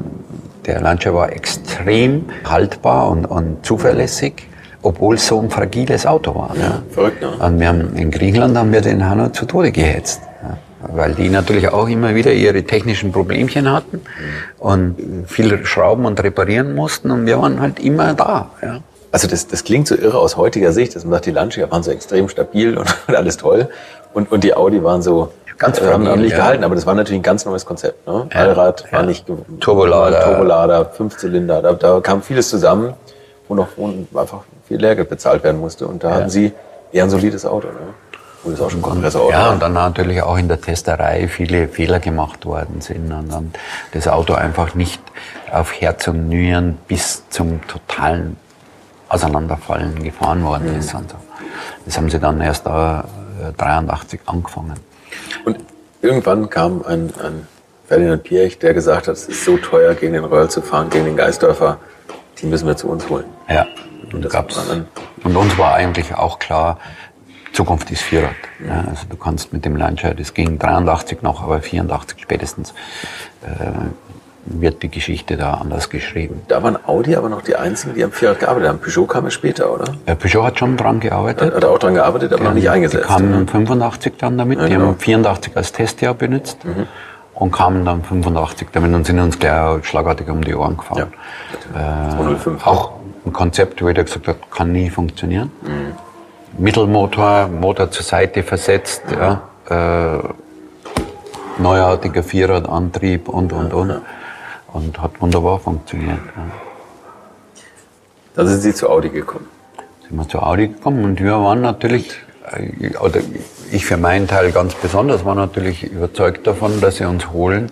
der Lancia war extrem haltbar und, und zuverlässig obwohl es so ein fragiles Auto war. Ja, ja. Verrückt, ne? Und wir haben, in Griechenland haben wir den Hanno zu Tode gehetzt. Ja. Weil die natürlich auch immer wieder ihre technischen Problemchen hatten mhm. und viel schrauben und reparieren mussten und wir waren halt immer da. Ja. Also das, das klingt so irre aus heutiger Sicht, dass man sagt, die Lancia waren so extrem stabil und, und alles toll und, und die Audi waren so ganz äh, haben nicht ja. gehalten, aber das war natürlich ein ganz neues Konzept. Ne? Ja, Allrad war nicht Turbolader, Turbolader, Fünfzylinder, da, da kam vieles zusammen, wo noch wo einfach viel Lehrgeld bezahlt werden musste. Und da ja. hatten sie eher ein solides Auto. Ne? Und das auch schon Kompressorauto. Ja, und dann natürlich auch in der Testerei viele Fehler gemacht worden sind und dann das Auto einfach nicht auf Herz und Nieren bis zum totalen Auseinanderfallen gefahren worden mhm. ist. Und so. Das haben sie dann erst da äh, 83 angefangen. Und irgendwann kam ein, ein Ferdinand Piech, der gesagt hat, es ist so teuer, gegen den Röll zu fahren, gegen den Geisdörfer, die müssen wir zu uns holen. Ja. Und, das gab's. und uns war eigentlich auch klar, Zukunft ist Vierrad. Ja, also du kannst mit dem Lancia, das ging 83 noch, aber 84 spätestens, äh, wird die Geschichte da anders geschrieben. Da waren Audi aber noch die einzigen, die am Vierrad gearbeitet haben. Peugeot kam ja später, oder? Ja, Peugeot hat schon dran gearbeitet. Hat auch dran gearbeitet, aber die noch nicht eingesetzt. Die kamen oder? 85 dann damit. Ja, genau. Die haben 84 als Testjahr benutzt. Mhm und kamen dann 85 damit und sind uns gleich schlagartig um die Ohren gefahren. Ja. Äh, 205. Auch ein Konzept, wo jeder gesagt hat, kann nie funktionieren. Mhm. Mittelmotor, Motor zur Seite versetzt, mhm. ja, äh, neuartiger Vierradantrieb und, und, und. Ja. Und hat wunderbar funktioniert. Ja. Da sind Sie zu Audi gekommen? Sind wir zu Audi gekommen und wir waren natürlich, äh, oder ich für meinen Teil ganz besonders, war natürlich überzeugt davon, dass sie uns holen,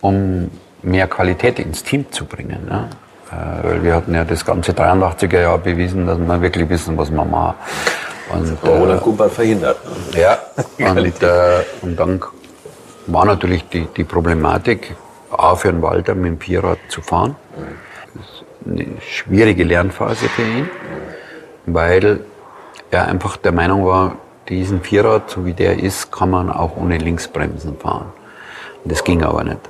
um mehr Qualität ins Team zu bringen. Ja. Äh, weil wir hatten ja das ganze 83er Jahr bewiesen, dass wir wirklich wissen, was wir machen. Und, Roland äh, Gumpert verhindert. Ja, und, äh, und dann war natürlich die, die Problematik, A für den Walter mit dem Vierrad zu fahren. Das ist eine schwierige Lernphase für ihn, weil er einfach der Meinung war, diesen Vierrad, so wie der ist, kann man auch ohne Linksbremsen fahren. Das ging aber nicht.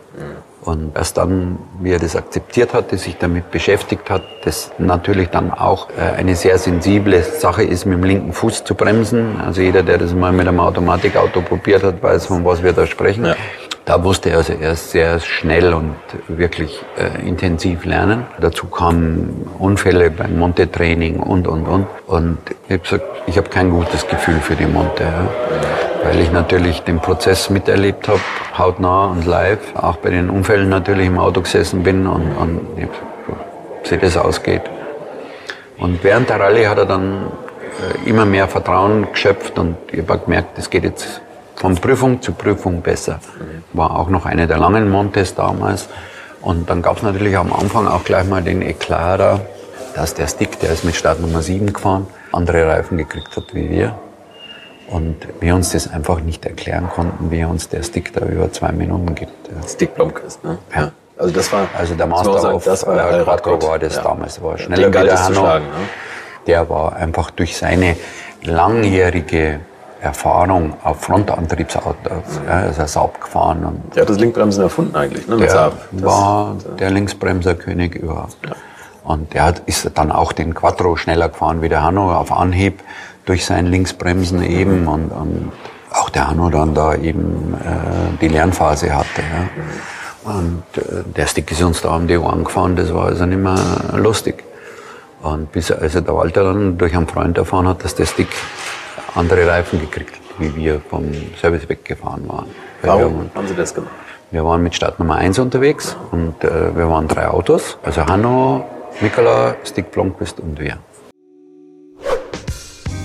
Und erst dann, wie er das akzeptiert hatte, sich damit beschäftigt hat, das natürlich dann auch äh, eine sehr sensible Sache ist, mit dem linken Fuß zu bremsen. Also jeder, der das mal mit einem Automatikauto probiert hat, weiß, von was wir da sprechen. Ja. Da musste er also erst sehr schnell und wirklich äh, intensiv lernen. Dazu kamen Unfälle beim Monte-Training und, und, und. Und ich habe gesagt, ich habe kein gutes Gefühl für die Monte. Ja weil ich natürlich den Prozess miterlebt habe, hautnah und live, auch bei den Unfällen natürlich im Auto gesessen bin und, und wie das ausgeht. Und während der Rallye hat er dann äh, immer mehr Vertrauen geschöpft und ich habe gemerkt, es geht jetzt von Prüfung zu Prüfung besser. War auch noch eine der langen Montes damals. Und dann gab es natürlich am Anfang auch gleich mal den Eklat da, dass der Stick, der ist mit Startnummer 7 gefahren, andere Reifen gekriegt hat wie wir. Und wir uns das einfach nicht erklären konnten, wie uns der Stick da über zwei Minuten gibt. Ja. Stick Blomqvist, ne? Ja. Also das war, also der Master sagen, of das war, äh, Quattro war das ja. damals, war schneller wie der Hanno. Schlagen, ne? Der war einfach durch seine langjährige Erfahrung auf Frontantriebsautos, mhm. ja, ist er Saab gefahren. Und der hat das Linkbremsen erfunden eigentlich, ne? Der Saab. war der Linksbremserkönig überhaupt. Ja. Und der hat, ist dann auch den Quattro schneller gefahren wie der Hanno auf Anhieb durch sein Linksbremsen eben und, und auch der Hanno dann da eben äh, die Lernphase hatte. Ja. Und äh, der Stick ist uns da um die Ohren gefahren, das war also nicht mehr lustig. Und bis also der Walter dann durch einen Freund erfahren hat, dass der Stick andere Reifen gekriegt wie wir vom Service weggefahren waren. Warum haben Sie das gemacht? Wir waren mit Start Nummer 1 unterwegs und äh, wir waren drei Autos, also Hanno, Mikola, Stick Blomqvist und wir.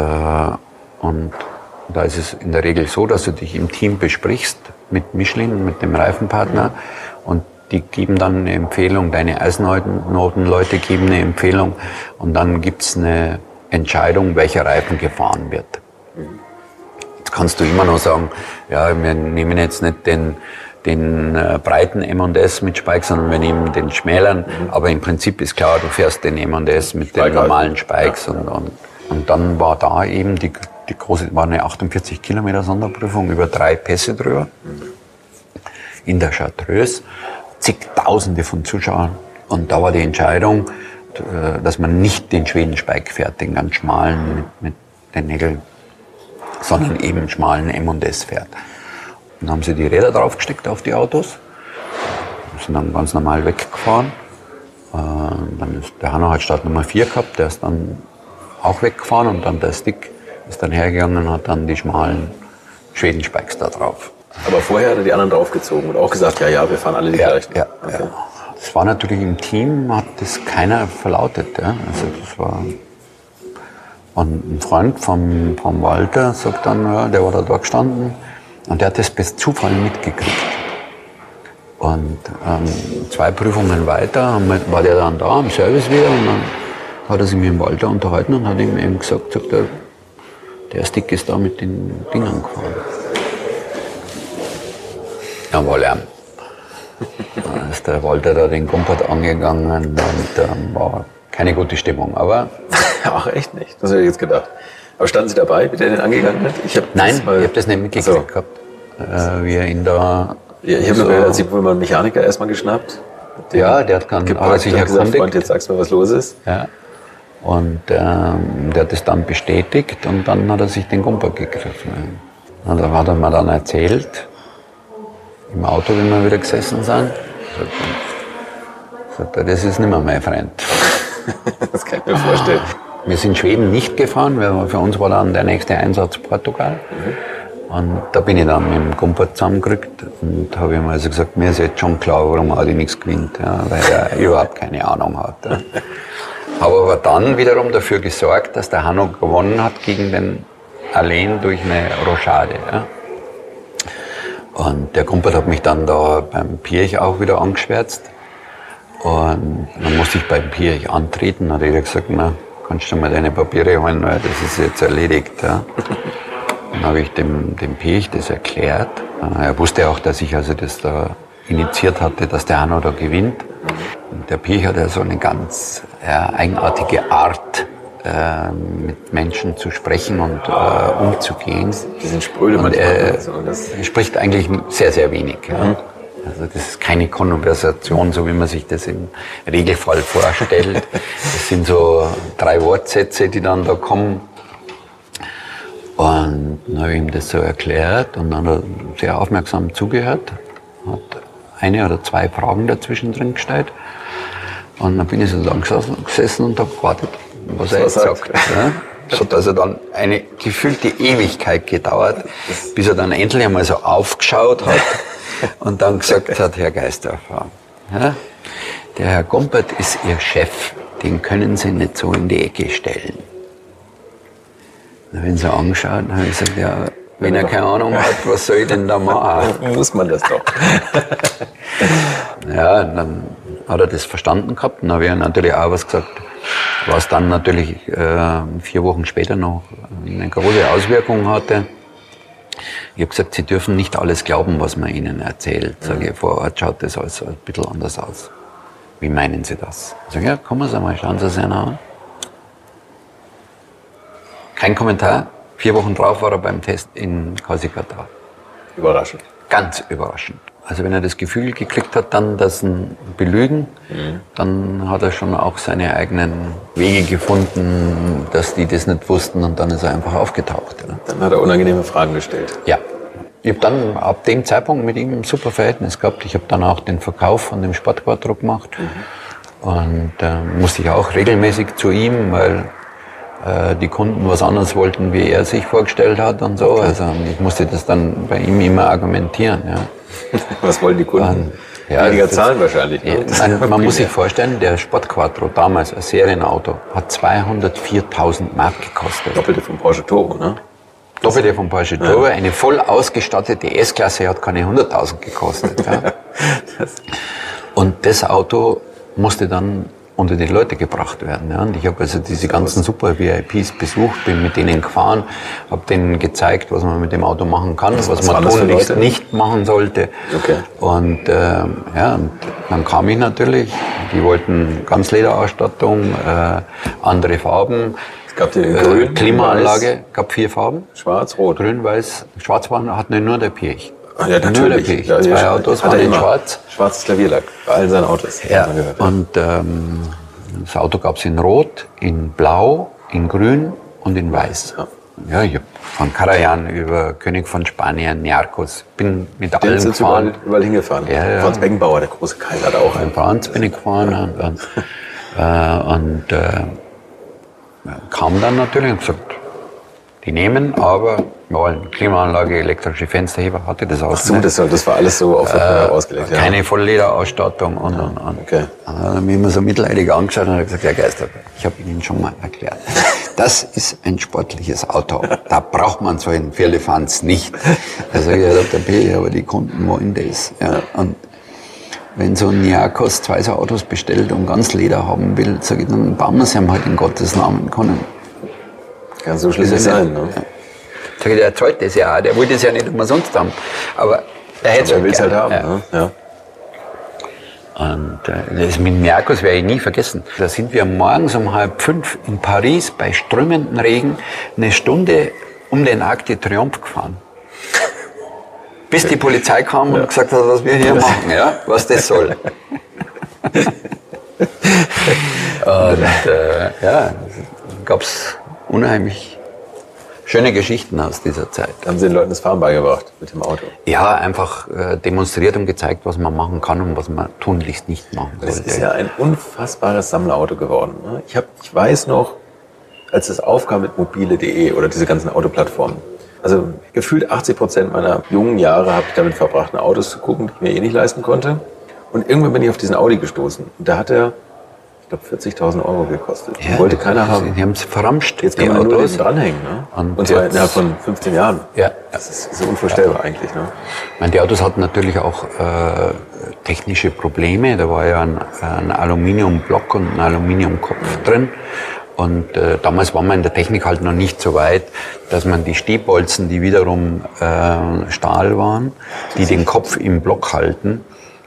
und da ist es in der Regel so, dass du dich im Team besprichst mit Michelin, mit dem Reifenpartner und die geben dann eine Empfehlung, deine Eisnotenleute geben eine Empfehlung und dann gibt's eine Entscheidung, welcher Reifen gefahren wird. Jetzt kannst du immer noch sagen, ja, wir nehmen jetzt nicht den, den äh, breiten M&S mit Spike, sondern wir nehmen den schmäleren. Mhm. Aber im Prinzip ist klar, du fährst den M&S mit den normalen Spikes ja. und, und und dann war da eben die, die große, war eine 48 Kilometer Sonderprüfung über drei Pässe drüber. In der Chartreuse. Zigtausende von Zuschauern. Und da war die Entscheidung, äh, dass man nicht den Schweden-Speik fährt, den ganz schmalen mit, mit den Nägeln, sondern eben schmalen M&S fährt. Dann haben sie die Räder draufgesteckt auf die Autos. sind dann ganz normal weggefahren. Äh, dann ist, der Hanno hat Start Nummer 4 gehabt, der ist dann auch weggefahren und dann der Stick ist dann hergegangen und hat dann die schmalen Schwedenspikes da drauf. Aber vorher hat er die anderen draufgezogen und auch gesagt, ja, ja, wir fahren alle die ja, gleichen. Ja, okay. ja. Das war natürlich im Team, hat das keiner verlautet. Ja. Also das war und ein Freund vom, vom Walter sagt dann, ja, der war da dort gestanden und der hat das bis Zufall mitgekriegt. Und ähm, zwei Prüfungen weiter war der dann da im Service wieder und dann hat er sich mit dem Walter unterhalten und hat ihm eben gesagt, sagt er, der Stick ist da mit den Dingern gefahren. Ja, war Lärm. Dann ist der Walter da den Kompott angegangen und ähm, war keine gute Stimmung. Aber Ach, echt nicht? Das hätte ich jetzt gedacht. Aber standen Sie dabei, wie der den angegangen hat? Ich hab Nein, ich habe das nicht mitgekriegt so. gehabt, äh, wie er ihn da... Ja, ich habe so, gehört, Sie wohl mal einen Mechaniker erstmal geschnappt. Ja, der hat dann aber sich erkundigt. Freund, jetzt sagst du mal, was los ist. Ja. Und ähm, der hat das dann bestätigt und dann hat er sich den Gumper gegriffen. Und da hat er mir dann erzählt, im Auto, wenn wir wieder gesessen sind, sagt er, das ist nicht mehr mein Freund. das kann ich mir vorstellen. Wir sind Schweden nicht gefahren, weil für uns war dann der nächste Einsatz Portugal. Mhm. Und da bin ich dann mit dem Kumpel zusammengerückt und habe ihm also gesagt, mir ist jetzt schon klar, warum Audi nichts gewinnt, ja, weil er überhaupt keine Ahnung hat. Ja. Habe aber dann wiederum dafür gesorgt, dass der Hanno gewonnen hat gegen den Alain durch eine Rochade. Ja. Und der Kumpel hat mich dann da beim Pirch auch wieder angeschwärzt. Und dann musste ich beim Pirch antreten. Hat er gesagt, na, kannst du mal deine Papiere holen, weil das ist jetzt erledigt. Ja. Dann habe ich dem, dem Pirch das erklärt. Er wusste auch, dass ich also das da initiiert hatte, dass der Hanno da gewinnt. Und der Pirch hat ja so eine ganz ja, eigenartige Art, äh, mit Menschen zu sprechen und äh, umzugehen. Die sind spröde und er, er spricht eigentlich sehr, sehr wenig. Ja. Mhm. Also das ist keine Konversation, so wie man sich das im Regelfall vorstellt. Das sind so drei Wortsätze, die dann da kommen. Und dann habe ich ihm das so erklärt und dann hat er sehr aufmerksam zugehört, hat eine oder zwei Fragen dazwischen drin gestellt. Und dann bin ich so lang gesessen und habe gewartet, was er jetzt sagt. Ja. Das hat also dann eine gefühlte Ewigkeit gedauert, bis er dann endlich einmal so aufgeschaut hat und dann gesagt hat, Herr Geisterfrau, ja, der Herr Gompert ist Ihr Chef, den können Sie nicht so in die Ecke stellen. Wenn Sie angeschaut, habe ich gesagt, ja, wenn er keine Ahnung hat, was soll ich denn da machen? Muss man das doch. ja, dann hat er das verstanden gehabt. Dann habe ich natürlich auch was gesagt, was dann natürlich äh, vier Wochen später noch eine große Auswirkung hatte. Ich habe gesagt, Sie dürfen nicht alles glauben, was man Ihnen erzählt. Mhm. Sage ich, vor Ort schaut das alles ein bisschen anders aus. Wie meinen Sie das? Ich sage, ja, kommen Sie mal, schauen Sie sich an. Kein Kommentar. Vier Wochen drauf war er beim Test in Kasikata. Überraschend. Ganz überraschend. Also wenn er das Gefühl gekriegt hat, dann das ein Belügen, mhm. dann hat er schon auch seine eigenen Wege gefunden, dass die das nicht wussten und dann ist er einfach aufgetaucht. Ja. Dann hat er unangenehme Fragen gestellt. Ja. Ich habe dann ab dem Zeitpunkt mit ihm ein super Verhältnis gehabt. Ich habe dann auch den Verkauf von dem Sportquadro gemacht mhm. und äh, musste ich auch regelmäßig zu ihm, weil äh, die Kunden was anderes wollten, wie er sich vorgestellt hat und so. Also ich musste das dann bei ihm immer argumentieren. Ja. Was wollen die Kunden? Ja, Weniger zahlen wahrscheinlich. Ne? Man, man muss sich vorstellen, der Sport Quattro damals, ein Serienauto, hat 204.000 Mark gekostet. Doppelte vom Porsche Turbo, ne? Doppelte vom Porsche Turbo. Ja. Eine voll ausgestattete S-Klasse hat keine 100.000 gekostet. Ja. Und das Auto musste dann unter die Leute gebracht werden. Ja. Und ich habe also diese ganzen super VIPs besucht, bin mit denen gefahren, habe denen gezeigt, was man mit dem Auto machen kann, was, was man tunlichst nicht machen sollte. Okay. Und äh, ja, und dann kam ich natürlich. Die wollten Ganzlederausstattung, äh, andere Farben. Es gab die äh, grün, Klimaanlage, weiß. gab vier Farben. Schwarz, rot. Grün, weiß. Schwarz war, hat nur der Pirch. Ja, natürlich. Ja, Zwei Autos waren in schwarz. Schwarzes Klavierlack bei allen seinen Autos. Ja. Und ähm, das Auto gab es in Rot, in Blau, in Grün und in Weiß. Ja. ja, ich hab von Karajan über König von Spanien, Niarchos, bin mit allen ist jetzt gefahren. überall, überall hingefahren. Ja, ja. Franz Beckenbauer, der große Kaiser, hat auch In. Franz bin ich gefahren und, und, äh, und äh, kam dann natürlich und gesagt, die nehmen, aber wir wollen Klimaanlage, elektrische Fensterheber, hatte das auch Ach so, das, das war alles so auf äh, ausgelegt. Ja. Keine Volllederausstattung und, und, und. Okay. Dann er mich immer so mitleidig angeschaut und hat gesagt, Herr Geister, ich habe Ihnen schon mal erklärt, das ist ein sportliches Auto. Da braucht man so einen Firlefanz nicht. Sage ich, Dr. P., aber die Kunden wollen das. Ja. Und wenn so ein Niakos zwei so Autos bestellt und ganz Leder haben will, sage ich, dann bauen wir sie ihm halt in Gottes Namen. Können. Kann so schlimm Ist ja sein. Ne? Der zahlt das ja auch, der wollte das ja nicht umsonst haben. Aber er hätte Er will es halt haben. Ja. Ne? Ja. Und äh, das mit Merkus werde ich nie vergessen. Da sind wir morgens um halb fünf in Paris bei strömendem Regen eine Stunde um den Arc de Triomphe gefahren. Bis die Polizei kam und gesagt hat, was wir hier machen, ja, was das soll. und äh, ja, gab es unheimlich schöne Geschichten aus dieser Zeit. Haben sie den Leuten das Fahren beigebracht mit dem Auto. Ja, einfach äh, demonstriert und gezeigt, was man machen kann und was man tunlichst nicht machen Das sollte. ist ja ein unfassbares Sammlerauto geworden. Ne? Ich, hab, ich weiß noch, als es aufkam mit mobile.de oder diese ganzen Autoplattformen. Also gefühlt 80 Prozent meiner jungen Jahre habe ich damit verbracht, nach Autos zu gucken, die ich mir eh nicht leisten konnte. Und irgendwann bin ich auf diesen Audi gestoßen. Und da hat er, ich glaube, 40.000 Euro gekostet. Ja, Wollte keiner haben. Die haben es verramscht. Jetzt die kann man nur Autos. den dranhängen. Ne? Und Und zwar innerhalb von 15 Jahren. Ja. Das ist so unvorstellbar eigentlich. Ne? Ich meine, die Autos hatten natürlich auch äh, technische Probleme. Da war ja ein, ein Aluminiumblock und ein Aluminiumkopf drin. Und äh, damals war man in der Technik halt noch nicht so weit, dass man die Stehbolzen, die wiederum äh, Stahl waren, die den Kopf im Block halten,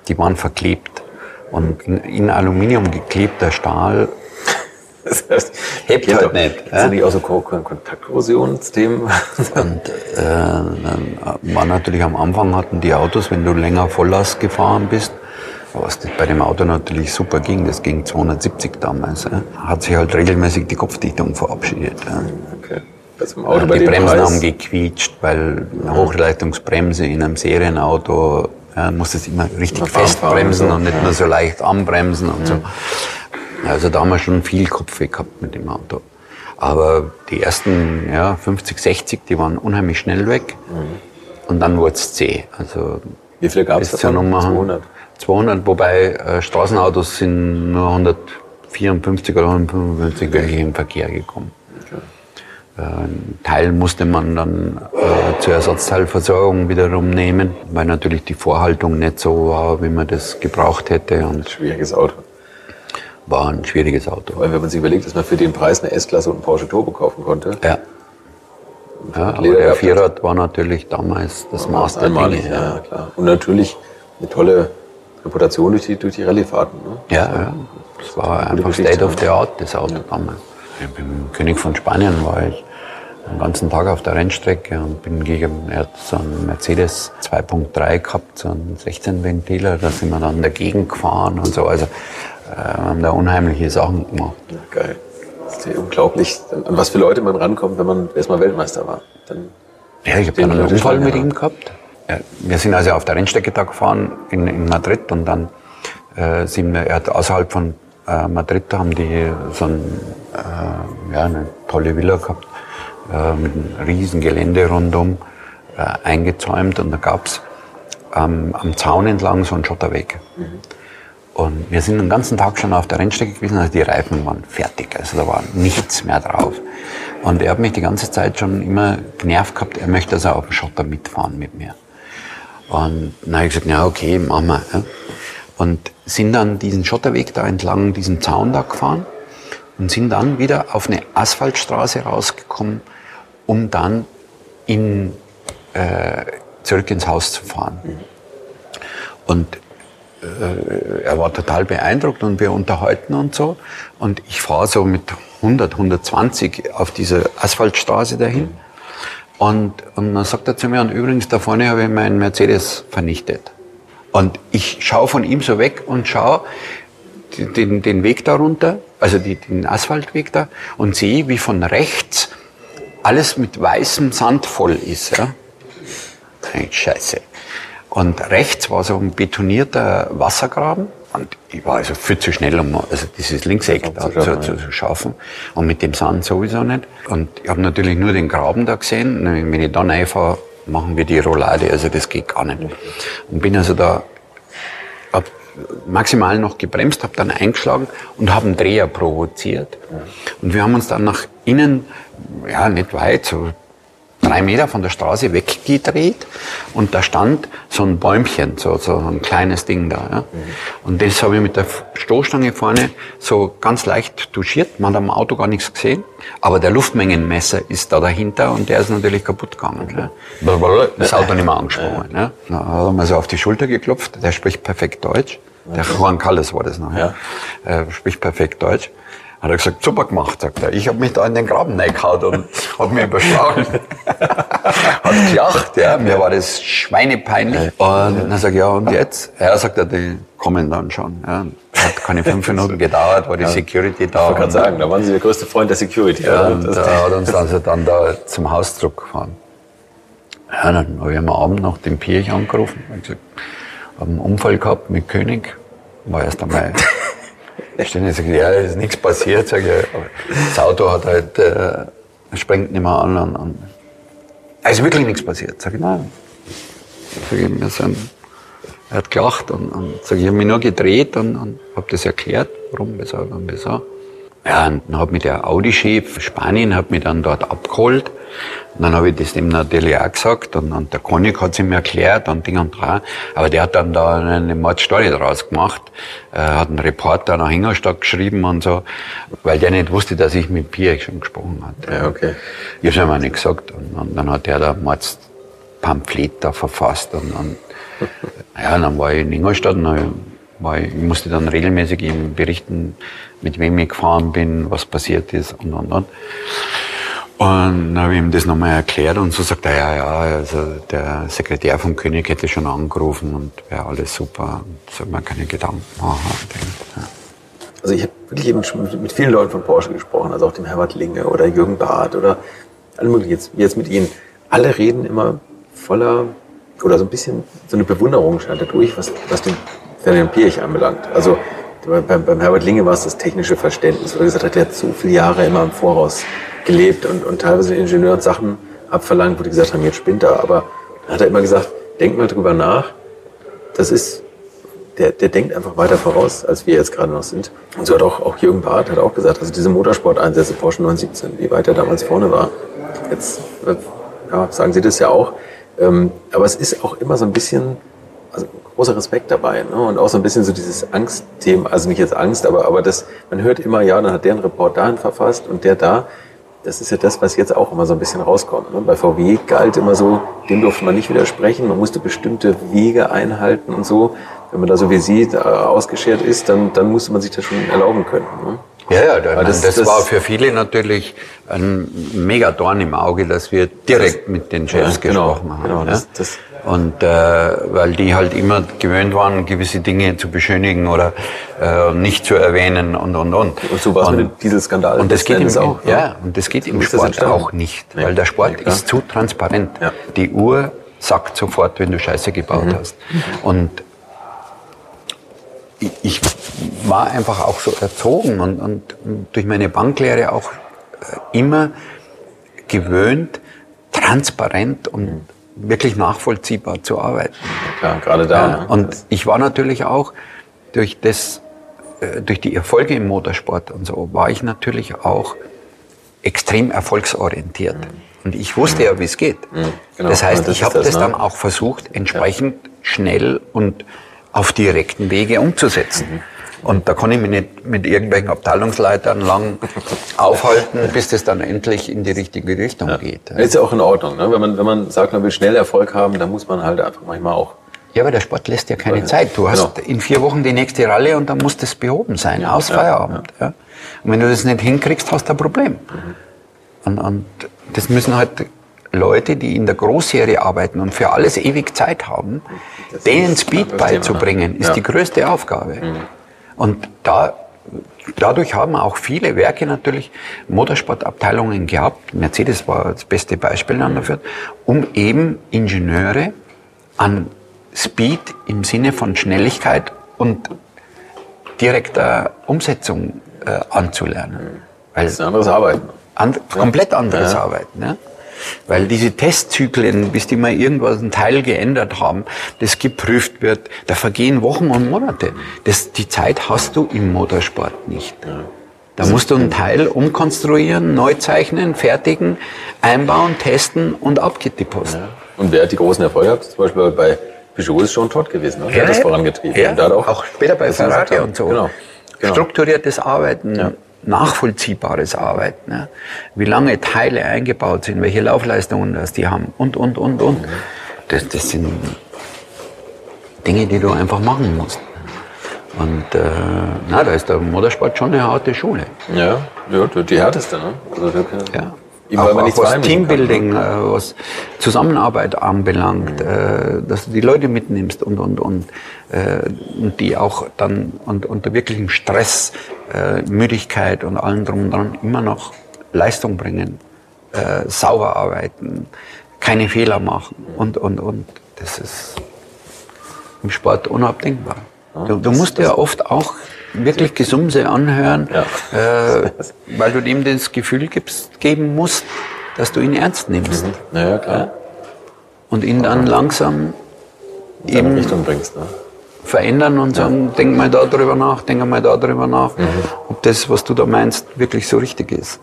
die waren verklebt. Und in, in Aluminium geklebter Stahl Das heißt, Hebt halt nicht, Ist ja? nicht auch so Ko- Ko- Kontaktkorrosionsthemen? Und äh, dann war natürlich am Anfang hatten die Autos, wenn du länger Volllast gefahren bist, was das bei dem Auto natürlich super ging, das ging 270 damals, ja, hat sich halt regelmäßig die Kopfdichtung verabschiedet. Ja. Okay. Also im Auto bei die Bremsen Preis. haben gequietscht, weil Hochleistungsbremse in einem Serienauto, ja, musst es immer richtig Immer warm fahren festbremsen und nicht nur so leicht anbremsen und so. Also da haben wir schon viel Kopfweh gehabt mit dem Auto. Aber die ersten ja, 50, 60, die waren unheimlich schnell weg. Und dann wurde es zäh. Also Wie viele gab es davon? Nummer 200. 200, wobei äh, Straßenautos sind nur 154 oder 155 welche im Verkehr gekommen. Äh, Einen Teil musste man dann äh, zur Ersatzteilversorgung wiederum nehmen, weil natürlich die Vorhaltung nicht so war, wie man das gebraucht hätte und Schwieriges Auto. war ein schwieriges Auto. Weil wenn man sich überlegt, dass man für den Preis eine S-Klasse und einen Porsche Turbo kaufen konnte, Ja. Ja, aber der. Vierrad war natürlich damals das Maß der einmalig, Dinge. ja, ja, klar. Und natürlich eine tolle Reputation durch die, durch die Rallyefahrten. Ne? Ja, ja. Das war einfach State of ne? the Art, das Auto damals. Ich bin König von Spanien war ich den ganzen Tag auf der Rennstrecke und bin gegen, er hat so einen Mercedes 2.3 gehabt, so einen 16-Ventiler, da sind wir dann dagegen gefahren und so. Also, äh, wir haben da unheimliche Sachen gemacht. Ja, geil. Das ist ja unglaublich, an was für Leute man rankommt, wenn man erstmal Weltmeister war. Dann Ja, ich habe dann einen Unfall mit ihm gehabt. Ja, wir sind also auf der Rennstrecke da gefahren in, in Madrid und dann äh, sind wir, er hat außerhalb von äh, Madrid, da haben die so ein, äh, ja, eine tolle Villa gehabt, äh, mit einem riesen Gelände rundum äh, eingezäumt und da gab's ähm, am Zaun entlang so einen Schotterweg. Und wir sind den ganzen Tag schon auf der Rennstrecke gewesen, also die Reifen waren fertig, also da war nichts mehr drauf. Und er hat mich die ganze Zeit schon immer genervt gehabt, er möchte also auf dem Schotter mitfahren mit mir. Und dann habe ich gesagt, ja okay, machen wir. Ja. Und sind dann diesen Schotterweg da entlang, diesen Zaun da gefahren und sind dann wieder auf eine Asphaltstraße rausgekommen, um dann in, äh, zurück ins Haus zu fahren. Und äh, er war total beeindruckt und wir unterhalten und so. Und ich fahre so mit 100, 120 auf diese Asphaltstraße dahin. Und, und dann sagt er zu mir, und übrigens, da vorne habe ich meinen Mercedes vernichtet. Und ich schaue von ihm so weg und schaue den, den Weg darunter, also die, den Asphaltweg da, und sehe, wie von rechts alles mit weißem Sand voll ist. Ja? Scheiße. Und rechts war so ein betonierter Wassergraben. Und ich war also viel zu schnell, um also dieses Linkseck da zu, zu, zu, schaffen. Und mit dem Sand sowieso nicht. Und ich habe natürlich nur den Graben da gesehen. Wenn ich dann einfahre, machen wir die Roulade. Also das geht gar nicht. Und bin also da maximal noch gebremst, habe dann eingeschlagen und habe einen Dreher provoziert. Und wir haben uns dann nach innen, ja nicht weit, so drei Meter von der Straße weggedreht und da stand so ein Bäumchen, so, so ein kleines Ding da. Ja. Und das habe ich mit der Stoßstange vorne so ganz leicht touchiert. Man hat am Auto gar nichts gesehen, aber der Luftmengenmesser ist da dahinter und der ist natürlich kaputt gegangen. Ja. Das Auto nicht mehr angesprochen. Ja. Da hat er mir so auf die Schulter geklopft, der spricht perfekt Deutsch. Der Juan Calles war das noch. Ja. Er spricht perfekt Deutsch. Hat er gesagt, super gemacht, sagt er. Ich habe mich da in den Graben reingehauen und habe mich überschlagen. hat gelacht, ja. Mir war das schweinepeinlich. Und dann sag ich, ja, und jetzt? Er sagt, ja, die kommen dann schon. Ja. Hat keine fünf Minuten gedauert, war die Security da. Ich gerade sagen, da waren Sie der größte Freund der Security. Ja, und da hat uns also dann da zum Hausdruck gefahren. Ja, dann habe ich am Abend nach dem Pirch angerufen und gesagt, habe einen Unfall gehabt mit König. War erst einmal ich stehe nicht, ja, ist nichts passiert, sag ich. Das Auto hat halt, äh, springt nicht mehr an. Und. Da ist wirklich nichts passiert. Sag ich, nein. Sag ich, wir sind, er hat gelacht und, und sag ich, ich habe mich nur gedreht und, und habe das erklärt, warum, weshalb und wieso. Ja, und dann hat mich der Audi-Chef Spanien hat mich dann dort abgeholt. Und dann habe ich das dem natürlich auch gesagt und, und der Konig hat es ihm erklärt und Ding und dran. Aber der hat dann da eine Mordstory draus gemacht, äh, hat einen Reporter nach Ingolstadt geschrieben und so, weil der nicht wusste, dass ich mit Pierre schon gesprochen hatte. Ja, okay. Ich habe ihm nicht gesagt. Und, und, dann hat der da Mordspamphlet da verfasst und, und ja, dann war ich in Ingolstadt und war ich, musste dann regelmäßig ihm berichten, mit wem ich gefahren bin, was passiert ist und und und. Und dann habe ich ihm das nochmal erklärt und so sagt er, ja, ja, also der Sekretär vom König hätte schon angerufen und wäre alles super. Soll man keine Gedanken machen. Ja. Also ich habe wirklich eben schon mit vielen Leuten von Porsche gesprochen, also auch dem Herbert Linge oder Jürgen Barth oder alle möglichen, jetzt, jetzt mit Ihnen. Alle reden immer voller oder so ein bisschen so eine Bewunderung scheint dadurch, was, was den Ferdinand Pirch anbelangt. Also beim, beim Herbert Linge war es das technische Verständnis, wo er gesagt hat, er hat so viele Jahre immer im Voraus gelebt und, und teilweise Ingenieuren Sachen abverlangt, wo die gesagt haben, jetzt spinnt er. Aber dann hat er immer gesagt, denk mal drüber nach. Das ist, der, der denkt einfach weiter voraus, als wir jetzt gerade noch sind. Und so hat auch, auch Jürgen Barth hat auch gesagt, also diese Motorsport-Einsätze Porsche 917, wie weit er damals vorne war. Jetzt ja, sagen Sie das ja auch. Ähm, aber es ist auch immer so ein bisschen, also großer Respekt dabei. Ne? Und auch so ein bisschen so dieses Angstthema, also nicht jetzt Angst, aber, aber das, man hört immer, ja, dann hat der einen Report dahin verfasst und der da das ist ja das, was jetzt auch immer so ein bisschen rauskommt. Ne? Bei VW galt immer so, dem durfte man nicht widersprechen, man musste bestimmte Wege einhalten und so. Wenn man da so wie Sie äh, ausgeschert ist, dann, dann musste man sich das schon erlauben können. Ne? Ja, ja, da, das, das, das, war für viele natürlich ein mega Dorn im Auge, dass wir direkt mit den Chefs ja, genau, gesprochen haben. Genau, ja? das, und äh, weil die halt immer gewöhnt waren, gewisse Dinge zu beschönigen oder äh, nicht zu erwähnen und und und. Und so war es mit dem Dieselskandal. Und das geht im, auch, ja, ja, und das geht im Sport auch nicht, nee. weil der Sport ist zu transparent. Die Uhr sagt sofort, wenn du Scheiße gebaut mhm. hast. Und ich war einfach auch so erzogen und, und durch meine Banklehre auch äh, immer gewöhnt, transparent und wirklich nachvollziehbar zu arbeiten. Klar, gerade da. Ne? und ich war natürlich auch durch das, äh, durch die Erfolge im Motorsport und so, war ich natürlich auch extrem erfolgsorientiert. Mhm. Und ich wusste ja, wie es geht. Mhm, genau. Das heißt, das ich habe das, das ne? dann auch versucht, entsprechend ja. schnell und auf direkten Wege umzusetzen. Mhm. Und da kann ich mich nicht mit irgendwelchen Abteilungsleitern lang aufhalten, bis das dann endlich in die richtige Richtung ja. geht. Ja. Ist ja auch in Ordnung. Ne? Wenn, man, wenn man sagt, man will schnell Erfolg haben, dann muss man halt einfach manchmal auch. Ja, aber der Sport lässt ja keine Zeit. Du hast genau. in vier Wochen die nächste Ralle und dann muss das behoben sein, ja, aus Feierabend. Ja. Und wenn du das nicht hinkriegst, hast du ein Problem. Mhm. Und, und das müssen halt Leute, die in der Großserie arbeiten und für alles ewig Zeit haben, das denen Speed beizubringen, ist ja. die größte Aufgabe. Mhm. Und da dadurch haben auch viele Werke natürlich Motorsportabteilungen gehabt. Mercedes war das beste Beispiel dafür, um eben Ingenieure an Speed im Sinne von Schnelligkeit und direkter Umsetzung äh, anzulernen. Weil das ist ein anderes Arbeiten. And, komplett anderes ja. Arbeiten. Ne? Weil diese Testzyklen, bis die mal irgendwas, ein Teil geändert haben, das geprüft wird, da vergehen Wochen und Monate. Das, die Zeit hast du im Motorsport nicht. Ja. Da musst du einen Teil umkonstruieren, neu zeichnen, fertigen, einbauen, testen und ab geht die Post. Ja. Und wer hat die großen Erfolge gehabt? Zum Beispiel bei Peugeot ist schon Todd gewesen. Ne? Der hat das vorangetrieben. Ja, und hat auch, auch später bei Ferrari und so. Genau. genau. Strukturiertes Arbeiten, ja nachvollziehbares Arbeiten. Ja. Wie lange Teile eingebaut sind, welche Laufleistungen das die haben und, und, und, und. Das, das sind Dinge, die du einfach machen musst. Und äh, na, da ist der Motorsport schon eine harte Schule. Ja, ja die härteste, ne? Also, ja. Ihm, auch, auch was Teambuilding, kann? Äh, was Zusammenarbeit anbelangt, mhm. äh, dass du die Leute mitnimmst und, und, und, äh, und die auch dann und, unter wirklichem Stress, äh, Müdigkeit und allem drum und dran immer noch Leistung bringen, äh, sauber arbeiten, keine Fehler machen und, und, und. Das ist im Sport unabdingbar. Du, du musst ja oft auch wirklich Gesumse anhören, ja. äh, weil du ihm das Gefühl gibst, geben musst, dass du ihn ernst nimmst. Mhm. Ja, klar. Ja? Und ihn dann langsam in Richtung bringst. Ne? verändern und sagen, denk mal da drüber nach, denk mal da drüber nach, mhm. ob das, was du da meinst, wirklich so richtig ist.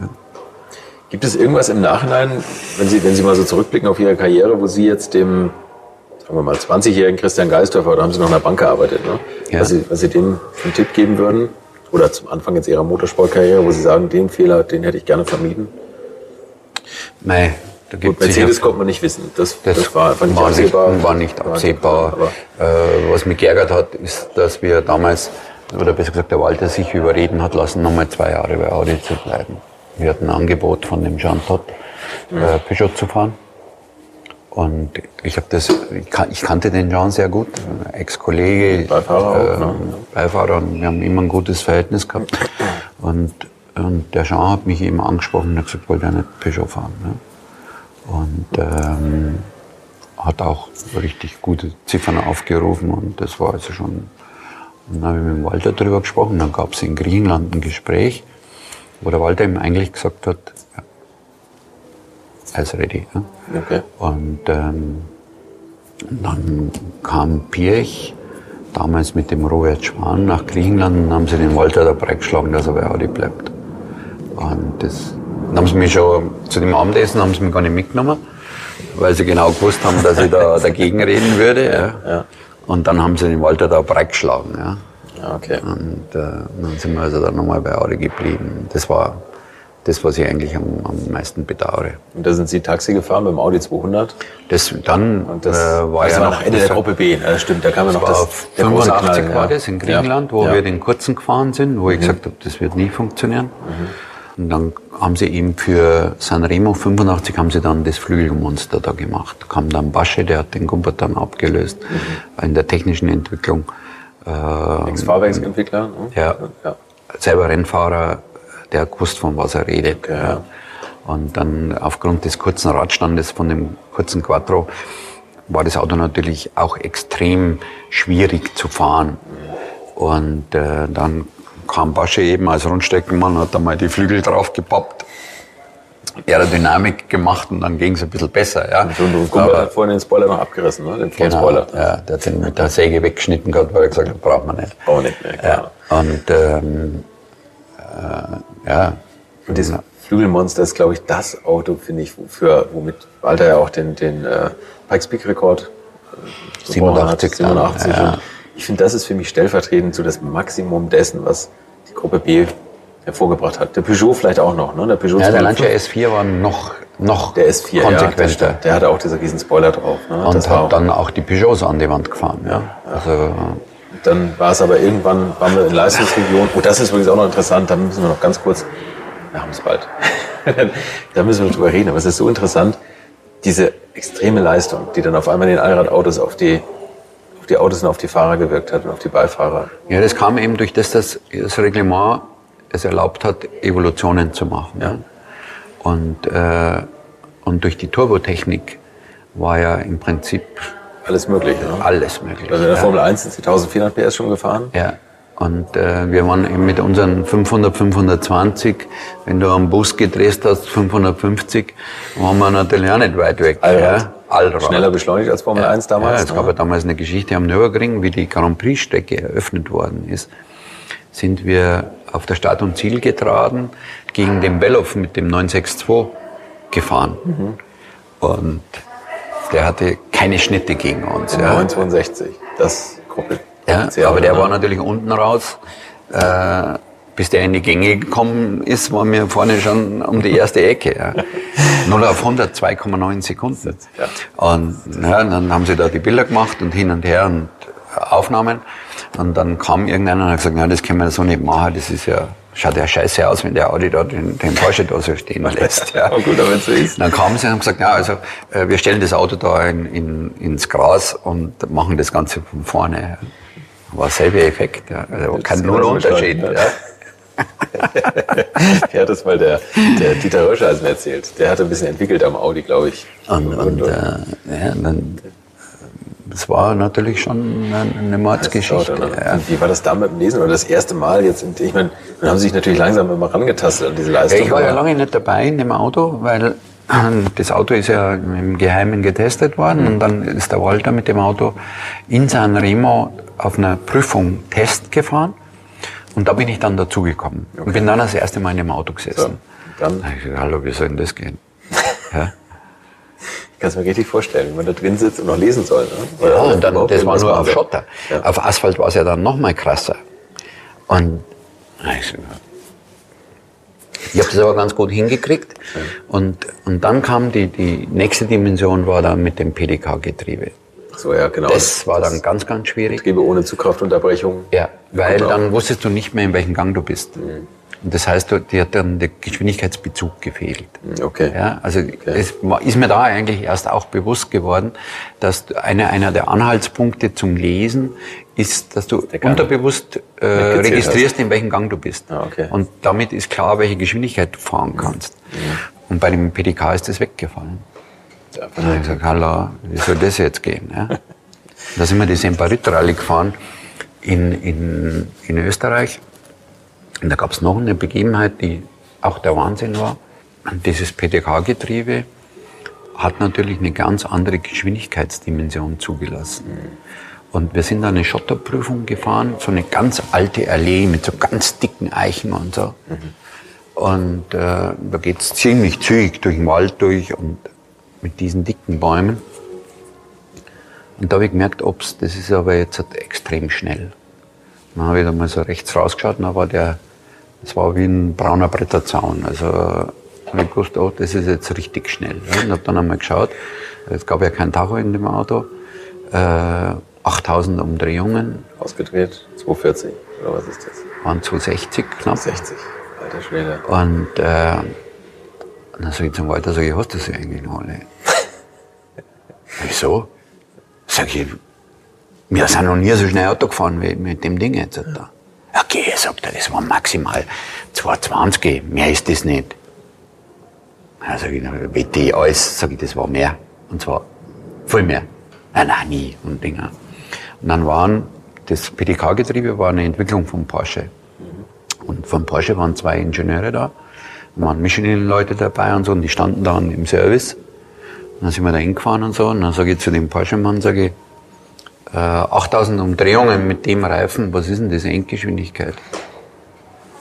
Gibt es irgendwas im Nachhinein, wenn Sie, wenn Sie mal so zurückblicken auf Ihre Karriere, wo Sie jetzt dem sagen wir mal, 20-jährigen Christian Geisdorfer, oder haben Sie noch in der Bank gearbeitet, ne? Ja. Was, Sie, was Sie dem einen Tipp geben würden? Oder zum Anfang jetzt Ihrer Motorsportkarriere, wo Sie sagen, den Fehler, den hätte ich gerne vermieden? Nein. Da Gut, Mercedes konnte man nicht wissen. Das, das, das war einfach nicht war absehbar. Nicht, war nicht absehbar. Äh, was mich geärgert hat, ist, dass wir damals, oder besser gesagt der Walter sich überreden hat lassen, nochmal zwei Jahre bei Audi zu bleiben. Wir hatten ein Angebot von dem Jean Todt, äh, mhm. Peugeot zu fahren. Und ich habe das, ich, kan ich, kannte den Jean sehr gut, Ex-Kollege, Beifahrer, äh, ne? Beifahrer und wir haben immer ein gutes Verhältnis gehabt. Und, und der Jean hat mich eben angesprochen und hat gesagt, wollte er nicht Peugeot fahren. Ne? Und ähm, hat auch richtig gute Ziffern aufgerufen und das war also schon. Und dann habe ich mit dem Walter darüber gesprochen. Dann gab es in Griechenland ein Gespräch, wo der Walter ihm eigentlich gesagt hat, ist ready. Ja. Okay. Und ähm, dann kam Pirch, damals mit dem Robert Schwan, nach Griechenland und haben sie den Walter dabei geschlagen, dass er bei Audi bleibt. Und das dann haben sie mich schon zu dem Abendessen haben sie mich gar nicht mitgenommen, weil sie genau gewusst haben, dass ich da dagegen reden würde. Ja. ja. Und dann haben sie den Walter da breit geschlagen. Ja. ja okay. Und äh, dann sind wir also dann nochmal bei Audi geblieben. Das war das, was ich eigentlich am, am meisten bedauere. Und da sind Sie Taxi gefahren beim Audi 200? Das dann und das, äh, war das ja war noch Ende der Gruppe B. Das stimmt, da kam ja noch das. Auf 85 war das in Griechenland, ja. wo wir den kurzen gefahren sind, wo mhm. ich gesagt habe, das wird nie funktionieren. Mhm. Und dann haben sie eben für Sanremo 85 haben sie dann das Flügelmonster da gemacht. Da kam dann Basche, der hat den Gumpert dann abgelöst mhm. in der technischen Entwicklung. Äh, Ex-Fahrwerksentwickler? Ne? Ja, ja. Selber Rennfahrer, der gewusst, von was er redet. Okay, ja. Und dann aufgrund des kurzen Radstandes von dem kurzen Quattro war das Auto natürlich auch extrem schwierig zu fahren. Und äh, dann kam Basche eben als Rundstreckenmann, hat einmal die Flügel draufgepappt, Aerodynamik gemacht und dann ging es ein bisschen besser. Ja. Und, Kumpel hat vorhin den Spoiler noch abgerissen, ne? den. Genau, ja, der hat den mit der Säge weggeschnitten gehabt, weil er gesagt hat, braucht man nicht. Braucht nicht mehr, ja. Und ähm, äh, ja. Und dieses Flügelmonster ist, glaube ich, das Auto, finde ich, für, womit Walter ja auch den, den äh, Pikes Peak Rekord 87, hat, 87 ja. Ich finde, das ist für mich stellvertretend so das Maximum dessen, was die Gruppe B hervorgebracht hat. Der Peugeot vielleicht auch noch. Ne? Der Peugeot ja, der Lancia S4 war noch, noch der S4, konsequenter. Ja, der hatte auch diese riesen Spoiler drauf. Ne? Und das hat dann auch die Peugeots an die Wand gefahren. Ja. ja. Also, dann war es aber irgendwann, waren wir in Leistungsregion. Oh, das ist übrigens auch noch interessant, da müssen wir noch ganz kurz, wir haben es bald, da müssen wir drüber reden, aber es ist so interessant, diese extreme Leistung, die dann auf einmal in den Allradautos auf die auf die Autos und auf die Fahrer gewirkt hat und auf die Beifahrer. Ja, das kam eben durch das, dass das Reglement es erlaubt hat, Evolutionen zu machen. Ja. Und, äh, und durch die Turbotechnik war ja im Prinzip alles möglich. Ja. Alles möglich. Also in der ja. Formel 1 sind Sie 1400 PS schon gefahren? Ja. Und äh, wir waren eben mit unseren 500, 520, wenn du am Bus gedreht hast, 550, waren wir natürlich auch nicht weit weg. Allrad. Ja. Allrad. Schneller beschleunigt als Formel 1 damals? Ja, es gab ja damals eine Geschichte am Nürburgring, wie die Grand Prix-Strecke eröffnet worden ist, sind wir auf der Start- und Ziel getragen, gegen den Belloff mit dem 962 gefahren. Mhm. Und der hatte keine Schnitte gegen uns. Ja. 962, das Gruppe. Ja, aber der war natürlich unten raus. Äh, bis der in die Gänge gekommen ist, waren wir vorne schon um die erste Ecke. Ja. 0 auf 100, 2,9 Sekunden. Und ja, dann haben sie da die Bilder gemacht und hin und her und Aufnahmen. Und dann kam irgendeiner und hat gesagt, ja, das können wir so nicht machen. Das ist ja, schaut ja scheiße aus, wenn der Audi da den, den Porsche da so stehen lässt. Ja. Oh gut, aber so ist. Dann kamen sie und haben gesagt, ja, also äh, wir stellen das Auto da in, in, ins Gras und machen das Ganze von vorne. War selbe Effekt, ja. also kein null Unterschied. Ja. Hat das mal der, der Dieter Röscheisen erzählt. Der hatte ein bisschen entwickelt am Audi, glaube ich. Und, und äh, ja, dann, das war natürlich schon eine, eine Mordsgeschichte. Ja. Wie war das da mit dem Lesen? Oder das erste Mal jetzt? in- Ich meine, dann haben Sie sich natürlich langsam immer rangetastet an diese Leistung. ich war ja lange nicht dabei in dem Auto, weil das Auto ist ja im Geheimen getestet worden und dann ist der Walter mit dem Auto in San Remo auf einer Prüfung Test gefahren und da bin ich dann dazugekommen und bin dann das erste Mal in dem Auto gesessen. So, dann Da ich gesagt, hallo, wie soll denn das gehen? ja. Ich kann es mir richtig vorstellen, wie man da drin sitzt und noch lesen soll. Ne? Ja, und dann, das war nur auf. Schotter. Ja. Auf Asphalt war es ja dann noch mal krasser. Und ich, habe das aber ganz gut hingekriegt. Und, und dann kam die, die nächste Dimension, war dann mit dem PDK-Getriebe. So, ja, genau. Das war dann ganz, ganz schwierig. Gebe ohne Zugkraftunterbrechung. Ja, weil Genau. dann wusstest du nicht mehr, in welchem Gang du bist. Und das heißt, dir hat dann der Geschwindigkeitsbezug gefehlt. Okay. Ja, also es war- ist mir da eigentlich erst auch bewusst geworden, dass einer, einer der Anhaltspunkte zum Lesen ist, dass du unterbewusst äh, registrierst, in welchem Gang du bist. Ah, okay. Und damit ist klar, welche Geschwindigkeit du fahren kannst. Und bei dem PDK ist das weggefallen. Ja, Dann habe ich gesagt, hallo, wie soll das jetzt gehen? Ja? Da sind wir die Semperit-Rallye gefahren in, in, in Österreich. Und da gab es noch eine Begebenheit, die auch der Wahnsinn war. Und dieses PTK-Getriebe hat natürlich eine ganz andere Geschwindigkeitsdimension zugelassen. Und wir sind da eine Schotterprüfung gefahren, so eine ganz alte Allee mit so ganz dicken Eichen und so. Und äh, da geht's ziemlich zügig durch den Wald durch und mit diesen dicken Bäumen. Und da habe ich gemerkt, ups, das ist aber jetzt extrem schnell. Dann habe ich da mal so rechts rausgeschaut und da war der, das war wie ein brauner Bretterzaun. Also habe ich gewusst, oh, das ist jetzt richtig schnell. Und habe dann einmal geschaut, es gab ja kein Tacho in dem Auto, äh, 8000 Umdrehungen, Ausgedreht, 240 oder was ist das? waren 260 knapp. 60. Alter Schwede. Und äh, dann sag ich zum Walter, sag ich, hast du sie eigentlich noch alle? Wieso? Sag ich, wir sind noch nie so schnell Auto gefahren wie mit dem Ding jetzt da. Okay, sagt er, das war maximal 220, mehr ist das nicht. Sag ich, wette ich alles, sag ich, das war mehr. Und zwar viel mehr. Nein, nein, nie. Und Dinger. Und dann waren, das PDK-Getriebe war eine Entwicklung von Porsche. Und von Porsche waren zwei Ingenieure da, da waren Michelin-Leute dabei und so, und die standen dann im Service. Und dann sind wir da hingefahren und so, und dann sage ich zu dem Porsche-Mann, sage ich, äh, 8000 Umdrehungen mit dem Reifen, was ist denn das Endgeschwindigkeit?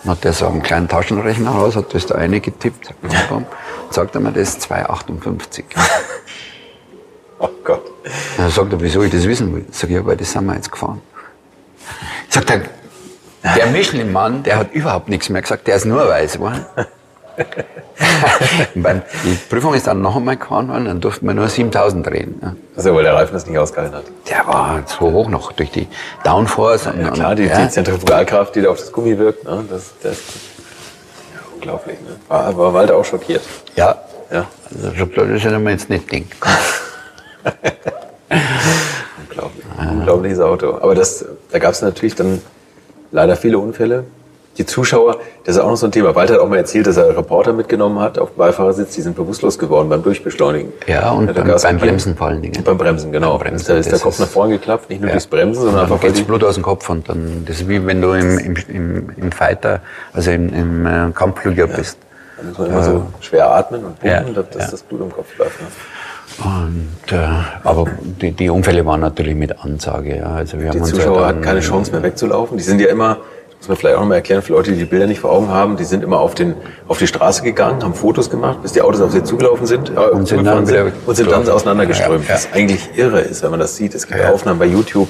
Dann hat der so einen kleinen Taschenrechner raus, hat das da eine getippt, sagt er mir, das ist 258. Oh Gott. Dann sagt er, wieso ich das wissen will. Sag ich, ja, weil das sind wir jetzt gefahren. Sagt er, der Michelin-Mann, der hat überhaupt nichts mehr gesagt, der ist nur weiß geworden. Die Prüfung ist dann noch einmal gefahren worden, dann durften wir nur 7000 drehen. Ja. Also, weil der Reifen das nicht ausgehalten hat. Der war so hoch noch durch die Downforce. und- Ja, klar, die, ja. die Zentrifugalkraft, die da auf das Gummi wirkt, ne? das, das ja, unglaublich. Ne? War, war Walter auch schockiert. Ja, Ja, also Schublade ist ja jetzt nicht denken. unglaublich. unglaubliches Auto. Aber das, da gab es natürlich dann leider viele Unfälle. Die Zuschauer, das ist auch noch so ein Thema. Walter hat auch mal erzählt, dass er Reporter mitgenommen hat auf dem Beifahrersitz, die sind bewusstlos geworden beim Durchbeschleunigen. Ja, und beim, beim Bremsen vor allen Dingen. Beim Bremsen, genau. Beim Bremsen, da ist der Kopf nach ist- vorne geklappt, nicht nur Ja. durchs Bremsen, sondern dann einfach geht's Blut aus dem Kopf und dann, das ist wie wenn du im, im, im, im Fighter, also im, im äh, Kampfflieger bist. da muss man immer so schwer atmen und Ja, pumpen, dass dass ja. das Blut im Kopf läuft. Ne? Und, äh, aber die, die Unfälle waren natürlich mit Ansage. Ja. Also wir haben Die uns Zuschauer ja hatten keine Chance mehr wegzulaufen. Die sind ja immer, muss man vielleicht auch noch mal erklären für Leute, die die Bilder nicht vor Augen haben, die sind immer auf, den, auf die Straße gegangen, haben Fotos gemacht, bis die Autos auf sie zugelaufen sind, äh, Und sind dann wieder und sind dann auseinandergeströmt. Ja, ja. Was eigentlich irre ist, wenn man das sieht. Es gibt Ja. Aufnahmen bei YouTube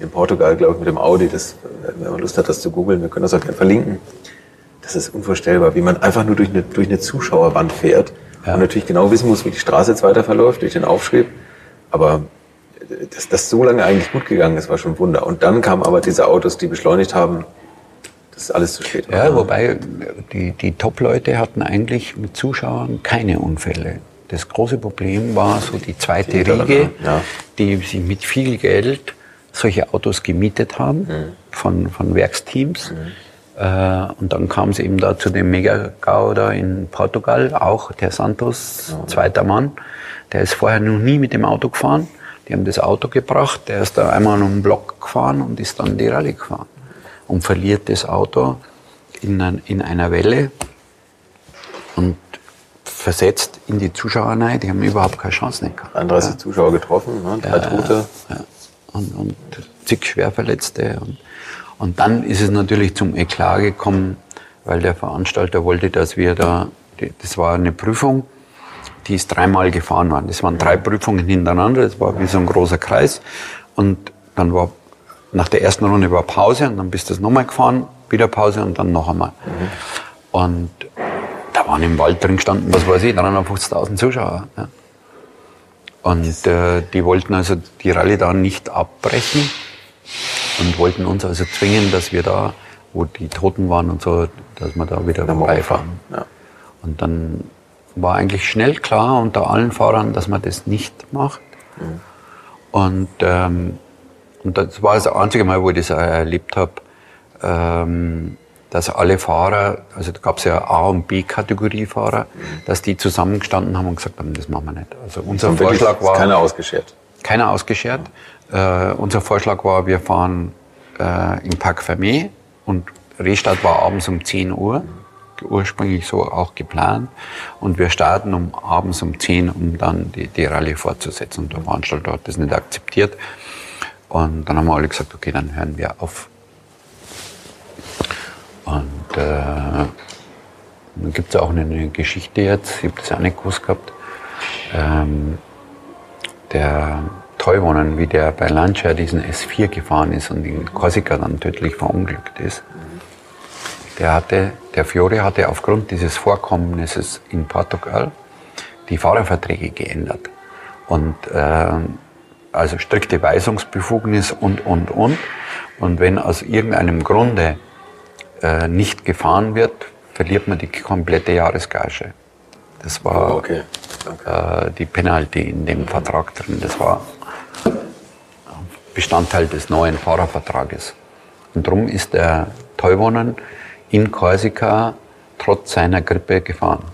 in Portugal, glaube ich, mit dem Audi. Das, wenn man Lust hat, das zu googeln, wir können das auch gerne verlinken. Das ist unvorstellbar, wie man einfach nur durch eine, durch eine Zuschauerwand fährt Ja. und natürlich genau wissen muss, wie die Straße jetzt weiter verläuft, durch den Aufschrieb. Aber dass das so lange eigentlich gut gegangen ist, war schon ein Wunder. Und dann kamen aber diese Autos, die beschleunigt haben, das ist alles zu spät. Ja, wobei die, die Top-Leute hatten eigentlich mit Zuschauern keine Unfälle. Das große Problem war so die zweite Die Riege, ja. die sich mit viel Geld solche Autos gemietet haben Mhm. von, von Werksteams. Äh, und dann kam es eben da zu dem Mega-GAU da in Portugal, auch der Santos, zweiter Mann. Der ist vorher noch nie mit dem Auto gefahren. Die haben das Auto gebracht, der ist da einmal um den Block gefahren und ist dann die Rallye gefahren. Und verliert das Auto in, ein, in einer Welle und versetzt in die Zuschauer rein. Die haben überhaupt keine Chance nicht gehabt. 31 Zuschauer getroffen, ne? drei Tote. Ja. Und, und zig Schwerverletzte. Und, und dann ist es natürlich zum Eklat gekommen, weil der Veranstalter wollte, dass wir da, das war eine Prüfung, die ist dreimal gefahren worden. Das waren drei Prüfungen hintereinander, das war wie so ein großer Kreis. Und dann war, nach der ersten Runde war Pause und dann bist du das nochmal gefahren, wieder Pause und dann noch einmal. Und da waren im Wald drin gestanden, was weiß ich, 350.000 Zuschauer. Ja. Und äh, die wollten also die Rallye da nicht abbrechen und wollten uns also zwingen, dass wir da, wo die Toten waren und so, dass wir da wieder vorbeifahren. Ja. Und dann war eigentlich schnell klar unter allen Fahrern, dass man das nicht macht. Und, ähm, und das war das einzige Mal, wo ich das auch erlebt habe, ähm, dass alle Fahrer, also da gab es ja A- und B-Kategorie-Fahrer, dass die zusammengestanden haben und gesagt haben, das machen wir nicht. Also unser Und Vorschlag war, keiner ausgeschert. keiner ausgeschert. Äh, unser Vorschlag war, wir fahren äh, im Parc Fermé und Restart war abends um 10 Uhr, ursprünglich so auch geplant. Und wir starten um abends um 10 um dann die, die Rallye fortzusetzen. Und der Veranstalter hat das nicht akzeptiert. Und dann haben wir alle gesagt, okay, dann hören wir auf. Und äh, dann gibt es auch eine Geschichte jetzt, ich habe das auch nicht gewusst gehabt. Ähm, der Teuwonen, wie der bei Lancia diesen S4 gefahren ist und in Korsika dann tödlich verunglückt ist, der hatte, der Fiore hatte aufgrund dieses Vorkommnisses in Portugal die Fahrerverträge geändert. Und äh, also strikte Weisungsbefugnis und, und, und. Und wenn aus irgendeinem Grunde äh, nicht gefahren wird, verliert man die komplette Jahresgage. Das war okay. Danke. äh, die Penalty in dem Vertrag drin. Das war Bestandteil des neuen Fahrervertrages. Und darum ist der Teuwonen in Korsika trotz seiner Grippe gefahren.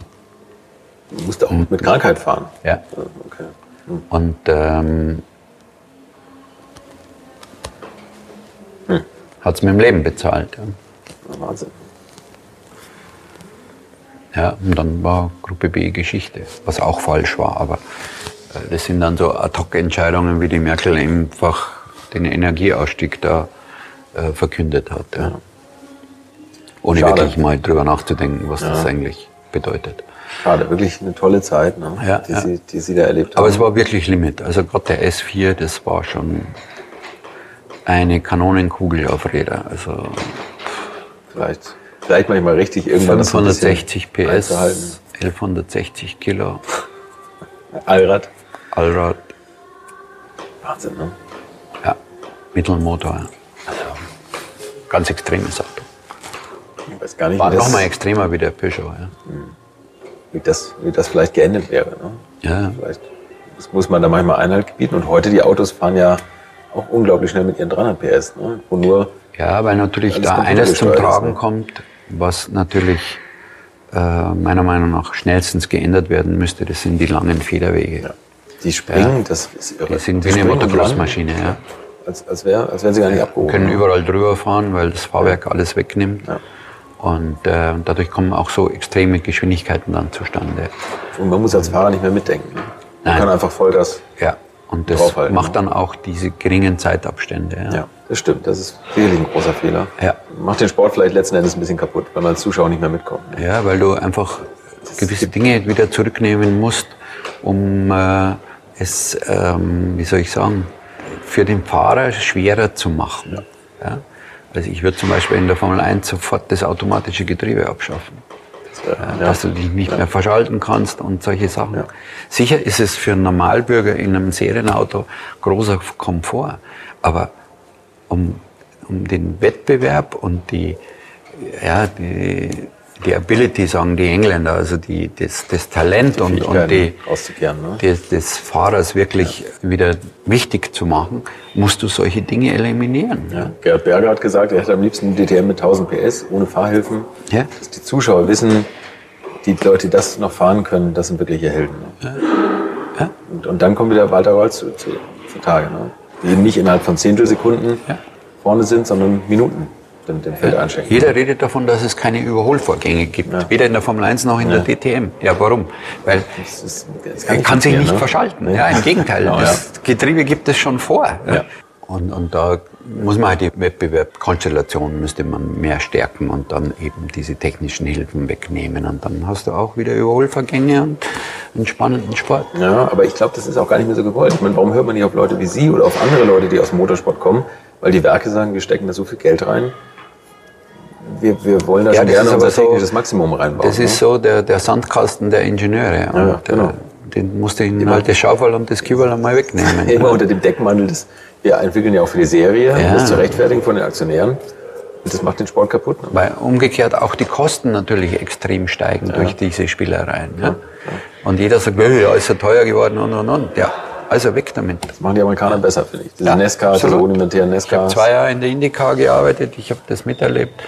Du musst auch mit Krankheit fahren. Ja. Ja, Okay. Und ähm, hat es mit dem Leben bezahlt. Ja. Wahnsinn. Ja, und dann war Gruppe B Geschichte, was auch falsch war. Aber äh, das sind dann so Ad-Hoc-Entscheidungen, wie die Merkel einfach den Energieausstieg da äh, verkündet hat. Ja. Ohne Schade. wirklich mal drüber nachzudenken, was das eigentlich bedeutet. Schade, wirklich eine tolle Zeit, ne? Ja, die, ja. Sie, die Sie da erlebt haben. Aber es war wirklich Limit. Also gerade der S4, das war schon eine Kanonenkugel auf Räder. Also vielleicht, vielleicht manchmal richtig irgendwann das so ein bisschen 560 PS, einzuhalten. 1160 Kilo, Allrad. Allrad, Wahnsinn, ne? ja, Mittelmotor. Also ganz extremes Auto. Ich weiß gar nicht, War wie, noch mal das, extremer wie der Peugeot. Ja. wie, das, wie das vielleicht geendet wäre. Ne? Ja. Vielleicht das muss man da manchmal Einhalt gebieten. Und heute, die Autos fahren ja auch unglaublich schnell mit ihren 300 PS, ne? wo nur Ja, weil natürlich da eines zum computergesteuert ist, Tragen ne? kommt, was natürlich äh, meiner Meinung nach schnellstens geändert werden müsste, das sind die langen Federwege. ja, die springen, das ist irre. Die sind Die wie eine Motocross-Maschine. Ja. Als, als, wär, als wären sie gar nicht abgehoben. Können überall drüber fahren, weil das Fahrwerk alles wegnimmt. Ja. Und äh, dadurch kommen auch so extreme Geschwindigkeiten dann zustande. Und man muss als Fahrer nicht mehr mitdenken. Ne? Man Nein. kann einfach Vollgas. Ja. Und das macht ne? dann auch diese geringen Zeitabstände. Ja. Ja, das stimmt. Das ist sicherlich ein großer Fehler. Ja. Macht den Sport vielleicht letzten Endes ein bisschen kaputt, weil man als Zuschauer nicht mehr mitkommt. Ne? Ja, weil du einfach gewisse Dinge wieder zurücknehmen musst, um äh, es, ähm, wie soll ich sagen, für den Fahrer schwerer zu machen. Ja. Also ich würde zum Beispiel in der Formel 1 sofort das automatische Getriebe abschaffen. Ja, Ja, dass du dich nicht mehr verschalten kannst und solche Sachen. Sicher ist es für einen Normalbürger in einem Serienauto großer Komfort, aber um, um den Wettbewerb und die, ja, die, die Ability, sagen die Engländer, also die, das, das Talent und, und die. Ne? des, des Fahrers wirklich wieder wichtig zu machen, musst du solche Dinge eliminieren. Ja. Gerhard Berger hat gesagt, er hätte am liebsten einen DTM mit 1000 PS ohne Fahrhilfen. Ja. Dass die Zuschauer wissen, die Leute, die das noch fahren können, das sind wirkliche Helden. Ne? Ja. Und, und dann kommt wieder Walter Reuss zu, zu, zutage. Ne? Die nicht innerhalb von Zehntelsekunden Ja. vorne sind, sondern Minuten dem, dem Feld einschenken. Jeder redet davon, dass es keine Überholvorgänge gibt. Ja. Weder in der Formel 1 noch in Ja. der DTM. Ja, warum? Weil Das ist, das er kann sich nicht ne? verschalten. Nee. Ja, im Gegenteil. Genau, das Getriebe gibt es schon vor. Und, und da muss man halt die Wettbewerbskonstellation müsste man mehr stärken und dann eben diese technischen Hilfen wegnehmen. Und dann hast du auch wieder Überholvorgänge und einen spannenden Sport. Ja, aber ich glaube, das ist auch gar nicht mehr so gewollt. Ich meine, warum hört man nicht auf Leute wie Sie oder auf andere Leute, die aus dem Motorsport kommen? Weil die Werke sagen, wir stecken da so viel Geld rein. Wir, wir wollen da Ja, schon das gerne unser so- technisches Maximum reinbauen. Das ist so der, der Sandkasten der Ingenieure. Ja, genau. Den musst du ihnen halt das Schaufel und das Kübel einmal wegnehmen. ne? Immer unter dem Deckmantel des, wir entwickeln ja auch für die Serie, Ja. das zu rechtfertigen von den Aktionären. Und das macht den Sport kaputt. Ne? Weil umgekehrt auch die Kosten natürlich extrem steigen durch diese Spielereien. Ja? Und jeder sagt, "Äh, ja, ist ja teuer geworden und und und. Ja, also weg damit. Das machen die Amerikaner besser, finde ich. Diese Ja, Nesca, diese rudimentären Ich habe zwei Jahre in der IndyCar gearbeitet, ich habe das miterlebt.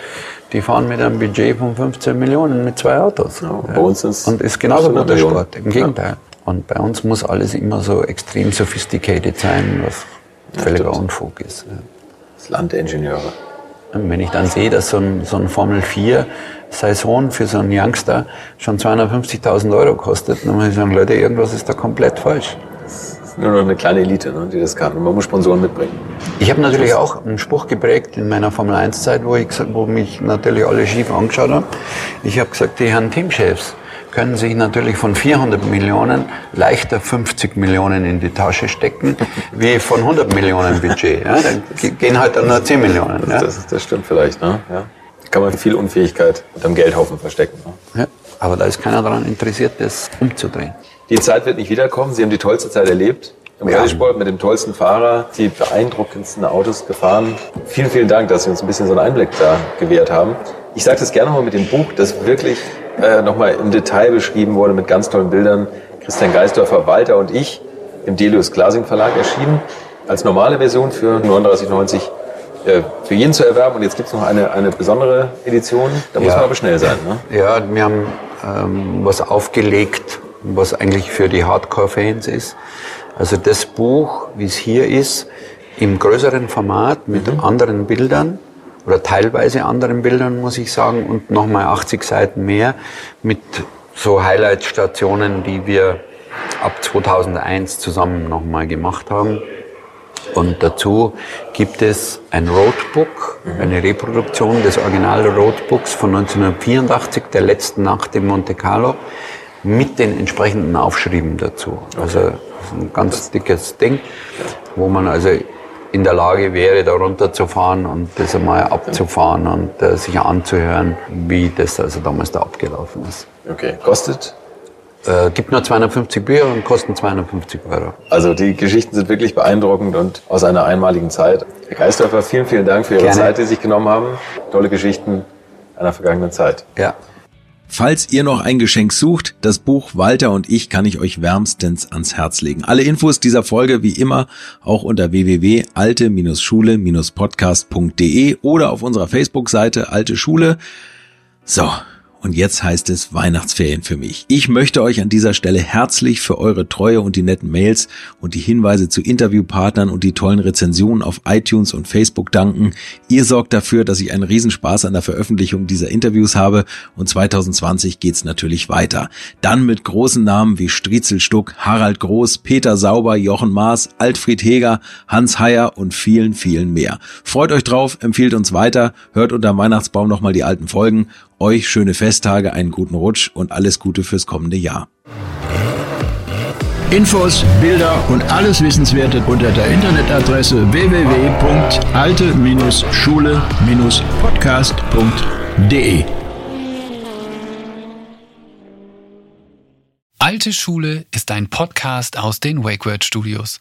Die fahren mit einem Budget von 15 Millionen mit zwei Autos. Ja, bei uns sind's Und ist genauso 800 guter Millionen. Sport, im Gegenteil. Und bei uns muss alles immer so extrem sophisticated sein, was völliger stimmt. Unfug ist. Das Land der Ingenieure. Und wenn ich dann sehe, dass so ein, so ein Formel 4 Saison für so einen Youngster schon 250.000 Euro kostet, dann muss ich sagen, Leute, irgendwas ist da komplett falsch. Das ist nur noch eine kleine Elite, ne, die das kann. Und man muss Sponsoren mitbringen. Ich habe natürlich auch einen Spruch geprägt in meiner Formel 1 Zeit, wo, ich, gesagt- wo mich natürlich alle schief angeschaut haben. Ich habe gesagt, die Herren Teamchefs können sich natürlich von 400 Millionen leichter 50 Millionen in die Tasche stecken, wie von 100 Millionen Budget. Ja, dann ge- gehen halt dann nur 10 Millionen. Ja. Das, das stimmt vielleicht. Ne? Ja. Da kann man viel Unfähigkeit unterm Geldhaufen verstecken. Ne? Ja. Aber da ist keiner daran interessiert, das umzudrehen. Die Zeit wird nicht wiederkommen. Sie haben die tollste Zeit erlebt. Im Ja. Rallye-Sport mit dem tollsten Fahrer, die beeindruckendsten Autos gefahren. Vielen, vielen Dank, dass Sie uns ein bisschen so einen Einblick da gewährt haben. Ich sage das gerne mal mit dem Buch, das wirklich äh, nochmal im Detail beschrieben wurde mit ganz tollen Bildern. Christian Geisdorfer, Walter und ich im Delius Glasing Verlag erschienen. Als normale Version für 39,90 äh, für jeden zu erwerben. Und jetzt gibt es noch eine, eine besondere Edition. Da muss Ja. man aber schnell sein. Ne? Ja, wir haben ähm, was aufgelegt, was eigentlich für die Hardcore-Fans ist. Also das Buch, wie es hier ist, im größeren Format mit anderen Bildern oder teilweise anderen Bildern, muss ich sagen, und nochmal 80 Seiten mehr mit so Highlight-Stationen, die wir ab 2001 zusammen nochmal gemacht haben. Und dazu gibt es ein Roadbook, eine Reproduktion des Original-Roadbooks von 1984, der letzten Nacht in Monte Carlo, mit den entsprechenden Aufschrieben dazu. Also das ist ein ganz dickes Ding, wo man also in der Lage wäre, da runterzufahren und das einmal abzufahren und äh, sich anzuhören, wie das also damals da abgelaufen ist. Okay, kostet Äh, gibt nur 250 Bücher und kosten 250 Euro. Also die Geschichten sind wirklich beeindruckend und aus einer einmaligen Zeit. Herr Geisdorfer, vielen, vielen Dank für Ihre Gerne. Zeit, die Sie sich genommen haben. Tolle Geschichten einer vergangenen Zeit. Ja. Falls ihr noch ein Geschenk sucht, das Buch Walter und ich kann ich euch wärmstens ans Herz legen. Alle Infos dieser Folge wie immer auch unter www.alte-schule-podcast.de oder auf unserer Facebook-Seite Alte Schule. So, und jetzt heißt es Weihnachtsferien für mich. Ich möchte euch an dieser Stelle herzlich für eure Treue und die netten Mails und die Hinweise zu Interviewpartnern und die tollen Rezensionen auf iTunes und Facebook danken. Ihr sorgt dafür, dass ich einen Riesenspaß an der Veröffentlichung dieser Interviews habe und 2020 geht's natürlich weiter. Dann mit großen Namen wie Striezel Stuck, Harald Groß, Peter Sauber, Jochen Maas, Altfried Heger, Hans Heyer und vielen, vielen mehr. Freut euch drauf, empfiehlt uns weiter, hört unter Weihnachtsbaum nochmal die alten Folgen euch schöne Festtage, einen guten Rutsch und alles Gute fürs kommende Jahr. Infos, Bilder und alles Wissenswerte unter der Internetadresse www.alte-schule-podcast.de. Alte Schule ist ein Podcast aus den WakeWord Studios.